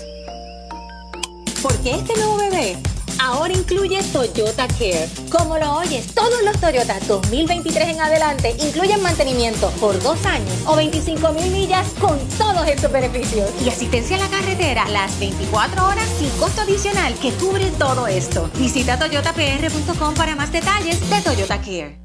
[SPEAKER 4] Porque este nuevo bebé ahora incluye Toyota Care. Como lo oyes, todos los Toyota 2023 en adelante incluyen mantenimiento por dos años o 25 mil millas con todos estos beneficios. Y asistencia a la carretera las 24 horas sin costo adicional que cubre todo esto. Visita toyotapr.com para más detalles de Toyota Care.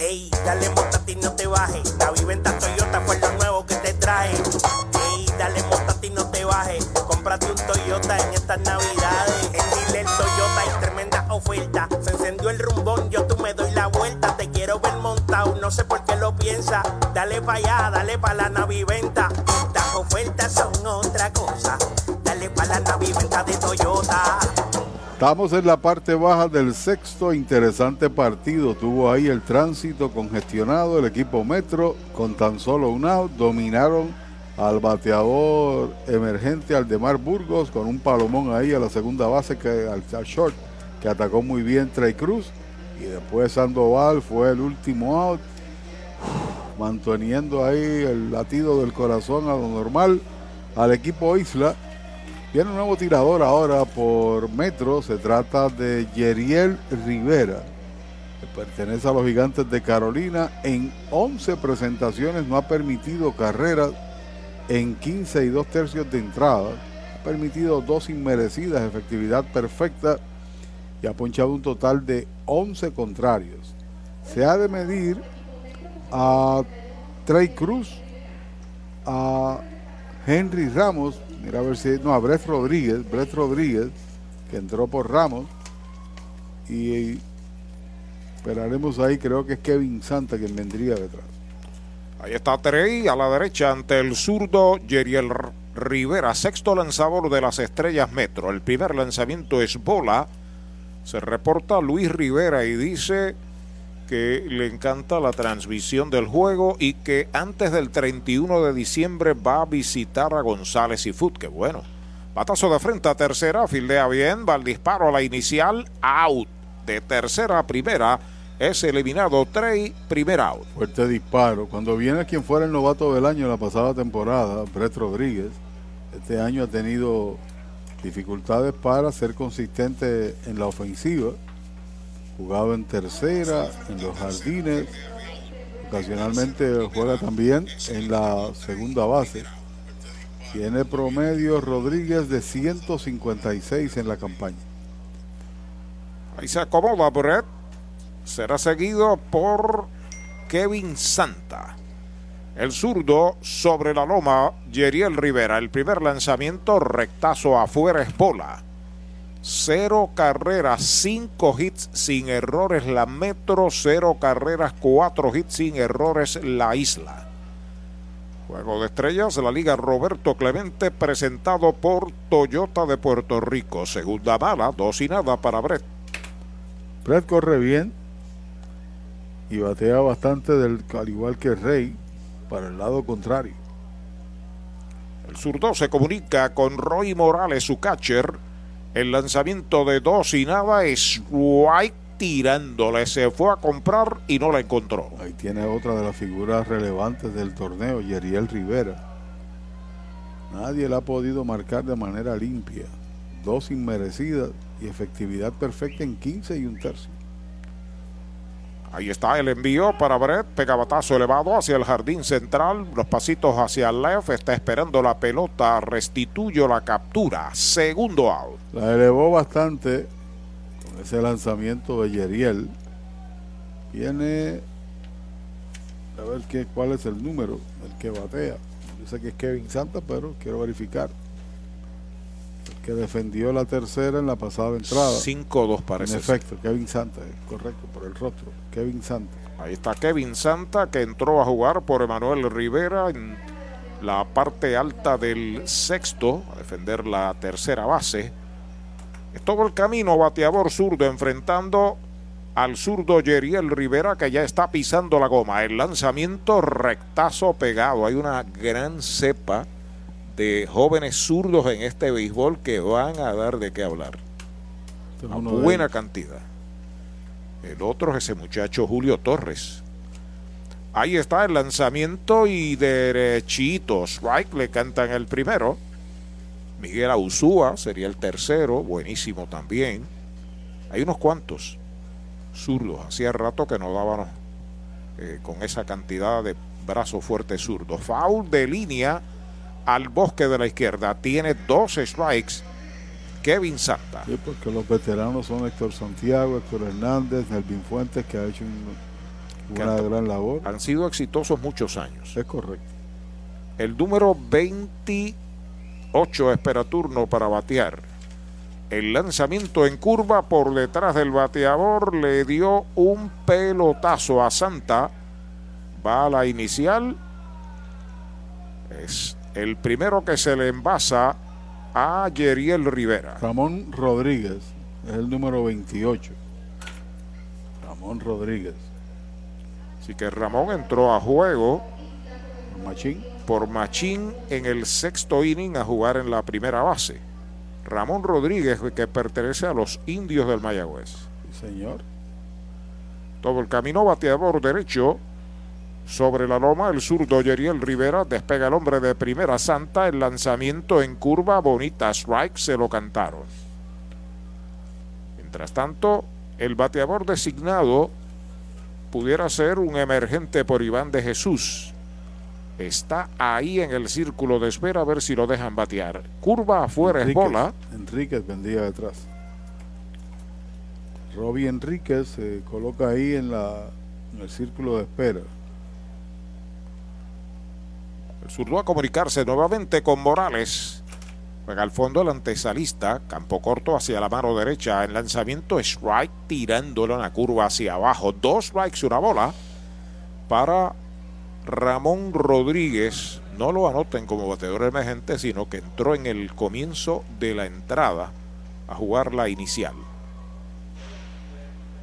[SPEAKER 5] Ey, dale montate y no te bajes. La viventa Toyota fue lo nuevo que te trae. Ey, dale montate y no te bajes. Cómprate un Toyota en estas navidades. En Dile Toyota hay tremenda oferta. Se encendió el rumbón, yo tú me doy la vuelta. Te quiero ver montado, no sé por qué lo piensa. Dale pa' allá, dale pa' la naviventa. Estas ofertas son otra cosa. Dale pa' la naviventa de Toyota.
[SPEAKER 2] Estamos en la parte baja del sexto interesante partido. Tuvo ahí el tránsito congestionado. El equipo Metro, con tan solo un out, dominaron al bateador emergente Aldemar Burgos con un palomón ahí a la segunda base que al, short que atacó muy bien Trey Cruz. Y después Sandoval fue el último out, manteniendo ahí el latido del corazón a lo normal al equipo Isla. Viene un nuevo tirador ahora por metro. Se trata de Yeriel Rivera, pertenece a los gigantes de Carolina. En 11 presentaciones no ha permitido carreras en 15 y 2 tercios de entrada. Ha permitido dos inmerecidas, efectividad perfecta y ha ponchado un total de 11 contrarios. Se ha de medir a Trey Cruz, a Henry Ramos, mira a ver si, no, a Brett Rodríguez, Brett Rodríguez, que entró por Ramos, y esperaremos ahí, creo que es Kevin Santa quien vendría detrás.
[SPEAKER 1] Ahí está Trey a la derecha ante el zurdo Yeriel Rivera, sexto lanzador de las estrellas Metro. El primer lanzamiento es bola. Se reporta Luis Rivera y dice que le encanta la transmisión del juego y que antes del 31 de diciembre va a visitar a González y Foot. Que bueno. Patazo de frente a tercera, fildea bien, va al disparo a la inicial, out. De tercera a primera es eliminado Trey, primer out.
[SPEAKER 2] Fuerte disparo. Cuando viene quien fuera el novato del año la pasada temporada, Brett Rodríguez, este año ha tenido Dificultades para ser consistente en la ofensiva. Jugado en tercera, en los jardines. Ocasionalmente juega también en la segunda base. Tiene promedio Rodríguez de 156 en la campaña.
[SPEAKER 1] Ahí se acomoda Brett. Será seguido por Kevin Santa. El zurdo sobre la loma, Yeriel Rivera. El primer lanzamiento, rectazo afuera es bola. Cero carreras, cinco hits sin errores la Metro, cero carreras, cuatro hits sin errores la Isla. Juego de estrellas, la Liga Roberto Clemente, presentado por Toyota de Puerto Rico. Segunda bala, dos y nada para Brett.
[SPEAKER 2] Brett corre bien y batea bastante, del, al igual que Rey, para el lado contrario.
[SPEAKER 1] El zurdo se comunica con Roy Morales, su catcher. El lanzamiento de dos y nada es White tirándole. Se fue a comprar y no la encontró.
[SPEAKER 2] Ahí tiene otra de las figuras relevantes del torneo, Yeriel Rivera. Nadie la ha podido marcar de manera limpia. Dos inmerecidas y efectividad perfecta en 15 y un tercio.
[SPEAKER 1] Ahí está el envío para Brett. Pegabatazo elevado hacia el jardín central. Los pasitos hacia el left. Está esperando la pelota. Restituyo la captura. Segundo out.
[SPEAKER 2] La elevó bastante con ese lanzamiento de Yeriel. Viene. A ver qué, cuál es el número el que batea. Yo sé que es Kevin Santa, pero quiero verificar. El que defendió la tercera en la pasada entrada.
[SPEAKER 1] 5-2 parece.
[SPEAKER 2] En efecto, Kevin Santa, es correcto, por el rostro. Kevin Santa.
[SPEAKER 1] Ahí está Kevin Santa que entró a jugar por Emanuel Rivera en la parte alta del sexto, a defender la tercera base. Es todo el camino bateador zurdo enfrentando al zurdo Yeriel Rivera que ya está pisando la goma. El lanzamiento rectazo pegado. Hay una gran cepa de jóvenes zurdos en este béisbol que van a dar de qué hablar. Una buena cantidad. El otro es ese muchacho Julio Torres. Ahí está el lanzamiento y derechito. Strike le cantan el primero. Miguel Ausúa sería el tercero. Buenísimo también. Hay unos cuantos zurdos. Hacía rato que no dábamos eh, con esa cantidad de brazos fuertes zurdos. Foul de línea al bosque de la izquierda. Tiene dos strikes. Kevin Santa.
[SPEAKER 2] Sí, porque los veteranos son Héctor Santiago, Héctor Hernández, Nelvin Fuentes, que ha hecho un, una
[SPEAKER 1] han,
[SPEAKER 2] gran labor.
[SPEAKER 1] Han sido exitosos muchos años.
[SPEAKER 2] Es correcto.
[SPEAKER 1] El número 28 espera turno para batear. El lanzamiento en curva por detrás del bateador le dio un pelotazo a Santa. Va a la inicial. Es el primero que se le envasa a Yeriel Rivera.
[SPEAKER 2] Ramón Rodríguez es el número 28. Ramón Rodríguez.
[SPEAKER 1] Así que Ramón entró a juego
[SPEAKER 2] Machín.
[SPEAKER 1] Por Machín en el sexto inning a jugar en la primera base. Ramón Rodríguez, que pertenece a los indios del Mayagüez.
[SPEAKER 2] Sí, señor.
[SPEAKER 1] Todo el camino bateador derecho sobre la loma, el zurdo Yeriel Rivera despega el hombre de primera santa. El lanzamiento en curva, bonita strike, se lo cantaron. Mientras tanto, el bateador designado pudiera ser un emergente por Iván de Jesús. Está ahí en el círculo de espera a ver si lo dejan batear. Curva afuera
[SPEAKER 2] Enríquez,
[SPEAKER 1] es bola.
[SPEAKER 2] Enríquez vendía detrás. Robbie Enríquez se coloca ahí en, la, en el círculo de espera.
[SPEAKER 1] El zurdo a comunicarse nuevamente con Morales. Juega al fondo el antesalista, campo corto hacia la mano derecha. En lanzamiento, strike tirándolo en la curva hacia abajo. Dos strikes, una bola para Ramón Rodríguez. No lo anoten como bateador emergente, sino que entró en el comienzo de la entrada a jugar la inicial.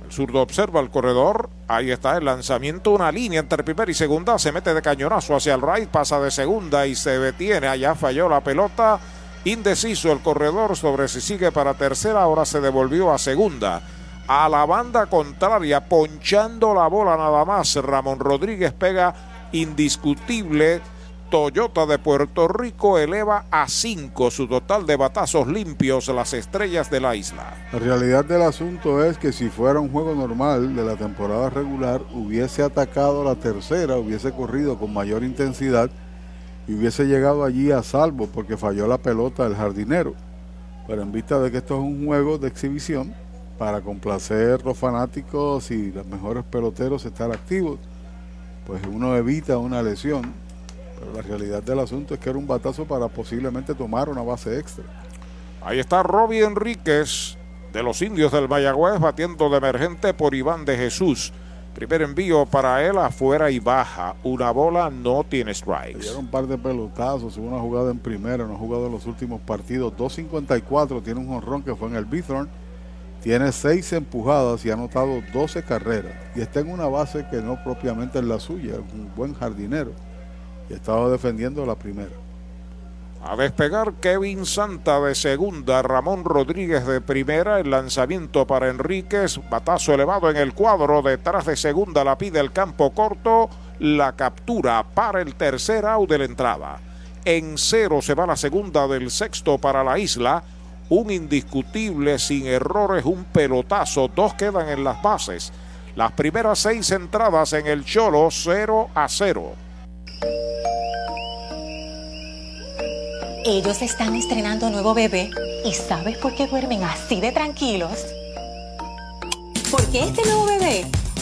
[SPEAKER 1] El zurdo observa el corredor. Ahí está el lanzamiento, una línea entre primera y segunda. Se mete de cañonazo hacia el right, pasa de segunda y se detiene. Allá falló la pelota. Indeciso el corredor sobre si sigue para tercera. Ahora se devolvió a segunda. A la banda contraria, ponchando la bola nada más. Ramón Rodríguez pega indiscutible Toyota de Puerto Rico eleva a 5 su total de batazos limpios las estrellas de la isla.
[SPEAKER 2] La realidad del asunto es que si fuera un juego normal de la temporada regular, hubiese atacado la tercera, hubiese corrido con mayor intensidad y hubiese llegado allí a salvo porque falló la pelota del jardinero. Pero en vista de que esto es un juego de exhibición, para complacer los fanáticos y los mejores peloteros estar activos, pues uno evita una lesión. Pero la realidad del asunto es que era un batazo para posiblemente tomar una base extra.
[SPEAKER 1] Ahí está Robbie Enríquez de los indios del Mayagüez batiendo de emergente por Iván de Jesús. Primer envío para él afuera y baja. Una bola no tiene strikes.
[SPEAKER 2] Dieron un par de pelotazos, una jugada en primera, no ha jugado en los últimos partidos. 2.54, tiene un jonrón que fue en el Bithorn. Tiene seis empujadas y ha anotado 12 carreras. Y está en una base que no propiamente es la suya, un buen jardinero. Y estaba defendiendo la primera.
[SPEAKER 1] A despegar Kevin Santa de segunda, Ramón Rodríguez de primera, el lanzamiento para Enríquez, batazo elevado en el cuadro, detrás de segunda la pide el campo corto, la captura para el tercer out de la entrada. En cero se va la segunda del sexto para la isla, un indiscutible sin errores, un pelotazo, dos quedan en las bases. Las primeras seis entradas en el Cholo 0 a 0.
[SPEAKER 4] Ellos están estrenando nuevo bebé y ¿sabes por qué duermen así de tranquilos? Porque este nuevo bebé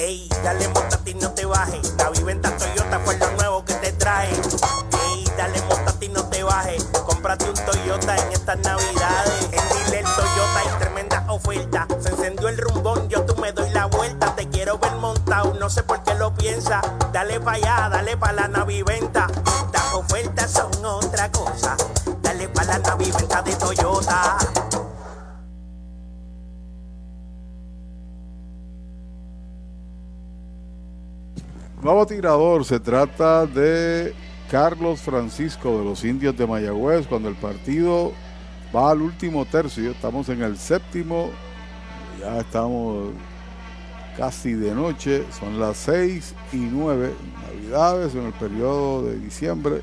[SPEAKER 5] Ey, dale montate y no te bajes. La viventa Toyota fue lo nuevo que te trae. Ey, dale montate y no te bajes. Cómprate un Toyota en estas navidades. En Dile Toyota hay tremenda oferta. Se encendió el rumbón, yo tú me doy la vuelta. Te quiero ver montado, no sé por qué lo piensa. Dale pa' allá, dale pa' la naviventa. Estas ofertas son otra cosa. Dale pa' la naviventa de Toyota.
[SPEAKER 2] Nuevo tirador, se trata de Carlos Francisco de los Indios de Mayagüez. Cuando el partido va al último tercio, estamos en el séptimo, ya estamos casi de noche, son las seis y nueve, navidades en el periodo de diciembre.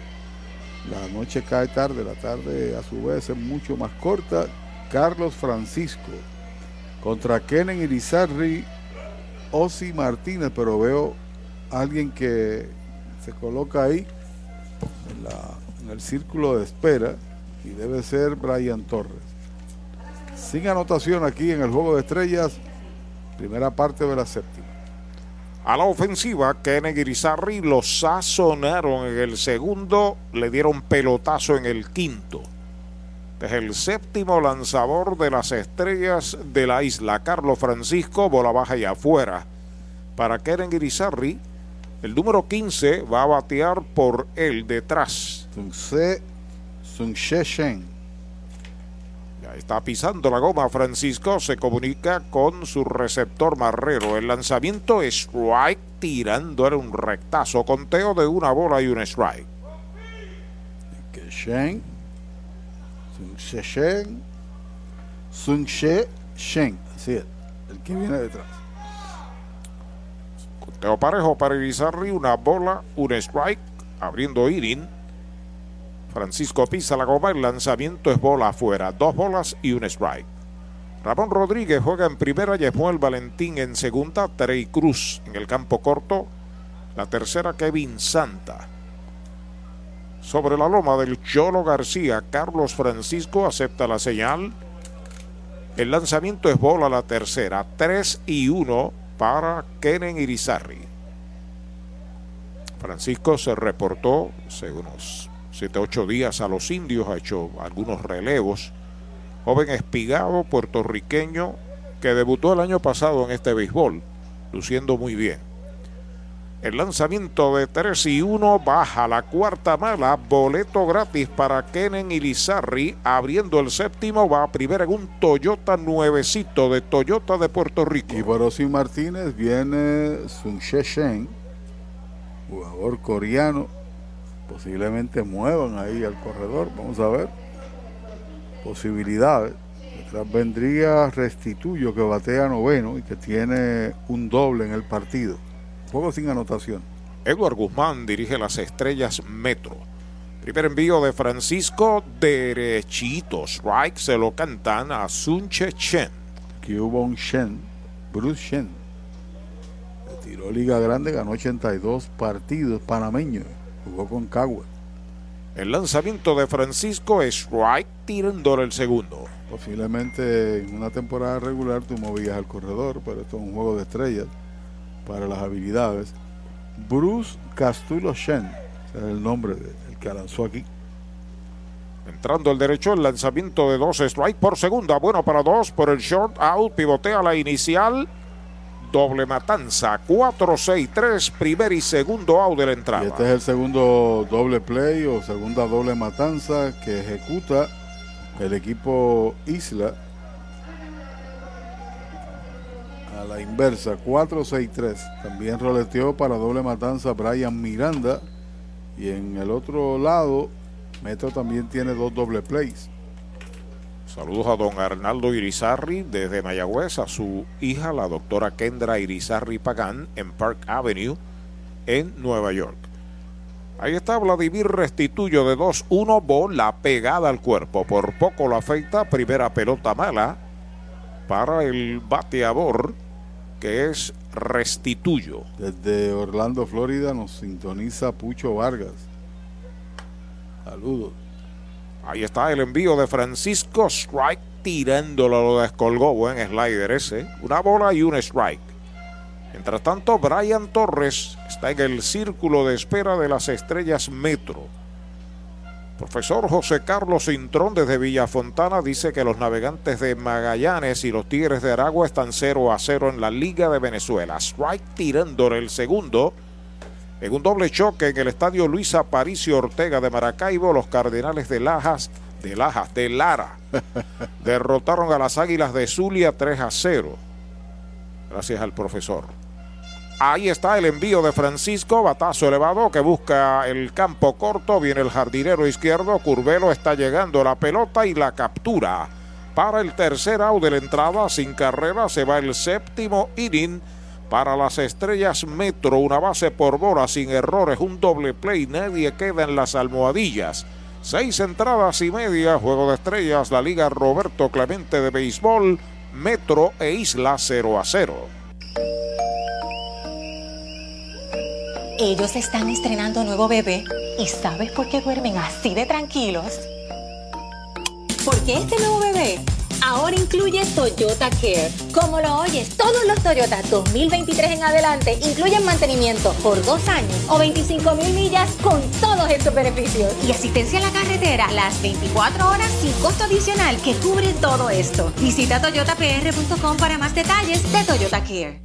[SPEAKER 2] La noche cae tarde, la tarde a su vez es mucho más corta. Carlos Francisco contra Kenen Irizarri, Osi Martínez, pero veo alguien que se coloca ahí en, el círculo de espera y debe ser Brian Torres. Sin anotación aquí en el juego de estrellas, primera parte de la séptima.
[SPEAKER 1] A la ofensiva, Kennedy Irizarry lo sazonaron en el segundo, le dieron pelotazo en el quinto. Es el séptimo lanzador de las estrellas de la isla, Carlos Francisco, bola baja y afuera. Para Keren Irizarry, el número 15 va a batear por él detrás.
[SPEAKER 2] Sun-Se Sun-She Shen.
[SPEAKER 1] Ya está pisando la goma. Francisco se comunica con su receptor Marrero. El lanzamiento es strike tirando era un rectazo. Conteo de una bola y un strike.
[SPEAKER 2] que Shen, Sun-She Shen, Sun-She Shen, así es, el que viene detrás.
[SPEAKER 1] Conteo parejo para Irizarry. Una bola, un strike. Abriendo Irin. Francisco pisa la goma. El lanzamiento es bola afuera. Dos bolas y un strike. Ramón Rodríguez juega en primera. Yemuel Valentín en segunda. Trey Cruz en el campo corto. La tercera, Kevin Santa. Sobre la loma del Cholo García, Carlos Francisco acepta la señal. El lanzamiento es bola la tercera. 3 y 1 para Kenen Irizarri. Francisco se reportó hace unos 7 8 días a los indios, ha hecho algunos relevos. Joven espigado puertorriqueño que debutó el año pasado en este béisbol, luciendo muy bien. El lanzamiento de 3 y 1 baja la cuarta mala. Boleto gratis para Kenen Ilizarri. Abriendo el séptimo va a primera en un Toyota nuevecito de Toyota de Puerto Rico.
[SPEAKER 2] Y Borossi Martínez viene Sun Shen, jugador coreano. Posiblemente muevan ahí al corredor. Vamos a ver. Posibilidades. Detrás vendría Restituyo que batea noveno y que tiene un doble en el partido. Juego sin anotación.
[SPEAKER 1] Edward Guzmán dirige las estrellas Metro. Primer envío de Francisco derechito. Strike se lo cantan a Sunche Chen.
[SPEAKER 2] Kyubon Shen, Bruce Shen. Tiró Liga Grande, ganó 82 partidos panameño. Jugó con Cagua.
[SPEAKER 1] El lanzamiento de Francisco es strike tirándole el segundo.
[SPEAKER 2] Posiblemente en una temporada regular tú movías al corredor, pero esto es un juego de estrellas para las habilidades. Bruce Castulo Shen, es el nombre del que lanzó aquí.
[SPEAKER 1] Entrando el derecho, el lanzamiento de dos strike por segunda. Bueno para dos por el short out. Pivotea la inicial. Doble matanza. 4-6-3. Primer y segundo out de la entrada.
[SPEAKER 2] Y este es el segundo doble play o segunda doble matanza que ejecuta el equipo Isla a la inversa, 4-6-3. También roleteó para doble matanza Brian Miranda. Y en el otro lado, Metro también tiene dos doble plays.
[SPEAKER 1] Saludos a don Arnaldo Irizarri desde Mayagüez, a su hija, la doctora Kendra Irizarri Pagán, en Park Avenue, en Nueva York. Ahí está Vladimir Restituyo de 2-1, bola pegada al cuerpo. Por poco lo afecta, primera pelota mala para el bateador que es Restituyo.
[SPEAKER 2] Desde Orlando, Florida, nos sintoniza Pucho Vargas. Saludos.
[SPEAKER 1] Ahí está el envío de Francisco Strike tirándolo, lo descolgó. Buen slider ese. Una bola y un strike. Mientras tanto, Brian Torres está en el círculo de espera de las estrellas Metro. Profesor José Carlos Cintrón desde Villafontana dice que los navegantes de Magallanes y los Tigres de Aragua están 0 a 0 en la Liga de Venezuela. Strike tirándole el segundo. En un doble choque en el estadio Luis Aparicio Ortega de Maracaibo, los Cardenales de Lajas, de Lajas, de Lara, <laughs> derrotaron a las Águilas de Zulia 3 a 0. Gracias al profesor. Ahí está el envío de Francisco, batazo elevado que busca el campo corto, viene el jardinero izquierdo, Curvelo está llegando la pelota y la captura. Para el tercer out de la entrada, sin carrera, se va el séptimo inning para las estrellas Metro, una base por bola sin errores, un doble play, nadie queda en las almohadillas. Seis entradas y media, juego de estrellas, la Liga Roberto Clemente de Béisbol, Metro e Isla 0 a 0.
[SPEAKER 4] Ellos están estrenando nuevo bebé y ¿sabes por qué duermen así de tranquilos? Porque este nuevo bebé ahora incluye Toyota Care. Como lo oyes, todos los Toyota 2023 en adelante incluyen mantenimiento por dos años o 25 mil millas con todos estos beneficios. Y asistencia a la carretera las 24 horas sin costo adicional que cubre todo esto. Visita toyotapr.com para más detalles de Toyota Care.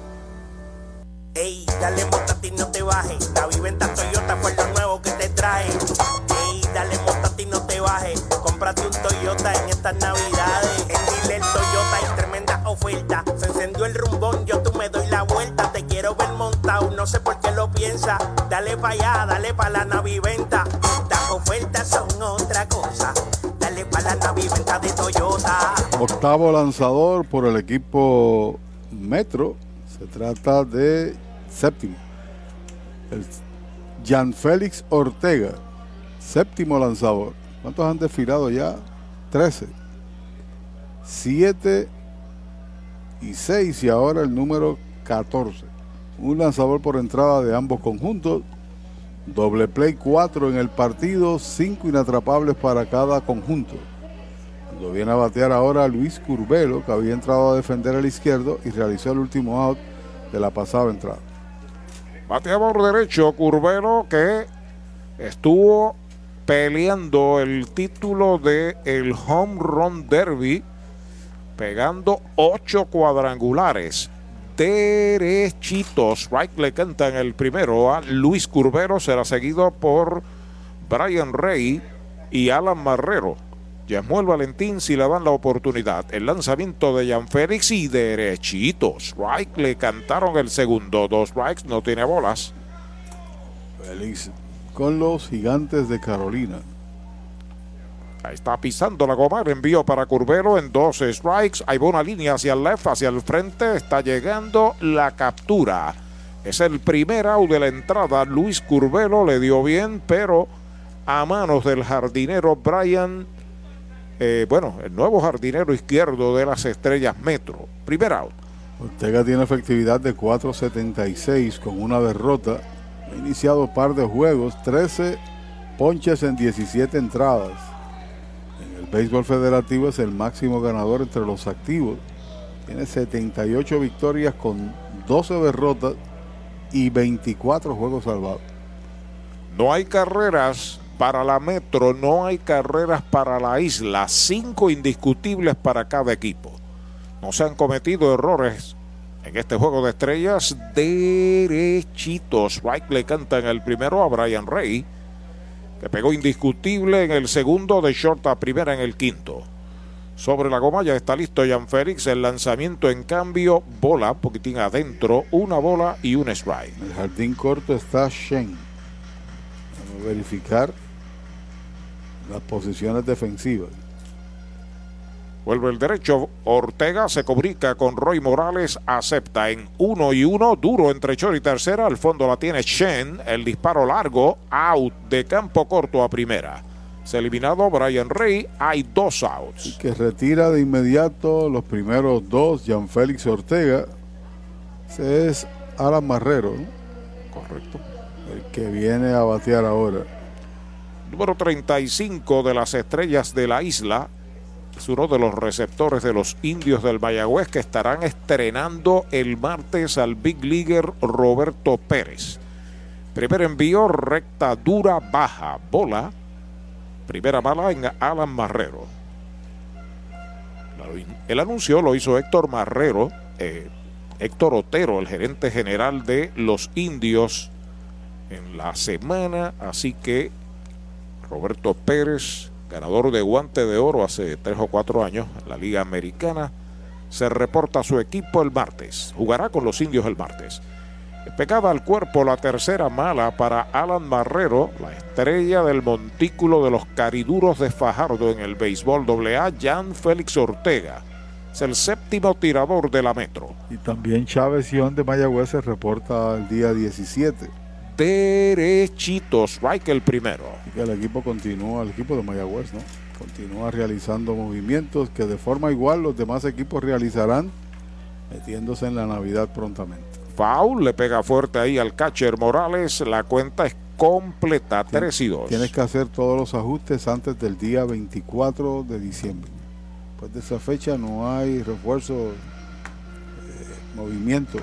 [SPEAKER 5] Ey, dale montate y no te bajes. La viventa Toyota fue lo nuevo que te trae. Ey, dale montate y no te bajes. Cómprate un Toyota en estas navidades. En Dile Toyota hay tremenda oferta. Se encendió el rumbón, yo tú me doy la vuelta. Te quiero ver montado, no sé por qué lo piensa. Dale pa' allá, dale pa' la naviventa. Estas ofertas son otra cosa. Dale pa' la naviventa de Toyota.
[SPEAKER 2] Octavo lanzador por el equipo Metro. Trata de séptimo. El Jan Félix Ortega, séptimo lanzador. ¿Cuántos han desfilado ya? 13. 7 y 6 y ahora el número 14. Un lanzador por entrada de ambos conjuntos. Doble play 4 en el partido, 5 inatrapables para cada conjunto. Cuando viene a batear ahora Luis Curbelo, que había entrado a defender el izquierdo y realizó el último out de la pasada entrada.
[SPEAKER 1] Bateador derecho, Curbelo, que estuvo peleando el título de el Home Run Derby, pegando ocho cuadrangulares derechitos. Right le cantan el primero a Luis Curbero, será seguido por Brian Rey y Alan Marrero. Yamuel Valentín si le dan la oportunidad. El lanzamiento de Jan Félix y derechitos. Right le cantaron el segundo. Dos strikes, no tiene bolas.
[SPEAKER 2] Félix con los gigantes de Carolina.
[SPEAKER 1] Ahí está pisando la goma, envío para Curbero en dos strikes. Hay una línea hacia el left, hacia el frente. Está llegando la captura. Es el primer out de la entrada. Luis Curbelo le dio bien, pero a manos del jardinero Brian, eh, bueno, el nuevo jardinero izquierdo de las estrellas Metro. Primer out.
[SPEAKER 2] Ortega tiene efectividad de 4.76 con una derrota. Ha iniciado un par de juegos, 13 ponches en 17 entradas. En el béisbol federativo es el máximo ganador entre los activos. Tiene 78 victorias con 12 derrotas y 24 juegos salvados.
[SPEAKER 1] No hay carreras para la Metro, no hay carreras para la isla. Cinco indiscutibles para cada equipo. No se han cometido errores en este juego de estrellas derechitos. Right le cantan el primero a Brian Rey, que pegó indiscutible en el segundo, de short a primera en el quinto. Sobre la goma ya está listo Jan Félix. El lanzamiento en cambio, bola, poquitín adentro, una bola y un strike.
[SPEAKER 2] En el jardín corto está Shen. Vamos a verificar las posiciones defensivas.
[SPEAKER 1] Vuelve el derecho. Ortega se comunica con Roy Morales. Acepta en uno y uno. Duro entre Chor y tercera. Al fondo la tiene Shen. El disparo largo. Out de campo corto a primera. Se ha eliminado Brian Rey. Hay dos outs.
[SPEAKER 2] Que retira de inmediato los primeros dos. Jan Félix Ortega. Ese es Alan Marrero. ¿no?
[SPEAKER 1] Correcto.
[SPEAKER 2] El que viene a batear ahora.
[SPEAKER 1] Número 35 de las estrellas de la isla es uno de los receptores de los indios del Mayagüez que estarán estrenando el martes al Big Leaguer Roberto Pérez. Primer envío, recta dura, baja, bola. Primera bala en Alan Marrero. El anuncio lo hizo Héctor Marrero, eh, Héctor Otero, el gerente general de los indios en la semana. Así que Roberto Pérez ganador de guante de oro hace tres o cuatro años en la Liga Americana, se reporta a su equipo el martes. Jugará con los indios el martes. Pegada al cuerpo la tercera mala para Alan Marrero, la estrella del montículo de los cariduros de Fajardo en el béisbol AA, Jan Félix Ortega. Es el séptimo tirador de la Metro.
[SPEAKER 2] Y también Chávez Ión de Mayagüez se reporta el día 17
[SPEAKER 1] derechito, strike el primero.
[SPEAKER 2] Y que el equipo continúa, el equipo de Mayagüez, ¿no? Continúa realizando movimientos que de forma igual los demás equipos realizarán, metiéndose en la Navidad prontamente.
[SPEAKER 1] Foul, le pega fuerte ahí al catcher Morales, la cuenta es completa, 3 y 2.
[SPEAKER 2] Tienes que hacer todos los ajustes antes del día 24 de diciembre. Después de esa fecha no hay refuerzo, eh, movimiento,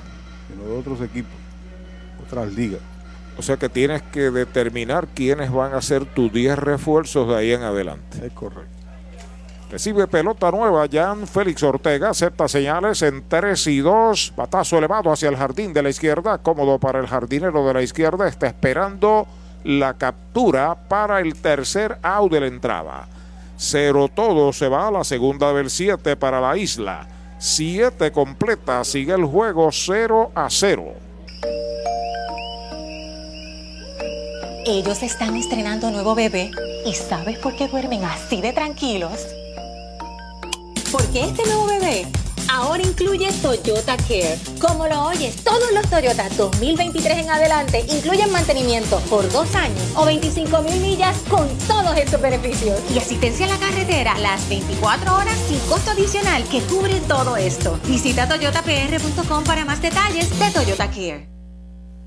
[SPEAKER 2] sino de otros equipos, otras ligas.
[SPEAKER 1] O sea que tienes que determinar quiénes van a ser tus 10 refuerzos de ahí en adelante.
[SPEAKER 2] Es correcto.
[SPEAKER 1] Recibe pelota nueva Jan Félix Ortega, acepta señales en 3 y 2. Batazo elevado hacia el jardín de la izquierda, cómodo para el jardinero de la izquierda. Está esperando la captura para el tercer out de la entrada. Cero todo se va a la segunda del 7 para la isla. 7 completa, sigue el juego 0 a 0.
[SPEAKER 4] Ellos están estrenando nuevo bebé y ¿sabes por qué duermen así de tranquilos? Porque este nuevo bebé ahora incluye Toyota Care. Como lo oyes, todos los Toyota 2023 en adelante incluyen mantenimiento por dos años o 25 mil millas con todos estos beneficios. Y asistencia a la carretera las 24 horas sin costo adicional que cubre todo esto. Visita toyotapr.com para más detalles de Toyota Care.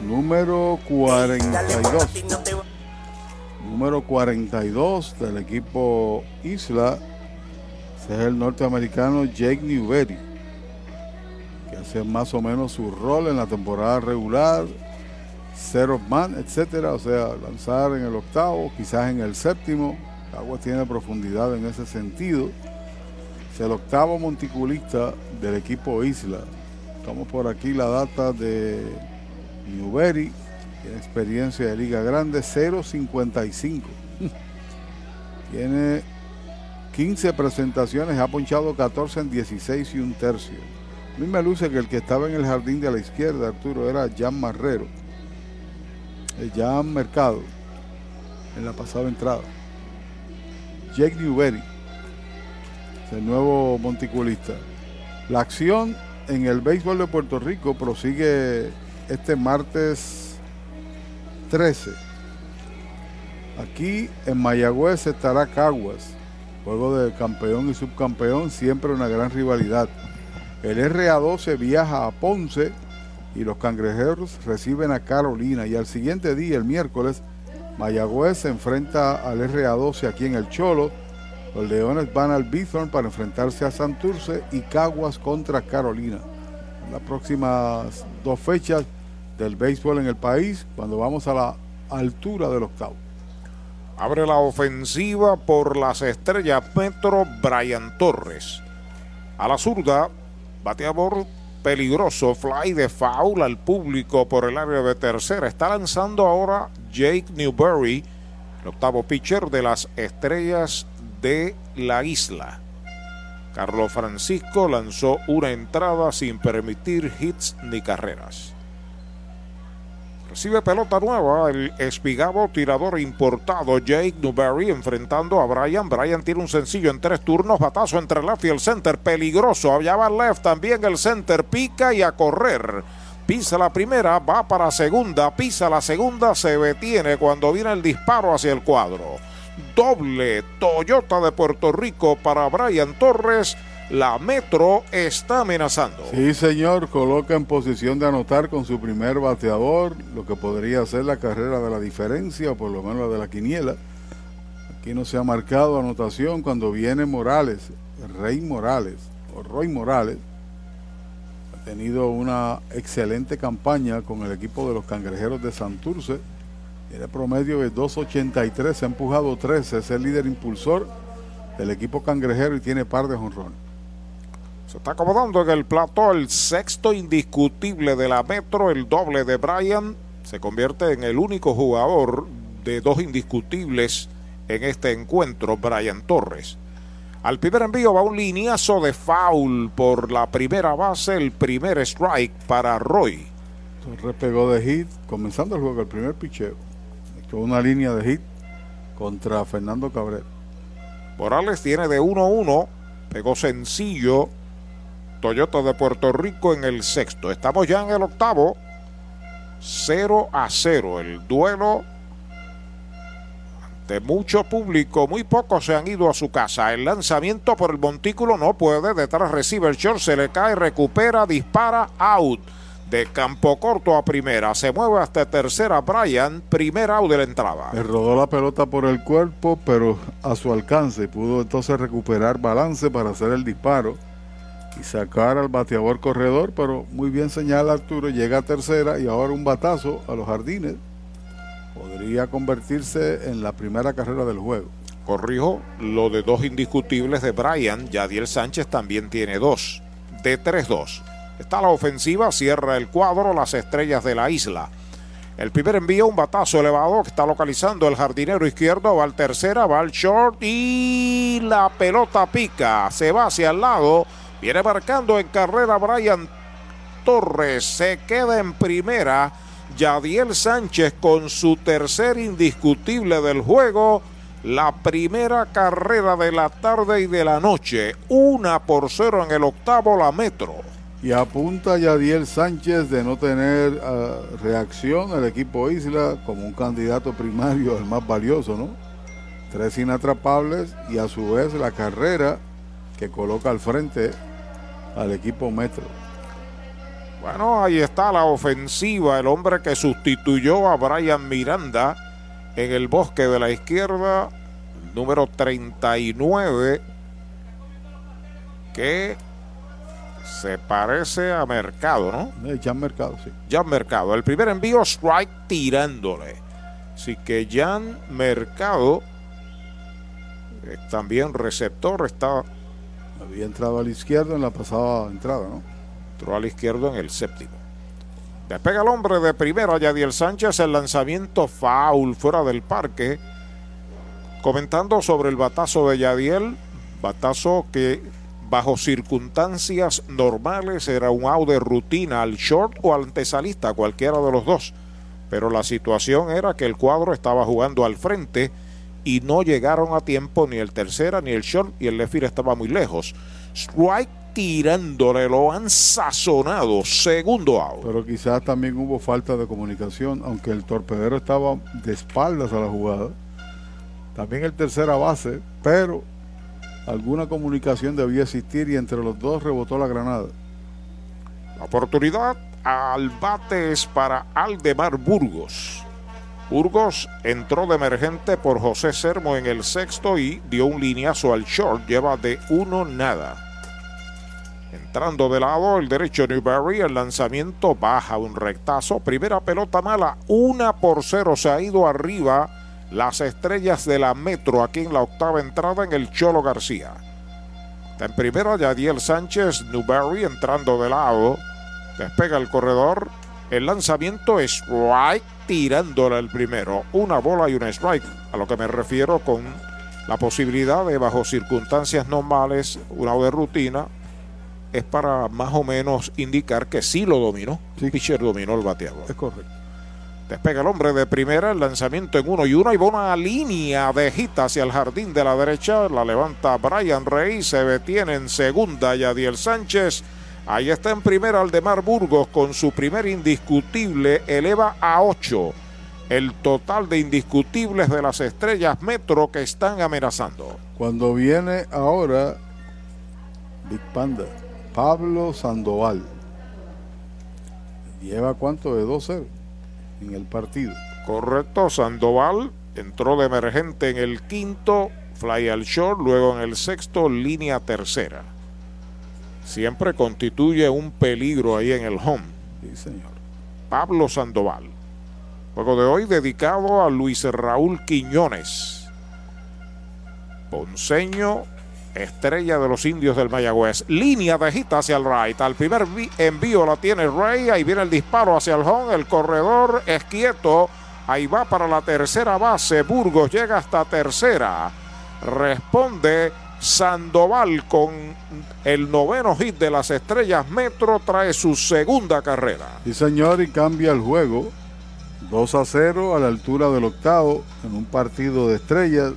[SPEAKER 2] número 42. Número 42 del equipo Isla es el norteamericano Jake Newberry, que hace más o menos su rol en la temporada regular, zero man, etcétera, o sea, lanzar en el octavo, quizás en el séptimo. Agua tiene profundidad en ese sentido. Es el octavo monticulista del equipo Isla. Estamos por aquí la data de Newberry, tiene experiencia de Liga Grande, 0.55. <laughs> tiene 15 presentaciones, ha ponchado 14 en 16 y un tercio. A mí me luce que el que estaba en el jardín de la izquierda, Arturo, era Jan Marrero. El Jan Mercado, en la pasada entrada. Jake Newberry, el nuevo monticulista. La acción en el béisbol de Puerto Rico prosigue este martes 13. Aquí en Mayagüez estará Caguas, juego de campeón y subcampeón, siempre una gran rivalidad. El RA12 viaja a Ponce y los cangrejeros reciben a Carolina y al siguiente día, el miércoles, Mayagüez se enfrenta al RA12 aquí en el Cholo. Los Leones van al Bithorn para enfrentarse a Santurce y Caguas contra Carolina. las próximas dos fechas del béisbol en el país cuando vamos a la altura del octavo.
[SPEAKER 1] Abre la ofensiva por las estrellas Metro Brian Torres. A la zurda, bateador peligroso, fly de foul al público por el área de tercera. Está lanzando ahora Jake Newberry, el octavo pitcher de las estrellas de la isla. Carlos Francisco lanzó una entrada sin permitir hits ni carreras. Recibe pelota nueva el espigado tirador importado Jake Newberry enfrentando a Brian. Brian tiene un sencillo en tres turnos, batazo entre left y el center, peligroso. Allá left, también el center pica y a correr. Pisa la primera, va para segunda, pisa la segunda, se detiene cuando viene el disparo hacia el cuadro. Doble Toyota de Puerto Rico para Brian Torres la Metro está amenazando.
[SPEAKER 2] Sí, señor, coloca en posición de anotar con su primer bateador lo que podría ser la carrera de la diferencia o por lo menos la de la quiniela. Aquí no se ha marcado anotación cuando viene Morales, Rey Morales o Roy Morales. Ha tenido una excelente campaña con el equipo de los Cangrejeros de Santurce. Tiene promedio de 2.83, se ha empujado 13, es el líder impulsor del equipo cangrejero y tiene par de jonrones.
[SPEAKER 1] Se está acomodando en el plató el sexto indiscutible de la Metro, el doble de Brian. Se convierte en el único jugador de dos indiscutibles en este encuentro, Brian Torres. Al primer envío va un lineazo de foul por la primera base, el primer strike para Roy.
[SPEAKER 2] Torres pegó de hit, comenzando el juego, el primer picheo. Con una línea de hit contra Fernando Cabrera.
[SPEAKER 1] Morales tiene de 1-1, pegó sencillo Toyota de Puerto Rico en el sexto. Estamos ya en el octavo. 0 a 0. El duelo ante mucho público. Muy pocos se han ido a su casa. El lanzamiento por el montículo no puede. Detrás receiver short. Se le cae, recupera, dispara, out. De campo corto a primera. Se mueve hasta tercera Brian. Primera out de la entrada.
[SPEAKER 2] Le rodó la pelota por el cuerpo, pero a su alcance. Pudo entonces recuperar balance para hacer el disparo y sacar al bateador corredor, pero muy bien señala Arturo, llega a tercera y ahora un batazo a los jardines. Podría convertirse en la primera carrera del juego.
[SPEAKER 1] Corrijo lo de dos indiscutibles de Brian. Yadiel Sánchez también tiene dos. De 3-2. Está la ofensiva, cierra el cuadro, las estrellas de la isla. El primer envío, un batazo elevado que está localizando el jardinero izquierdo, va al tercera, va al short y la pelota pica, se va hacia el lado, viene marcando en carrera Brian Torres, se queda en primera, Yadiel Sánchez con su tercer indiscutible del juego, la primera carrera de la tarde y de la noche, una por cero en el octavo la metro.
[SPEAKER 2] Y apunta Yadiel Sánchez de no tener ah, reacción. Al equipo Isla como un candidato primario, el más valioso, ¿no? Tres inatrapables y a su vez la carrera que coloca al frente al equipo Metro.
[SPEAKER 1] Bueno, ahí está la ofensiva, el hombre que sustituyó a Brian Miranda en el bosque de la izquierda, número 39, que se parece a Mercado, ¿no?
[SPEAKER 2] Eh, Jan Mercado, sí.
[SPEAKER 1] Jan Mercado. El primer envío, strike tirándole. Así que Jan Mercado, eh, también receptor, está.
[SPEAKER 2] Había entrado a la izquierda en la pasada entrada, ¿no?
[SPEAKER 1] Entró a la izquierda en el séptimo. Despega el hombre de primera, Yadiel Sánchez, el lanzamiento foul fuera del parque. Comentando sobre el batazo de Yadiel, batazo que bajo circunstancias normales era un out de rutina al short o al antesalista, cualquiera de los dos. Pero la situación era que el cuadro estaba jugando al frente y no llegaron a tiempo ni el tercera ni el short y el left estaba muy lejos. Strike tirándole, lo han sazonado, segundo out.
[SPEAKER 2] Pero quizás también hubo falta de comunicación, aunque el torpedero estaba de espaldas a la jugada. También el tercera base, pero alguna comunicación debía existir y entre los dos rebotó la granada.
[SPEAKER 1] La oportunidad al bate es para Aldemar Burgos. Burgos entró de emergente por José Sermo en el sexto y dio un lineazo al short. Lleva de uno nada. Entrando de lado el derecho Newberry, el lanzamiento baja un rectazo. Primera pelota mala, una por cero. Se ha ido arriba las estrellas de la Metro aquí en la octava entrada en el Cholo García. En primera Yadiel Sánchez, Newberry entrando de lado. Despega el corredor. El lanzamiento es strike tirándole el primero. Una bola y un strike. A lo que me refiero con la posibilidad de bajo circunstancias normales, una de rutina, es para más o menos indicar que sí lo dominó. Sí. Pitcher dominó el bateador.
[SPEAKER 2] Es correcto.
[SPEAKER 1] Despega el hombre de primera, el lanzamiento en uno y uno y una línea de gita hacia el jardín de la derecha. La levanta Brian Rey, se detiene en segunda Yadiel Sánchez. Ahí está en primera Aldemar Burgos con su primer indiscutible, eleva a ocho el total de indiscutibles de las estrellas Metro que están amenazando.
[SPEAKER 2] Cuando viene ahora Big Panda, Pablo Sandoval. ¿Lleva cuánto de 2-0? en el partido.
[SPEAKER 1] Correcto, Sandoval entró de emergente en el quinto, fly al short, luego en el sexto, línea tercera. Siempre constituye un peligro ahí en el home.
[SPEAKER 2] Sí, señor.
[SPEAKER 1] Pablo Sandoval. Juego de hoy dedicado a Luis Raúl Quiñones. Ponceño, estrella de los indios del Mayagüez. Línea de gita hacia el right. Al primer envío la tiene Rey. Ahí viene el disparo hacia el home. El corredor es quieto. Ahí va para la tercera base. Burgos llega hasta tercera. Responde Sandoval con el noveno hit de las estrellas Metro. Trae su segunda carrera.
[SPEAKER 2] Sí, señor, y cambia el juego. 2 a 0 a la altura del octavo en un partido de estrellas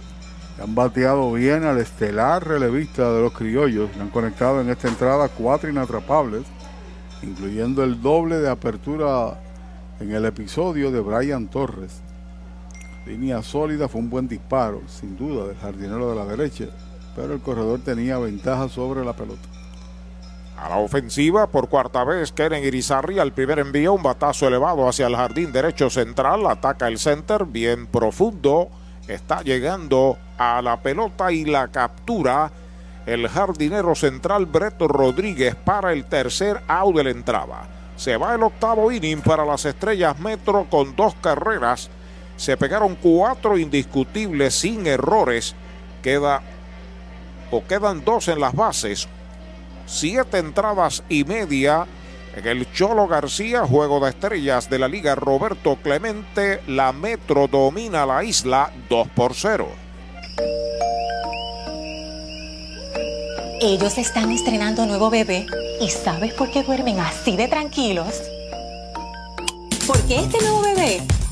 [SPEAKER 2] han bateado bien al estelar relevista de los criollos. han conectado en esta entrada cuatro inatrapables, incluyendo el doble de apertura en el episodio de Brian Torres. Línea sólida, fue un buen disparo, sin duda, del jardinero de la derecha, pero el corredor tenía ventaja sobre la pelota.
[SPEAKER 1] A la ofensiva, por cuarta vez, Keren Irizarri al primer envío, un batazo elevado hacia el jardín derecho central, ataca el center, bien profundo, está llegando a la pelota y la captura el jardinero central Breto Rodríguez para el tercer out de entrada. Se va el octavo inning para las estrellas Metro con dos carreras. Se pegaron cuatro indiscutibles sin errores. Queda quedan dos en las bases. Siete entradas y media En el Cholo García, juego de estrellas de la Liga Roberto Clemente, la Metro domina la isla 2 por 0.
[SPEAKER 4] Ellos están estrenando nuevo bebé y ¿sabes por qué duermen así de tranquilos? Porque este nuevo bebé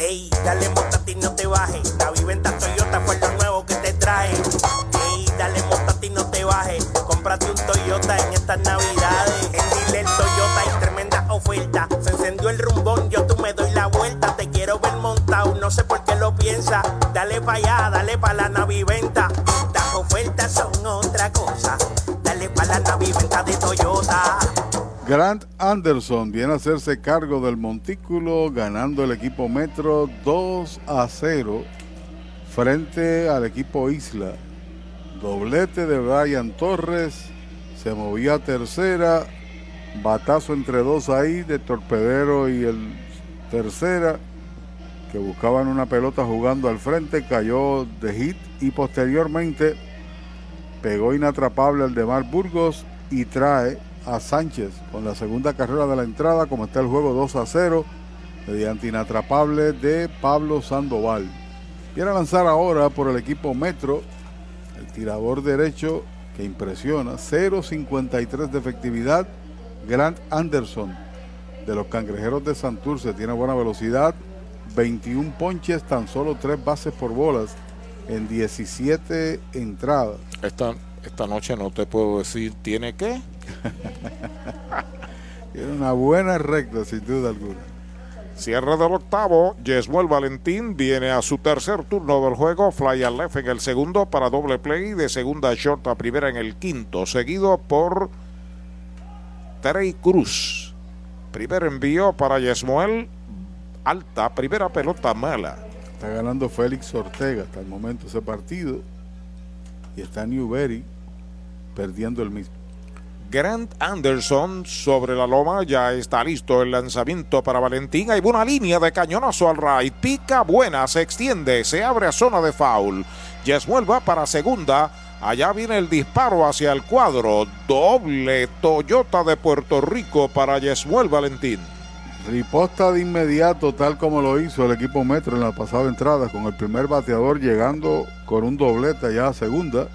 [SPEAKER 5] Ey, dale montate y no te bajes. La viventa Toyota fue lo nuevo que te trae. Ey, dale montate y no te bajes. Cómprate un Toyota en estas navidades. En Dile Toyota hay tremenda oferta. Se encendió el rumbón, yo tú me doy la vuelta. Te quiero ver montado, no sé por qué lo piensa. Dale pa' allá, dale pa' la naviventa.
[SPEAKER 2] Grant Anderson viene a hacerse cargo del montículo ganando el equipo Metro 2 a 0 frente al equipo Isla. Doblete de Brian Torres, se movía a tercera, batazo entre dos ahí de Torpedero y el tercera que buscaban una pelota jugando al frente, cayó de hit y posteriormente pegó inatrapable al de Mar Burgos y trae a Sánchez con la segunda carrera de la entrada, como está el juego 2 a 0, mediante inatrapable de Pablo Sandoval. Viene a lanzar ahora por el equipo Metro, el tirador derecho que impresiona, 0.53 de efectividad, Grant Anderson de los Cangrejeros de Santurce, tiene buena velocidad, 21 ponches, tan solo 3 bases por bolas en 17 entradas.
[SPEAKER 1] Esta, esta noche no te puedo decir, ¿tiene qué? <laughs>
[SPEAKER 2] Tiene una buena recta, sin duda alguna.
[SPEAKER 1] Cierre del octavo, Yesmuel Valentín viene a su tercer turno del juego, fly al left en el segundo para doble play, de segunda short a primera en el quinto, seguido por Trey Cruz. Primer envío para Yesmuel, alta, primera pelota mala.
[SPEAKER 2] Está ganando Félix Ortega hasta el momento ese partido y está Newberry perdiendo el mismo.
[SPEAKER 1] Grant Anderson sobre la loma. Ya está listo el lanzamiento para Valentín. Hay una línea de cañonazo al right. Pica buena, se extiende, se abre a zona de foul. Yesmuel va para segunda. Allá viene el disparo hacia el cuadro. Doble Toyota de Puerto Rico para Yesmuel Valentín.
[SPEAKER 2] Riposta de inmediato, tal como lo hizo el equipo Metro en la pasada entrada, con el primer bateador llegando con un doblete allá a segunda.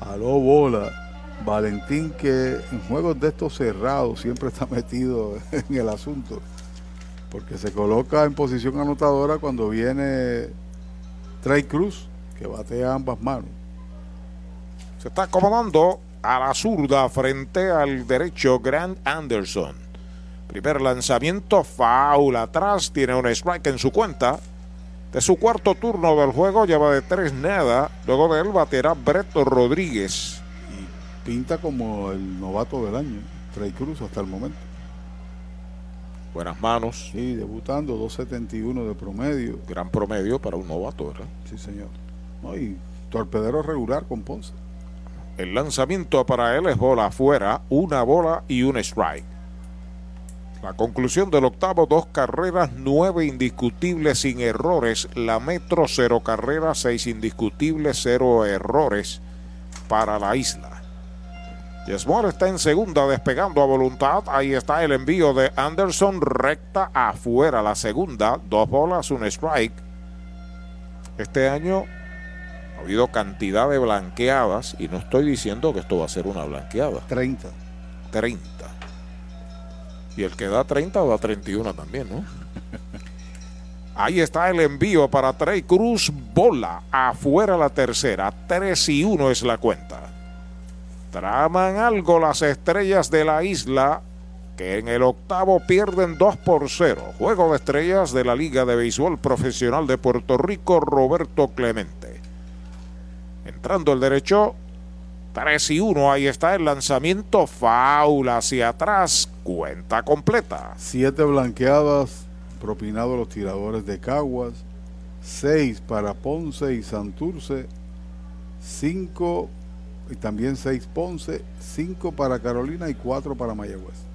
[SPEAKER 2] Aló bola Valentín que en juegos de estos cerrados siempre está metido <laughs> en el asunto, porque se coloca en posición anotadora cuando viene Trey Cruz, que batea ambas manos.
[SPEAKER 1] Se está acomodando a la zurda frente al derecho Grant Anderson. Primer lanzamiento, foul atrás, tiene un strike en su cuenta. De su cuarto turno del juego lleva de tres nada. Luego de él baterá Brett Rodríguez
[SPEAKER 2] pinta como el novato del año, Trey Cruz hasta el momento.
[SPEAKER 1] Buenas manos.
[SPEAKER 2] Sí, debutando 2.71 de promedio.
[SPEAKER 1] Gran promedio para un novato, ¿verdad?
[SPEAKER 2] Sí, señor. y torpedero regular con Ponce.
[SPEAKER 1] El lanzamiento para él es bola afuera, una bola y un strike. La conclusión del octavo, dos carreras, nueve indiscutibles sin errores. La Metro, cero carreras, seis indiscutibles, cero errores para la isla. Yesmore está en segunda despegando a voluntad. Ahí está el envío de Anderson recta afuera. La segunda, dos bolas, un strike. Este año ha habido cantidad de blanqueadas y no estoy diciendo que esto va a ser una blanqueada.
[SPEAKER 2] 30.
[SPEAKER 1] 30. Y el que da 30 da 31 también, ¿no? <laughs> Ahí está el envío para Trey Cruz. Bola afuera la tercera. 3 y 1 es la cuenta. Traman algo las estrellas de la isla que en el octavo pierden 2 por 0. Juego de estrellas de la Liga de Béisbol Profesional de Puerto Rico, Roberto Clemente. Entrando el derecho, 3 y 1. Ahí está el lanzamiento. Faula hacia atrás. Cuenta completa.
[SPEAKER 2] Siete blanqueadas, propinados los tiradores de Caguas. Seis para Ponce y Santurce. Cinco y también seis Ponce. Cinco para Carolina y cuatro para Mayagüez.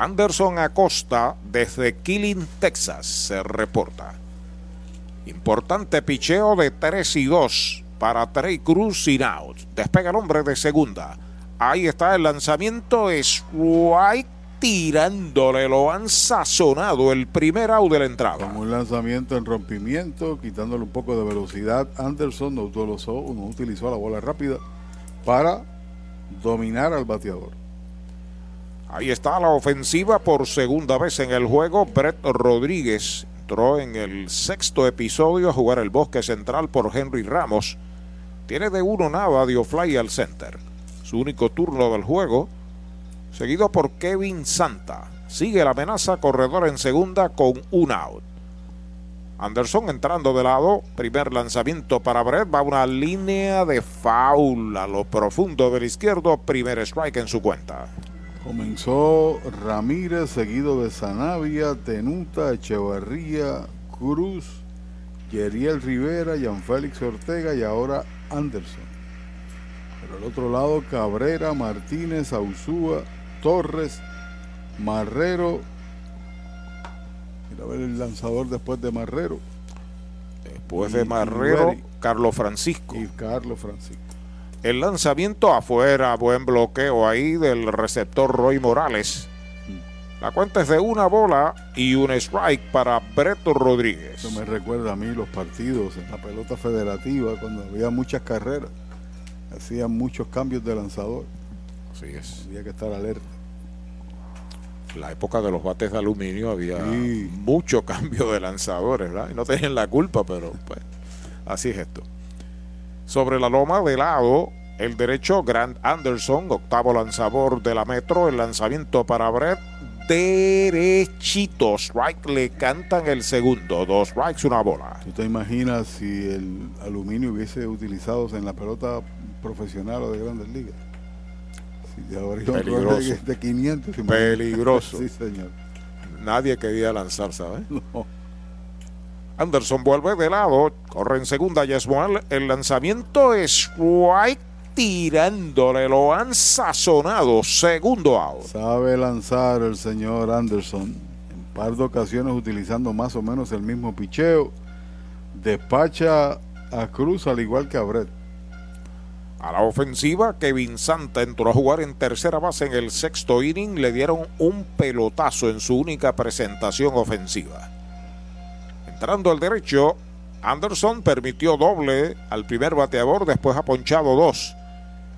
[SPEAKER 1] Anderson Acosta desde Killing, Texas, se reporta. Importante picheo de 3 y 2 para Trey Cruz sin out. Despega el hombre de segunda. Ahí está el lanzamiento. Es White tirándole. Lo han sazonado el primer out de la entrada.
[SPEAKER 2] Como un lanzamiento en rompimiento, quitándole un poco de velocidad. Anderson no utilizó, no utilizó la bola rápida para dominar al bateador.
[SPEAKER 1] Ahí está la ofensiva por segunda vez en el juego. Brett Rodríguez entró en el sexto episodio a jugar el bosque central por Henry Ramos. Tiene de uno nada dio fly al center. Su único turno del juego, seguido por Kevin Santa. Sigue la amenaza corredor en segunda con un out. Anderson entrando de lado, primer lanzamiento para Brett, va una línea de foul a lo profundo del izquierdo, primer strike en su cuenta.
[SPEAKER 2] Comenzó Ramírez, seguido de Sanavia, Tenuta, Echevarría, Cruz, Yeriel Rivera, Félix Ortega y ahora Anderson. Pero al otro lado, Cabrera, Martínez, Ausúa, Torres, Marrero. A ver el lanzador después de Marrero.
[SPEAKER 1] Después de Marrero, Carlos Francisco.
[SPEAKER 2] Y Carlos Francisco.
[SPEAKER 1] El lanzamiento afuera, buen bloqueo ahí del receptor Roy Morales. La cuenta es de una bola y un strike para Breto Rodríguez.
[SPEAKER 2] Eso me recuerda a mí los partidos en la pelota federativa cuando había muchas carreras. Hacían muchos cambios de lanzador.
[SPEAKER 1] Así es.
[SPEAKER 2] Había que estar alerta.
[SPEAKER 1] La época de los bates de aluminio había mucho <laughs> cambio de lanzadores, ¿verdad? Y no tenían la culpa, pero pues así es esto. Sobre la loma de lado, el derecho Grant Anderson, octavo lanzador de la Metro, el lanzamiento para Brett, derechito, strike, le cantan el segundo, dos strikes, una bola.
[SPEAKER 2] ¿Tú te imaginas si el aluminio hubiese utilizado en la pelota profesional o de grandes ligas? Si
[SPEAKER 1] Peligroso.
[SPEAKER 2] De, 500.
[SPEAKER 1] Peligroso.
[SPEAKER 2] sí, señor.
[SPEAKER 1] Nadie quería lanzar, ¿sabes? No. Anderson vuelve de lado, corre en segunda Yesmuel. El lanzamiento es White tirándole, lo han sazonado. Segundo out.
[SPEAKER 2] Sabe lanzar el señor Anderson en par de ocasiones utilizando más o menos el mismo picheo. Despacha a Cruz al igual que a Brett.
[SPEAKER 1] A la ofensiva, Kevin Santa entró a jugar en tercera base en el sexto inning. Le dieron un pelotazo en su única presentación ofensiva. Entrando al derecho, Anderson permitió doble al primer bateador, después ha ponchado dos.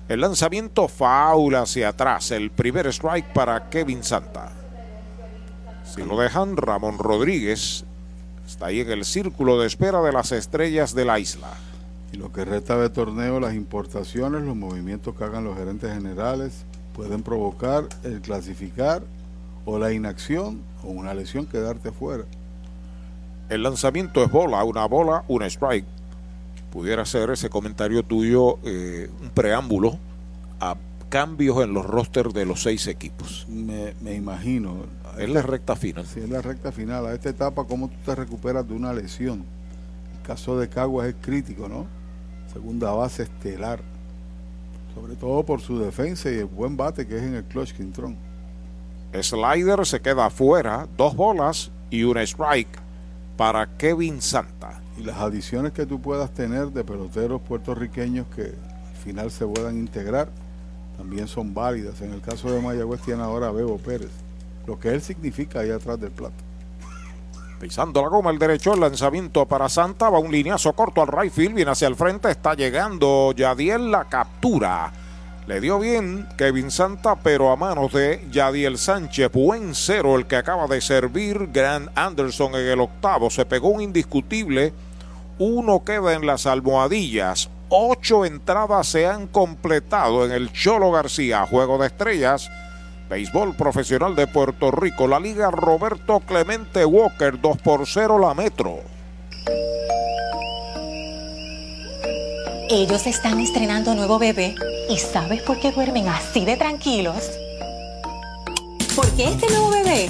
[SPEAKER 1] El lanzamiento faula hacia atrás, el primer strike para Kevin Santa. Si lo dejan, Ramón Rodríguez está ahí en el círculo de espera de las estrellas de la isla.
[SPEAKER 2] Y lo que resta de torneo, las importaciones, los movimientos que hagan los gerentes generales pueden provocar el clasificar o la inacción o una lesión quedarte fuera.
[SPEAKER 1] El lanzamiento es bola, una bola, un strike. Pudiera ser ese comentario tuyo eh, un preámbulo a cambios en los rosters de los seis equipos.
[SPEAKER 2] Me, imagino.
[SPEAKER 1] Es la recta final.
[SPEAKER 2] Sí, es la recta final. A esta etapa, ¿cómo tú te recuperas de una lesión? El caso de Caguas es crítico, ¿no? Segunda base estelar. Sobre todo por su defensa y el buen bate que es en el clutch Quintrón.
[SPEAKER 1] Slider se queda afuera, dos bolas y un strike para Kevin Santa.
[SPEAKER 2] Y las adiciones que tú puedas tener de peloteros puertorriqueños que al final se puedan integrar también son válidas. En el caso de Mayagüez tiene ahora a Bebo Pérez, lo que él significa ahí atrás del plato.
[SPEAKER 1] Pisando la goma el derecho, el lanzamiento para Santa, va un lineazo corto al right field, viene hacia el frente, está llegando Yadiel la captura le dio bien Kevin Santa, pero a manos de Yadiel Sánchez. Buen cero el que acaba de servir Grant Anderson en el octavo. Se pegó un indiscutible. Uno queda en las almohadillas. Ocho entradas se han completado en el Cholo García, Juego de Estrellas. Béisbol Profesional de Puerto Rico, la Liga Roberto Clemente Walker, 2 por 0 la Metro.
[SPEAKER 4] Ellos están estrenando nuevo bebé y ¿sabes por qué duermen así de tranquilos? Porque este nuevo bebé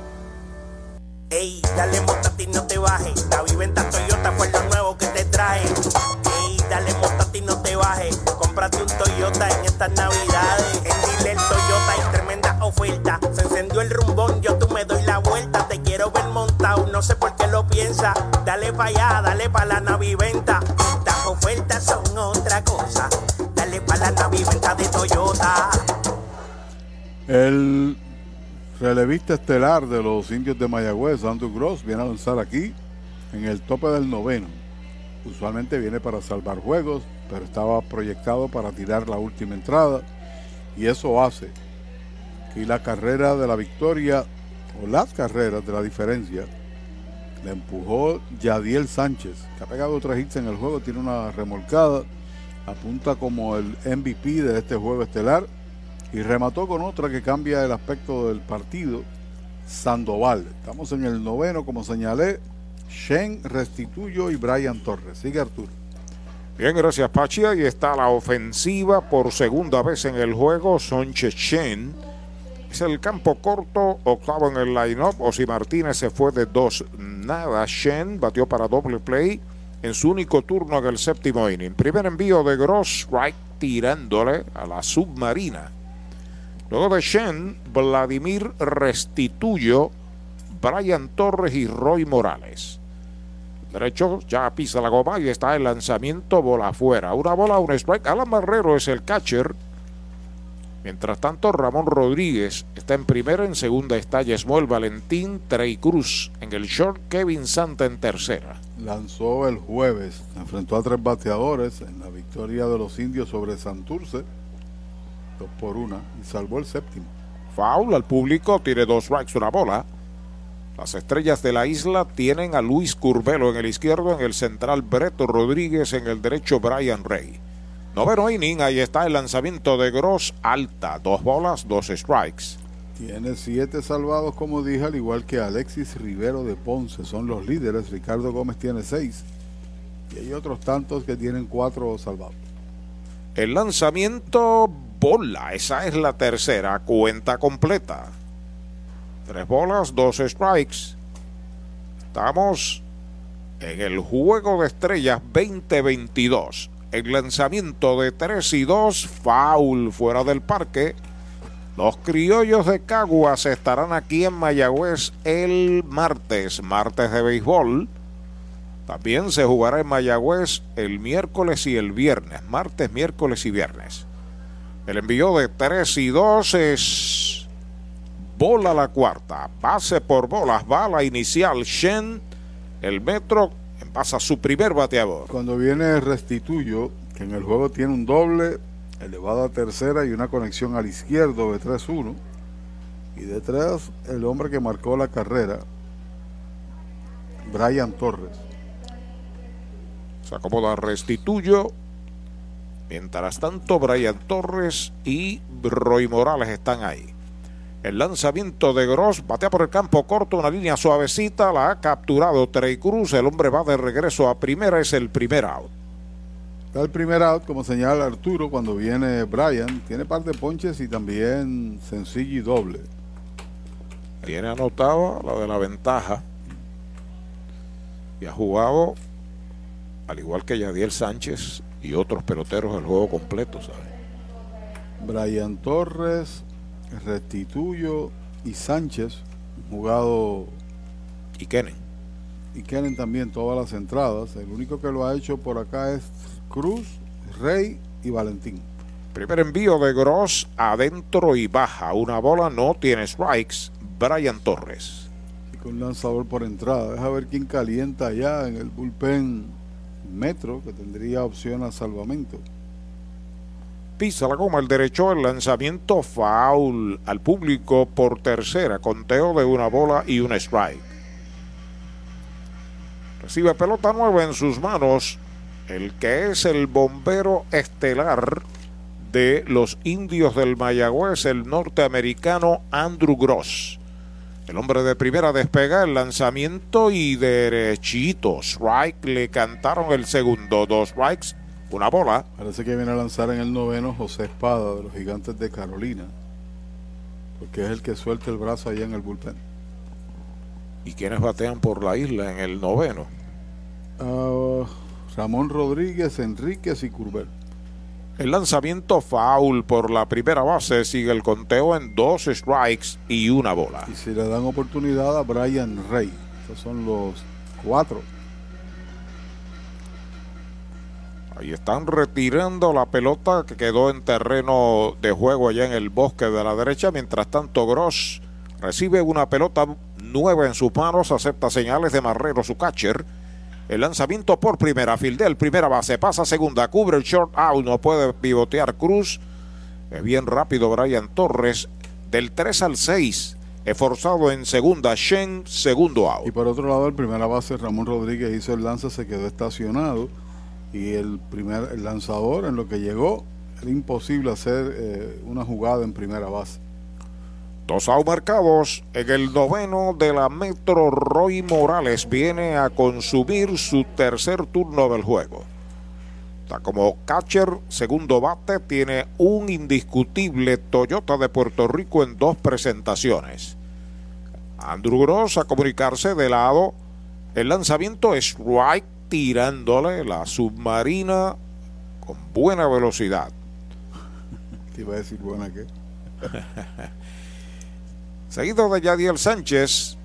[SPEAKER 5] Ey, dale montate y no te bajes. La viventa Toyota fue lo nuevo que te trae. Ey, dale montate y no te bajes. Cómprate un Toyota en estas navidades. En Dile el Toyota hay tremenda oferta. Se encendió el rumbón, yo tú me doy la vuelta. Te quiero ver montado, no sé por qué lo piensa. Dale pa' allá, dale pa' la naviventa. Estas ofertas son otra cosa. Dale pa' la naviventa de Toyota.
[SPEAKER 2] El relevista estelar de los indios de Mayagüez, Andrew Gross, viene a lanzar aquí en el tope del noveno. Usualmente viene para salvar juegos, pero estaba proyectado para tirar la última entrada y eso hace que la carrera de la victoria o las carreras de la diferencia le empujó Yadiel Sánchez, que ha pegado tres hits en el juego, tiene una remolcada, apunta como el MVP de este juego estelar y remató con otra que cambia el aspecto del partido, Sandoval. Estamos en el noveno, como señalé, Shen Restituyo y Brian Torres. Sigue Arturo.
[SPEAKER 1] Bien, gracias Pachi. Ahí está la ofensiva por segunda vez en el juego. Sonche Shen. Es el campo corto, octavo en el line-up. Osi Martínez se fue de dos nada. Shen batió para doble play en su único turno en el séptimo inning. Primer envío de Gross, right tirándole a la submarina. Luego de Shen, Vladimir Restituyo, Brian Torres y Roy Morales. Derecho, ya pisa la goma y está el lanzamiento bola afuera. Una bola, un strike. Alan Marrero es el catcher. Mientras tanto, Ramón Rodríguez está en primera, en segunda está Yesmuel Valentín, Trey Cruz en el short, Kevin Santa en tercera.
[SPEAKER 2] Lanzó el jueves, enfrentó a tres bateadores en la victoria de los indios sobre Santurce, por una, y salvó el séptimo.
[SPEAKER 1] Foul al público, tiene dos strikes, una bola. Las estrellas de la isla tienen a Luis Curvelo en el izquierdo, en el central Breto Rodríguez, en el derecho Brian Rey. Noveno inning, ahí está el lanzamiento de Gross alta, dos bolas, dos strikes.
[SPEAKER 2] Tiene siete salvados, como dije, al igual que Alexis Rivero de Ponce. Son los líderes. Ricardo Gómez tiene seis. Y hay otros tantos que tienen cuatro salvados.
[SPEAKER 1] El lanzamiento bola, esa es la tercera, cuenta completa. Tres bolas, dos strikes. Estamos en el juego de estrellas 2022. El lanzamiento de 3 y 2, foul fuera del parque. Los criollos de Caguas estarán aquí en Mayagüez el martes, martes de béisbol. También se jugará en Mayagüez el miércoles y el viernes, martes, miércoles y viernes. El envío de 3 y 2 es bola la cuarta, base por bolas, bala inicial, Shen, el metro pasa su primer bateador.
[SPEAKER 2] Cuando viene Restituyo, que en el juego tiene un doble, elevado a tercera y una conexión al izquierdo de 3-1. Y detrás el hombre que marcó la carrera, Brian Torres.
[SPEAKER 1] Se acomoda Restituyo. Mientras tanto, Brian Torres y Roy Morales están ahí. El lanzamiento de Gross batea por el campo corto, una línea suavecita, la ha capturado Trey Cruz. El hombre va de regreso a primera, es el primer out.
[SPEAKER 2] Está el primer out, como señala Arturo, cuando viene Brian. Tiene par de ponches y también sencillo y doble.
[SPEAKER 1] Tiene anotado la de la ventaja. y ha jugado, al igual que Yadiel Sánchez y otros peloteros, el juego completo, ¿sabes?
[SPEAKER 2] Brian Torres, Restituyo y Sánchez jugado
[SPEAKER 1] Y Kenen.
[SPEAKER 2] y Kenen también todas las entradas. El único que lo ha hecho por acá es Cruz, Rey y Valentín.
[SPEAKER 1] Primer envío de Gross adentro y baja. Una bola no tiene strikes. Brian Torres.
[SPEAKER 2] Y con lanzador por entrada. Deja ver quién calienta allá en el bullpen Metro, que tendría opción a salvamento.
[SPEAKER 1] Pisa la goma el derecho, el lanzamiento foul al público por tercera, conteo de una bola y un strike. Recibe pelota nueva en sus manos, el que es el bombero estelar de los indios del Mayagüez, el norteamericano Andrew Gross. El hombre de primera despega el lanzamiento y derechito. Strike le cantaron el segundo. Dos strikes, una bola.
[SPEAKER 2] Parece que viene a lanzar en el noveno José Espada de los Gigantes de Carolina. Porque es el que suelta el brazo allá en el bullpen.
[SPEAKER 1] ¿Y quienes batean por la isla en el noveno?
[SPEAKER 2] Ah, Ramón Rodríguez, Enríquez y Curbel.
[SPEAKER 1] El lanzamiento foul por la primera base sigue el conteo en dos strikes y una bola.
[SPEAKER 2] Y si le dan oportunidad a Brian Rey. Esos son los cuatro.
[SPEAKER 1] Ahí están retirando la pelota que quedó en terreno de juego allá en el bosque de la derecha. Mientras tanto, Gross recibe una pelota nueva en sus manos, acepta señales de Marrero, su catcher. El lanzamiento por primera, Fildel, primera base, pasa segunda, cubre el short out, no puede pivotear Cruz. Bien rápido Brian Torres, del 3 al 6, esforzado en segunda, Shen, segundo
[SPEAKER 2] Y
[SPEAKER 1] out.
[SPEAKER 2] por otro lado, el primera base Ramón Rodríguez hizo el lance, se quedó estacionado. Y el primer el lanzador, en lo que llegó, era imposible hacer eh, una jugada en primera base.
[SPEAKER 1] Dos marcados en el noveno de la Metro. Roy Morales viene a consumir su tercer turno del juego. Está como catcher, segundo bate, tiene un indiscutible Toyota de Puerto Rico en dos presentaciones. Andrew Gross a comunicarse de lado. El lanzamiento es strike tirándole la submarina con buena velocidad.
[SPEAKER 2] Te iba a decir buena que. <laughs>
[SPEAKER 1] Seguido de Yadiel Sánchez,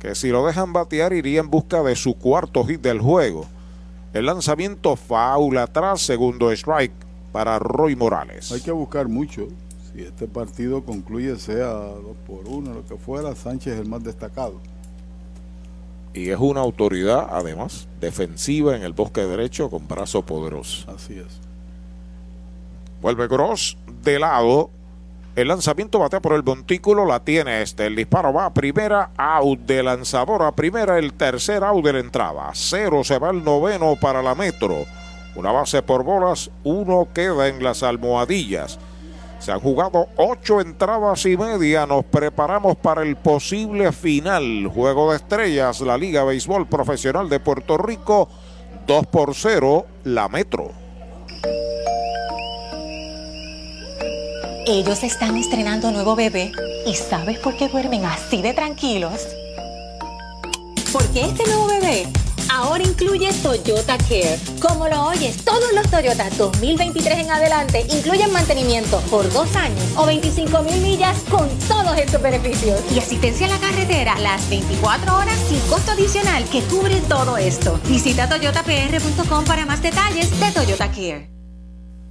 [SPEAKER 1] que si lo dejan batear iría en busca de su cuarto hit del juego. El lanzamiento foul atrás, segundo strike para Roy Morales.
[SPEAKER 2] Hay que buscar mucho. Si este partido concluye, sea dos por uno, lo que fuera, Sánchez es el más destacado.
[SPEAKER 1] Y es una autoridad, además, defensiva en el bosque derecho con brazo poderoso.
[SPEAKER 2] Así es.
[SPEAKER 1] Vuelve Gross de lado. El lanzamiento batea por el montículo, la tiene este. El disparo va a primera, out de lanzador a primera, el tercer out de la entrada. Cero se va el noveno para la Metro. Una base por bolas, uno queda en las almohadillas. Se han jugado ocho entradas y media. Nos preparamos para el posible final. Juego de estrellas, la Liga Béisbol Profesional de Puerto Rico. 2 por 0, la Metro.
[SPEAKER 4] Ellos están estrenando nuevo bebé y ¿sabes por qué duermen así de tranquilos? Porque este nuevo bebé ahora incluye Toyota Care. Como lo oyes, todos los Toyota 2023 en adelante incluyen mantenimiento por dos años o 25 mil millas con todos estos beneficios. Y asistencia a la carretera las 24 horas sin costo adicional que cubre todo esto. Visita toyotapr.com para más detalles de Toyota Care.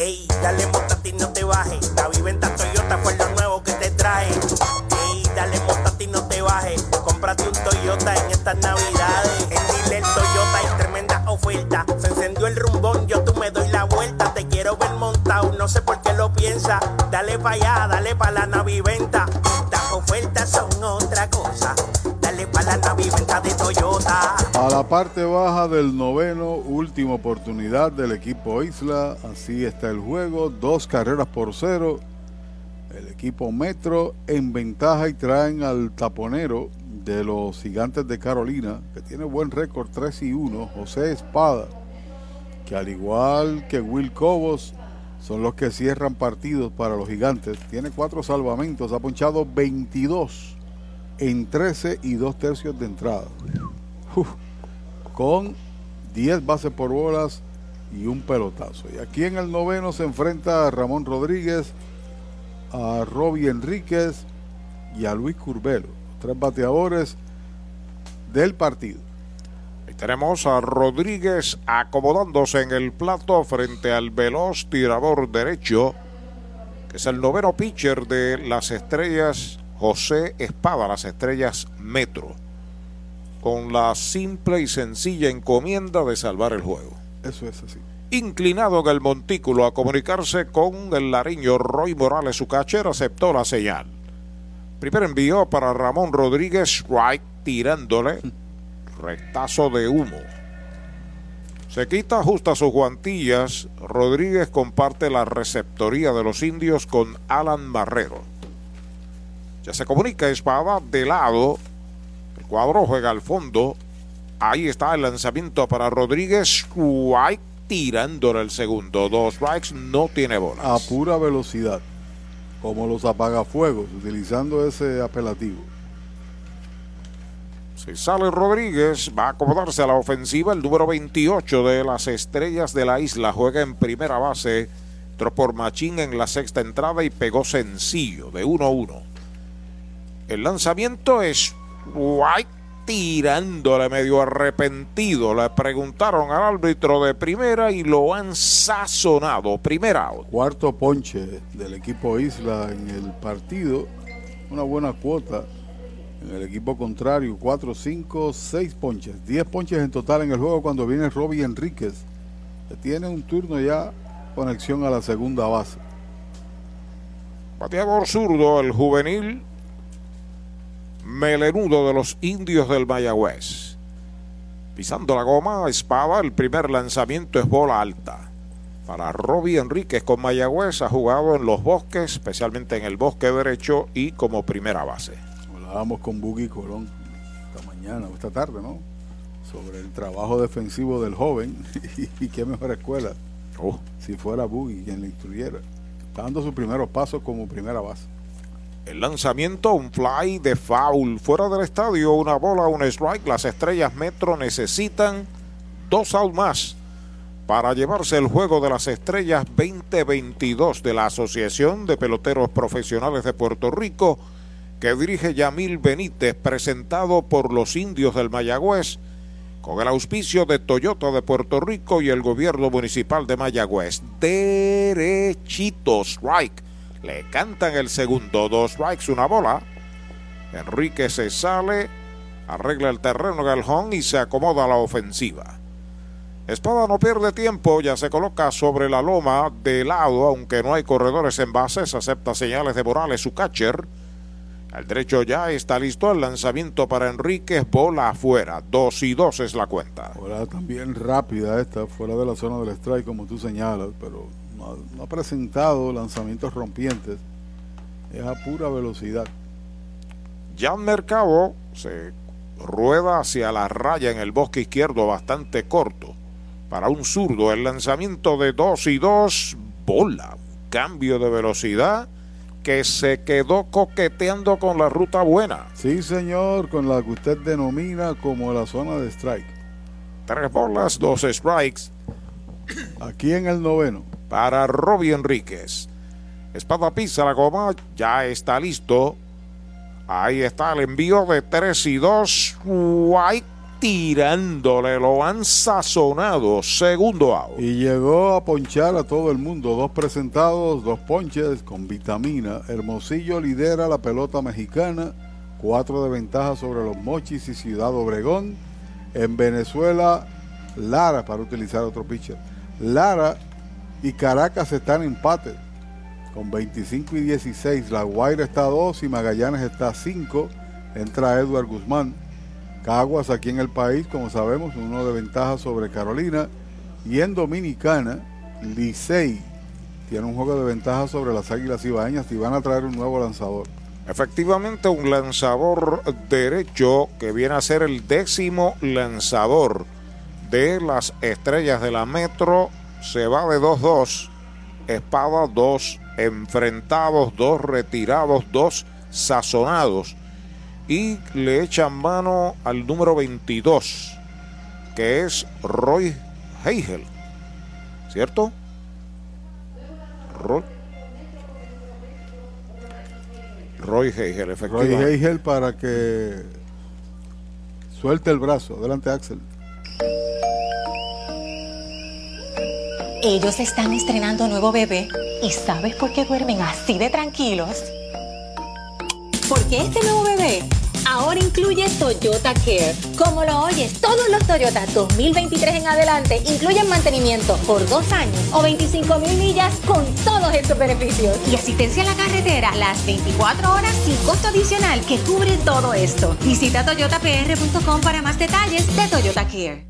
[SPEAKER 5] Ey, dale montate y no te bajes. La viventa Toyota fue lo nuevo que te trae. Ey, dale montate y no te bajes. Cómprate un Toyota en estas navidades. En Dile Toyota hay tremenda oferta. Se encendió el rumbón, yo tú me doy la vuelta. Te quiero ver montado, no sé por qué lo piensa. Dale pa' allá, dale pa' la naviventa. Estas ofertas son otra cosa. Dale pa' la naviventa de Toyota.
[SPEAKER 2] La parte baja del noveno, última oportunidad del equipo Isla. Así está el juego, dos carreras por cero. El equipo Metro en ventaja y traen al taponero de los gigantes de Carolina, que tiene buen récord 3 y 1, José Espada, que al igual que Will Cobos, son los que cierran partidos para los gigantes. Tiene cuatro salvamentos, ha ponchado 22 en 13 y dos tercios de entrada. Uf, con 10 bases por bolas y un pelotazo. Y aquí en el noveno se enfrenta a Ramón Rodríguez, a Robbie Enríquez y a Luis Curbelo, tres bateadores del partido.
[SPEAKER 1] Ahí tenemos a Rodríguez acomodándose en el plato frente al veloz tirador derecho, que es el noveno pitcher de las estrellas José Espada, las estrellas Metro, con la simple y sencilla encomienda de salvar el juego.
[SPEAKER 2] Eso es así.
[SPEAKER 1] Inclinado en el montículo a comunicarse con el lariño Roy Morales, su catcher, aceptó la señal. Primer envío para Ramón Rodríguez, right, tirándole <laughs> rectazo de humo. Se quita, ajusta sus guantillas. Rodríguez comparte la receptoría de los indios con Alan Barrero. Ya se comunica Espada de lado. Cuadro juega al fondo. Ahí está el lanzamiento para Rodríguez. White tirándole el segundo. Dos strikes, no tiene bolas.
[SPEAKER 2] A pura velocidad, como los apagafuegos, utilizando ese apelativo.
[SPEAKER 1] Si sale Rodríguez, va a acomodarse a la ofensiva. El número 28 de las estrellas de la isla juega en primera base. Entró por Machín en la sexta entrada y pegó sencillo de 1-1. El lanzamiento es White tirándole medio arrepentido. Le preguntaron al árbitro de primera y lo han sazonado. Primera out.
[SPEAKER 2] Cuarto ponche del equipo Isla en el partido. Una buena cuota en el equipo contrario. 4, 5, 6 ponches. 10 ponches en total en el juego cuando viene Robbie Enríquez. Que tiene un turno ya conexión a la segunda base.
[SPEAKER 1] Bateador zurdo, el juvenil melenudo de los indios del Mayagüez. Pisando la goma, espada, el primer lanzamiento es bola alta. Para Robbie Enríquez con Mayagüez ha jugado en los bosques, especialmente en el bosque derecho y como primera base.
[SPEAKER 2] Hablábamos con Buggy Colón esta mañana o esta tarde, ¿no? Sobre el trabajo defensivo del joven <laughs> y, qué mejor escuela
[SPEAKER 1] Oh,
[SPEAKER 2] si fuera Buggy quien le instruyera. Está dando sus primeros pasos como primera base.
[SPEAKER 1] El lanzamiento, un fly de foul. Fuera del estadio, una bola, un strike. Las estrellas Metro necesitan dos out más para llevarse el juego de las estrellas 2022 de la Asociación de Peloteros Profesionales de Puerto Rico, que dirige Yamil Benítez, presentado por los indios del Mayagüez, con el auspicio de Toyota de Puerto Rico y el gobierno municipal de Mayagüez. Derechito strike. Le cantan el segundo, dos strikes, una bola. Enrique se sale, arregla el terreno Galjón y se acomoda a la ofensiva. Espada no pierde tiempo, ya se coloca sobre la loma de lado, aunque no hay corredores en bases, acepta señales de Morales, su catcher. Al derecho ya está listo el lanzamiento para Enríquez, bola afuera, dos y dos es la cuenta.
[SPEAKER 2] Bola también rápida esta, fuera de la zona del strike, como tú señalas, pero no, ha- no ha presentado lanzamientos rompientes. Es a pura velocidad.
[SPEAKER 1] Jan Mercado se rueda hacia la raya en el bosque izquierdo bastante corto. Para un zurdo, el lanzamiento de 2 y 2, bola. Cambio de velocidad que se quedó coqueteando con la ruta buena.
[SPEAKER 2] Sí, señor, con la que usted denomina como la zona de strike.
[SPEAKER 1] Tres bolas, dos strikes
[SPEAKER 2] Aquí en el noveno.
[SPEAKER 1] Para Robbie Enríquez. Espada pisa la goma, ya está listo. Ahí está el envío de 3 y 2. White tirándole, lo han sazonado. Segundo out.
[SPEAKER 2] Y llegó a ponchar a todo el mundo. Dos presentados, dos ponches con vitamina. Hermosillo lidera la pelota mexicana. Cuatro de ventaja sobre los Mochis y Ciudad Obregón. En Venezuela, Lara, para utilizar otro pitcher. Lara y Caracas están en empate. Con 25 y 16. La Guaira está a 2 y Magallanes está a 5. Entra Edward Guzmán. Caguas aquí en el país, como sabemos, uno de ventaja sobre Carolina. Y en Dominicana, Licey tiene un juego de ventaja sobre las Águilas Ibaeñas y van a traer un nuevo lanzador.
[SPEAKER 1] Efectivamente, un lanzador derecho que viene a ser el décimo lanzador de las estrellas de la Metro. Se va de 2-2. Espada 2 enfrentados, dos retirados, dos sazonados. Y le echan mano al número 22, que es Roy Heigel. ¿Cierto? Roy. Roy Heigel,
[SPEAKER 2] Roy
[SPEAKER 1] efectivamente.
[SPEAKER 2] Heigel para que suelte el brazo. Adelante, Axel.
[SPEAKER 4] Ellos están estrenando nuevo bebé y ¿sabes por qué duermen así de tranquilos? Porque este nuevo bebé ahora incluye Toyota Care. Como lo oyes, todos los Toyota 2023 en adelante incluyen mantenimiento por dos años o 25 mil millas con todos estos beneficios. Y asistencia a la carretera las 24 horas sin costo adicional que cubre todo esto. Visita toyotapr.com para más detalles de Toyota Care.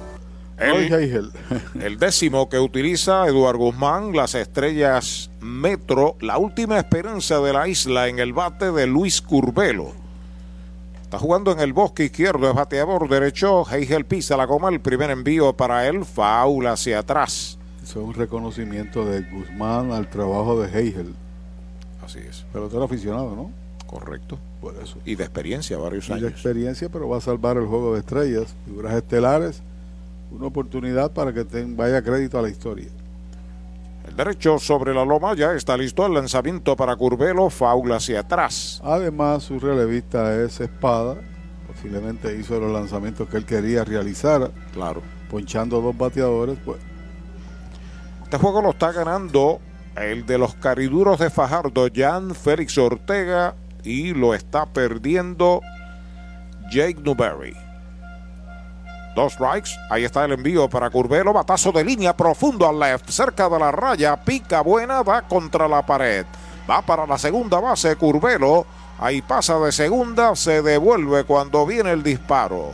[SPEAKER 1] El, décimo que utiliza Eduardo Guzmán, las estrellas Metro, la última esperanza de la isla en el bate de Luis Curbelo. Está jugando en el bosque izquierdo, es bateador derecho. Heigel pisa la goma, el primer envío para él, faul hacia atrás.
[SPEAKER 2] Eso es un reconocimiento de Guzmán al trabajo de Heigel.
[SPEAKER 1] Así es,
[SPEAKER 2] Pelotero aficionado, ¿no?
[SPEAKER 1] correcto.
[SPEAKER 2] Por eso.
[SPEAKER 1] Y de experiencia, varios
[SPEAKER 2] Y de
[SPEAKER 1] años.
[SPEAKER 2] experiencia, pero va a salvar el juego de estrellas, figuras estelares. Una oportunidad para que ten- vaya crédito a la historia.
[SPEAKER 1] El derecho sobre la loma ya está listo el lanzamiento para Curbelo, faul hacia atrás.
[SPEAKER 2] Además, su relevista es Espada. Posiblemente hizo los lanzamientos que él quería realizar,
[SPEAKER 1] Claro.
[SPEAKER 2] ponchando dos bateadores. Pues
[SPEAKER 1] Este juego lo está ganando el de los cariduros de Fajardo, Jan Félix Ortega, y lo está perdiendo Jake Newberry. Dos strikes, ahí está el envío para Curbelo, batazo de línea profundo al left, cerca de la raya, pica buena, va contra la pared. Va para la segunda base Curbelo, ahí pasa de segunda, se devuelve cuando viene el disparo.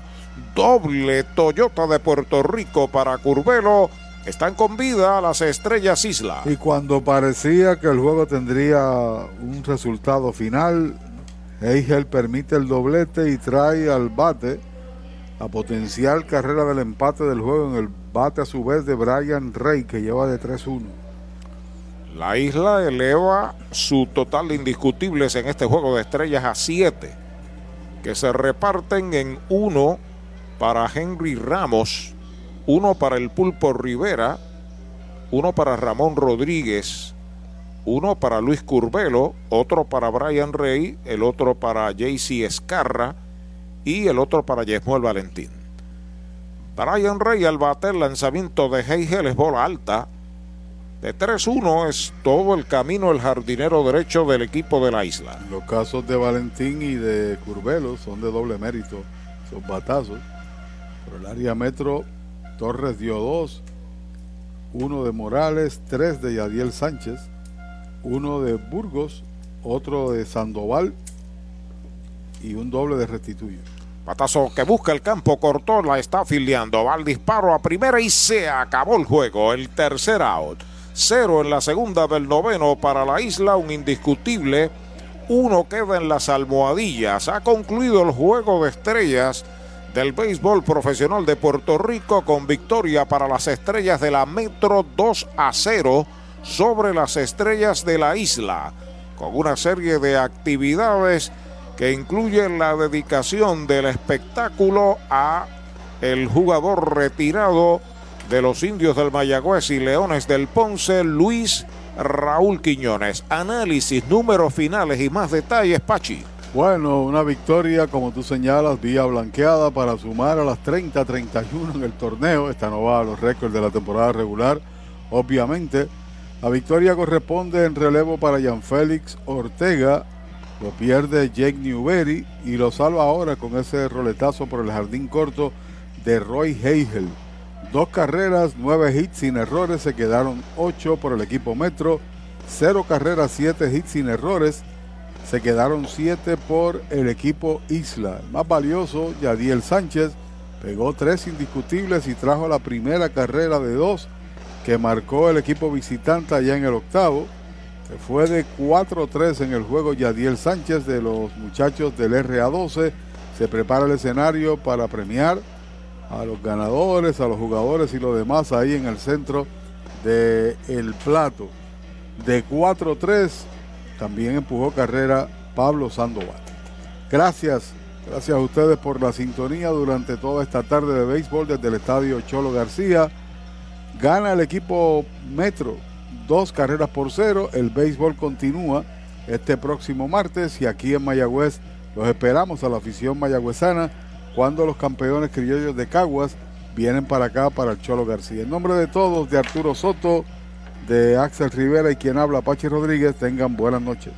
[SPEAKER 1] Doble Toyota de Puerto Rico para Curbelo. Están con vida las estrellas Isla.
[SPEAKER 2] Y cuando parecía que el juego tendría un resultado final, Heigel permite el doblete y trae al bate la potencial carrera del empate del juego en el bate a su vez de Brian Rey, que lleva de 3-1.
[SPEAKER 1] La isla eleva su total de indiscutibles en este juego de estrellas a 7, que se reparten en uno para Henry Ramos, uno para el Pulpo Rivera, uno para Ramón Rodríguez, uno para Luis Curbelo, otro para Brian Rey, el otro para JC Escarra y el otro para Yesmuel Valentín. Brian Rey al bater lanzamiento de Heigel es bola alta. De 3-1 es todo el camino el jardinero derecho del equipo de la isla.
[SPEAKER 2] Los casos de Valentín y de Curvelo son de doble mérito, esos batazos. Por el área metro, Torres dio dos, uno de Morales, tres de Yadiel Sánchez, uno de Burgos, otro de Sandoval y un doble de Restituyo.
[SPEAKER 1] Patazo que busca el campo, cortó, la está filiando. Va al disparo a primera y se acabó el juego. El tercer out. Cero en la segunda del noveno para la isla, un indiscutible. Uno queda en las almohadillas. Ha concluido el juego de estrellas del béisbol profesional de Puerto Rico con victoria para las estrellas de la Metro 2 a 0 sobre las estrellas de la isla, con una serie de actividades que incluyen la dedicación del espectáculo a el jugador retirado de los indios del Mayagüez y Leones del Ponce, Luis Raúl Quiñones. Análisis, números finales y más detalles, Pachi.
[SPEAKER 2] Bueno, una victoria, como tú señalas, vía blanqueada para sumar a las 30-31 en el torneo. Esta no va a los récords de la temporada regular, obviamente. La victoria corresponde en relevo para Jan Félix Ortega. Lo pierde Jake Newberry y lo salva ahora con ese roletazo por el jardín corto de Roy Heigel. Dos carreras, nueve hits sin errores, se quedaron ocho por el equipo Metro. Cero carreras, siete hits sin errores se quedaron siete por el equipo Isla. El más valioso, Yadiel Sánchez, pegó tres indiscutibles y trajo la primera carrera de dos que marcó el equipo visitante allá en el octavo. Fue de 4-3 en el juego Yadiel Sánchez de los muchachos del RA12. Se prepara el escenario para premiar a los ganadores, a los jugadores y los demás ahí en el centro del el plato. De 4-3 también empujó carrera Pablo Sandoval. Gracias, gracias a ustedes por la sintonía durante toda esta tarde de béisbol desde el estadio Cholo García. Gana el equipo Metro dos carreras por cero. El béisbol continúa este próximo martes y aquí en Mayagüez los esperamos a la afición mayagüezana cuando los campeones criollos de Caguas vienen para acá para el Cholo García. En nombre de todos, de Arturo Soto, de Axel Rivera y quien habla Pachi Rodríguez, tengan buenas noches.